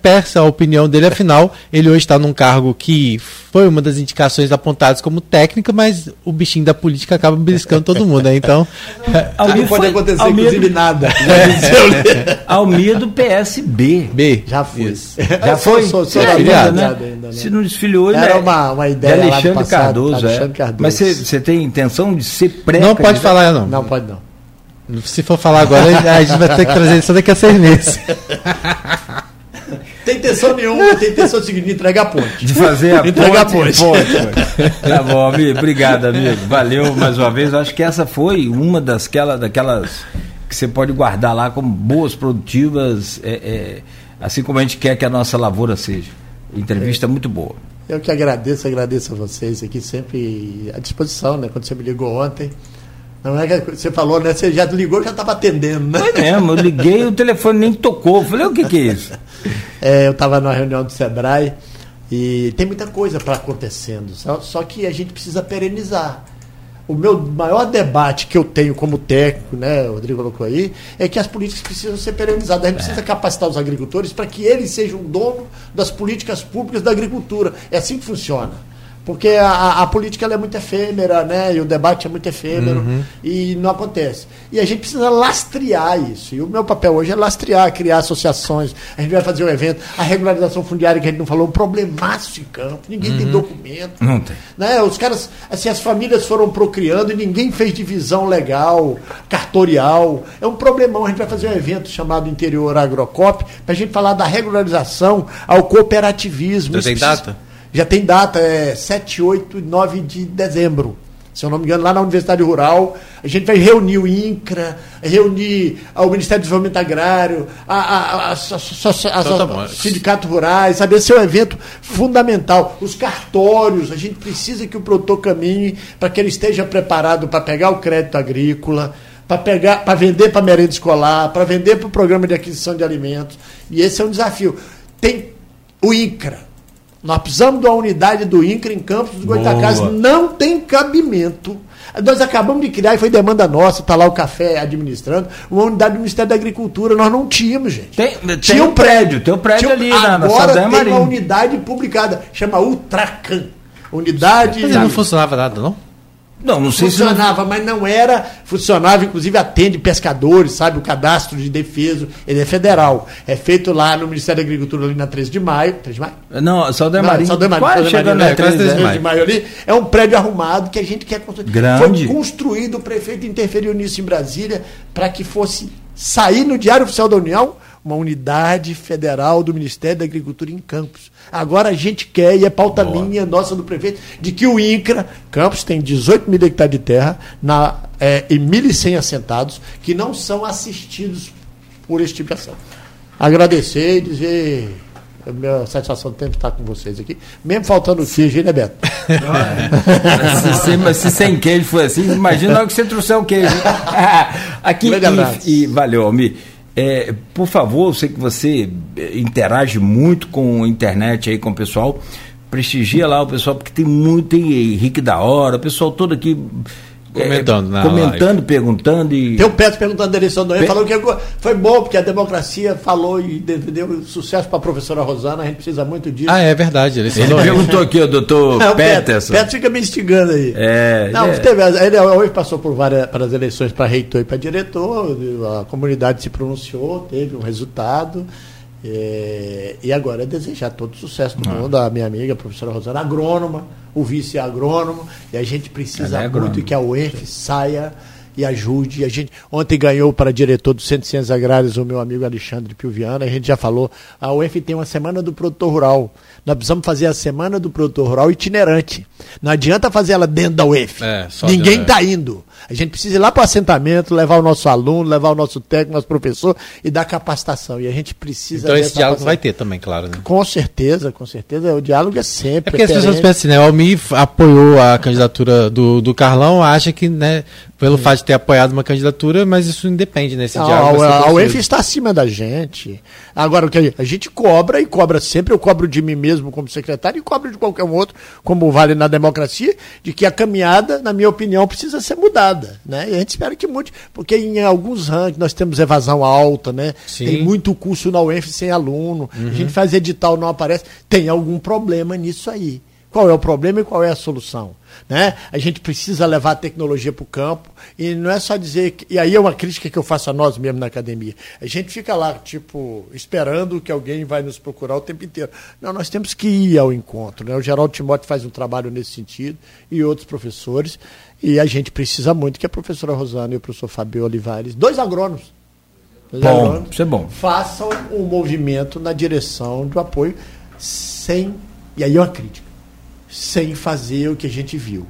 peça a opinião dele. Afinal, ele hoje está num cargo que foi uma das indicações apontadas como técnica, mas o bichinho da política acaba beliscando todo mundo, né? Então. Almir não pode acontecer, Almir inclusive, nada. É. Almir do PSB. B. Já foi. Já foi? Sou, sou, sou é, ainda, né? Ainda, né? Se não desfilhou, Era é uma, uma ideia. De Alexandre, passado, Cardoso, Alexandre é. Cardoso. Mas você tem intenção de ser pré Não pode falar, não. Não pode, não. Se for falar agora, a gente vai ter que trazer isso daqui a seis meses. Tem intenção nenhuma, tem intenção de seguir, entregar a ponte. De fazer a entregar ponte. A ponte. ponte. tá bom, amigo. Obrigado, amigo. Valeu mais uma vez. Acho que essa foi uma das daquelas que você pode guardar lá como boas, produtivas, é, é, assim como a gente quer que a nossa lavoura seja. Entrevista é. muito boa. Eu que agradeço, agradeço a vocês aqui, sempre à disposição, né? Quando você me ligou ontem. Não é que você falou, né? Você já ligou já estava atendendo, né? Foi mesmo, eu liguei e o telefone nem tocou. Falei, o que, que é isso? É, eu estava numa reunião do Sebrae e tem muita coisa para acontecendo. Só, só que a gente precisa perenizar. O meu maior debate que eu tenho como técnico, né, o Rodrigo colocou aí, é que as políticas precisam ser perenizadas. A gente é. precisa capacitar os agricultores para que eles sejam dono das políticas públicas da agricultura. É assim que funciona porque a, a política é muito efêmera, né? E o debate é muito efêmero uhum. e não acontece. E a gente precisa lastrear isso. E o meu papel hoje é lastrear, criar associações. A gente vai fazer um evento. A regularização fundiária que a gente não falou, um problemaço de campo. Ninguém uhum. tem documento. Não tem. Né? Os caras, assim, as famílias foram procriando e ninguém fez divisão legal, cartorial. É um problemão. A gente vai fazer um evento chamado Interior Agrocop para a gente falar da regularização ao cooperativismo. Você tem data? Já tem data, é 7, 8 e 9 de dezembro. Se eu não me engano, lá na Universidade Rural, a gente vai reunir o INCRA, reunir o Ministério do Desenvolvimento Agrário, a, a, a, a Sindicato Rurais, sabe? Esse é um evento fundamental. Os cartórios, a gente precisa que o produtor caminhe para que ele esteja preparado para pegar o crédito agrícola, para pegar, para vender para merenda escolar, para vender para o programa de aquisição de alimentos. E esse é um desafio. Tem o INCRA, nós precisamos de uma unidade do INCRA em Campos dos Goitacazes. Não tem cabimento. Nós acabamos de criar, e foi demanda nossa, está lá o café administrando, uma unidade do Ministério da Agricultura. Nós não tínhamos, gente. Tem, Tinha um prédio, tem um prédio ali na, na Agora tem Marinho. uma unidade publicada, chama Ultracan. Unidade. Mas não funcionava nada, não? Não, não sei funcionava, se não... mas não era. Funcionava, inclusive atende pescadores, sabe? O cadastro de defesa, ele é federal. É feito lá no Ministério da Agricultura, ali na 13 de maio. 3 de maio? Não, Saldanha Marinho. Saldanha Marinho. Quase chegando na 13, 13 de, maio. de maio ali. É um prédio arrumado que a gente quer construir. Grande. Foi construído, o prefeito interferiu nisso em Brasília para que fosse sair no Diário Oficial da União uma unidade federal do Ministério da Agricultura em Campos. Agora a gente quer, e é pauta Boa. minha, nossa do prefeito, de que o INCRA, Campos tem 18 mil hectares de terra na, é, e 1.100 assentados, que não são assistidos por este tipo de ação. Agradecer e dizer a minha satisfação de tempo estar com vocês aqui. Mesmo faltando queijo, né, Beto? se, se, se, sem queijo foi assim, imagina logo que você trouxer o queijo. aqui, e, e, valeu, Almir. É, por favor, eu sei que você é, interage muito com a internet aí, com o pessoal. Prestigia lá o pessoal, porque tem muito, tem Henrique da Hora, o pessoal todo aqui Comentando, é, comentando live. perguntando. E... Tem o Petro perguntando da eleição do Pe... falou que foi bom, porque a democracia falou e deu sucesso para a professora Rosana, a gente precisa muito disso. Ah, é verdade. Ele, ele perguntou aqui, o doutor é, Peterson. Petro fica me instigando aí. É, Não, é. Teve, ele hoje passou por várias para as eleições para reitor e para diretor, a comunidade se pronunciou, teve um resultado. É, e agora é desejar todo sucesso do ah. mundo, a minha amiga, a professora Rosana, agrônoma, o vice é agrônomo, e a gente precisa é muito que a UENF saia e ajude. A gente ontem ganhou para diretor do Centro de Ciências Agrárias o meu amigo Alexandre Pilviana, a gente já falou, a UF tem uma semana do produtor rural. Nós precisamos fazer a semana do produtor rural itinerante. Não adianta fazer ela dentro da UF. É, Ninguém está indo. A gente precisa ir lá para o assentamento, levar o nosso aluno, levar o nosso técnico, nosso professor e dar capacitação. E a gente precisa. Então esse diálogo vai ter também, claro. Né? Com certeza, com certeza. O diálogo é sempre. É porque as pessoas pensam assim, né? O Almir apoiou a candidatura do, do Carlão, acha que, né, pelo Sim. fato de ter apoiado uma candidatura, mas isso independe, né? Esse Não, diálogo a, a está acima da gente. Agora, o que a gente cobra e cobra sempre, eu cobro de mim mesmo como secretário e cobro de qualquer um outro, como vale na democracia, de que a caminhada, na minha opinião, precisa ser mudada né? E a gente espera que mude, porque em alguns rankings nós temos evasão alta, né? Sim. Tem muito curso na UENF sem aluno, uhum. a gente faz edital, não aparece, tem algum problema nisso aí. Qual é o problema e qual é a solução? Né? A gente precisa levar a tecnologia para o campo e não é só dizer. Que, e aí é uma crítica que eu faço a nós mesmo na academia. A gente fica lá, tipo, esperando que alguém vai nos procurar o tempo inteiro. Não, nós temos que ir ao encontro. Né? O Geraldo Timóteo faz um trabalho nesse sentido e outros professores. E a gente precisa muito que a professora Rosana e o professor Fabio Olivares, dois agrônomos, dois bom, agrônomos isso é bom. façam um movimento na direção do apoio sem, e aí é uma crítica, sem fazer o que a gente viu.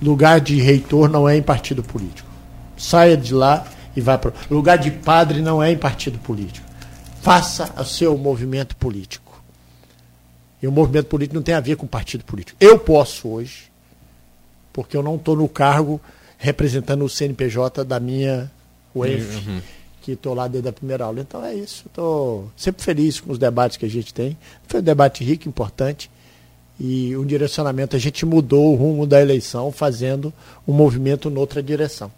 Lugar de reitor não é em partido político. Saia de lá e vá para. Lugar de padre não é em partido político. Faça o seu movimento político. E o movimento político não tem a ver com partido político. Eu posso hoje porque eu não estou no cargo representando o CNPJ da minha UEF, uhum. que estou lá desde a primeira aula. Então é isso. Estou sempre feliz com os debates que a gente tem. Foi um debate rico, importante. E um direcionamento, a gente mudou o rumo da eleição, fazendo um movimento noutra direção.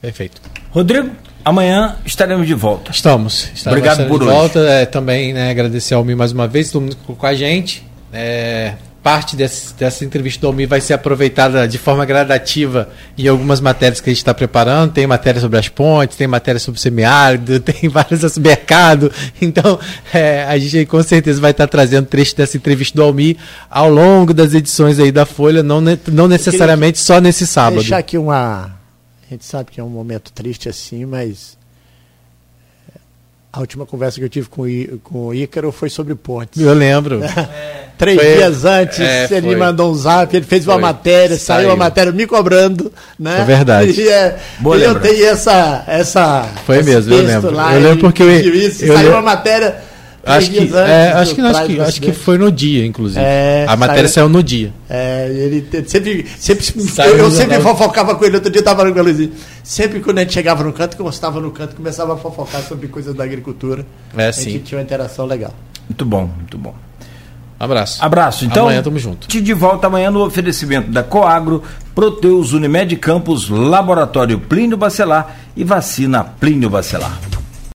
Perfeito. Rodrigo, amanhã estaremos de volta. Estamos. estaremos Obrigado por de hoje. volta. É, também né, agradecer ao Mi mais uma vez, todo mundo com a gente. É, parte desse, dessa entrevista do Almir vai ser aproveitada de forma gradativa em algumas matérias que a gente está preparando. Tem matéria sobre as pontes, tem matéria sobre o semiárido, tem várias sobre mercado. Então, é, a gente com certeza vai estar trazendo trecho dessa entrevista do Almir ao longo das edições aí da Folha, não, não necessariamente só nesse sábado. Deixar aqui uma. A gente sabe que é um momento triste assim, mas a última conversa que eu tive com, com o Ícaro foi sobre pontes. Eu lembro. É. Três foi, dias antes, é, ele foi. mandou um zap, ele fez uma foi. matéria, saiu, saiu a matéria me cobrando. Né? É verdade. E, é, Boa eu tenho essa, essa. Foi mesmo, eu lembro. Lá, eu lembro porque eu. Isso, eu saiu eu, uma matéria Acho que, é, acho, que, acho, que, acho que foi no dia, inclusive. É, a matéria saiu, saiu, no dia. É, ele sempre. sempre eu, eu sempre fofocava com ele. Outro dia eu estava no Luizinho. Sempre quando a gente chegava no canto, que eu estava no canto, começava a fofocar sobre coisas da agricultura. É, a sim. gente tinha uma interação legal. Muito bom, muito bom. Abraço. Abraço. Então, amanhã tamo junto. Te de volta amanhã no oferecimento da Coagro, Proteus Unimed Campos, Laboratório Plínio Bacelar e Vacina Plínio Bacelar.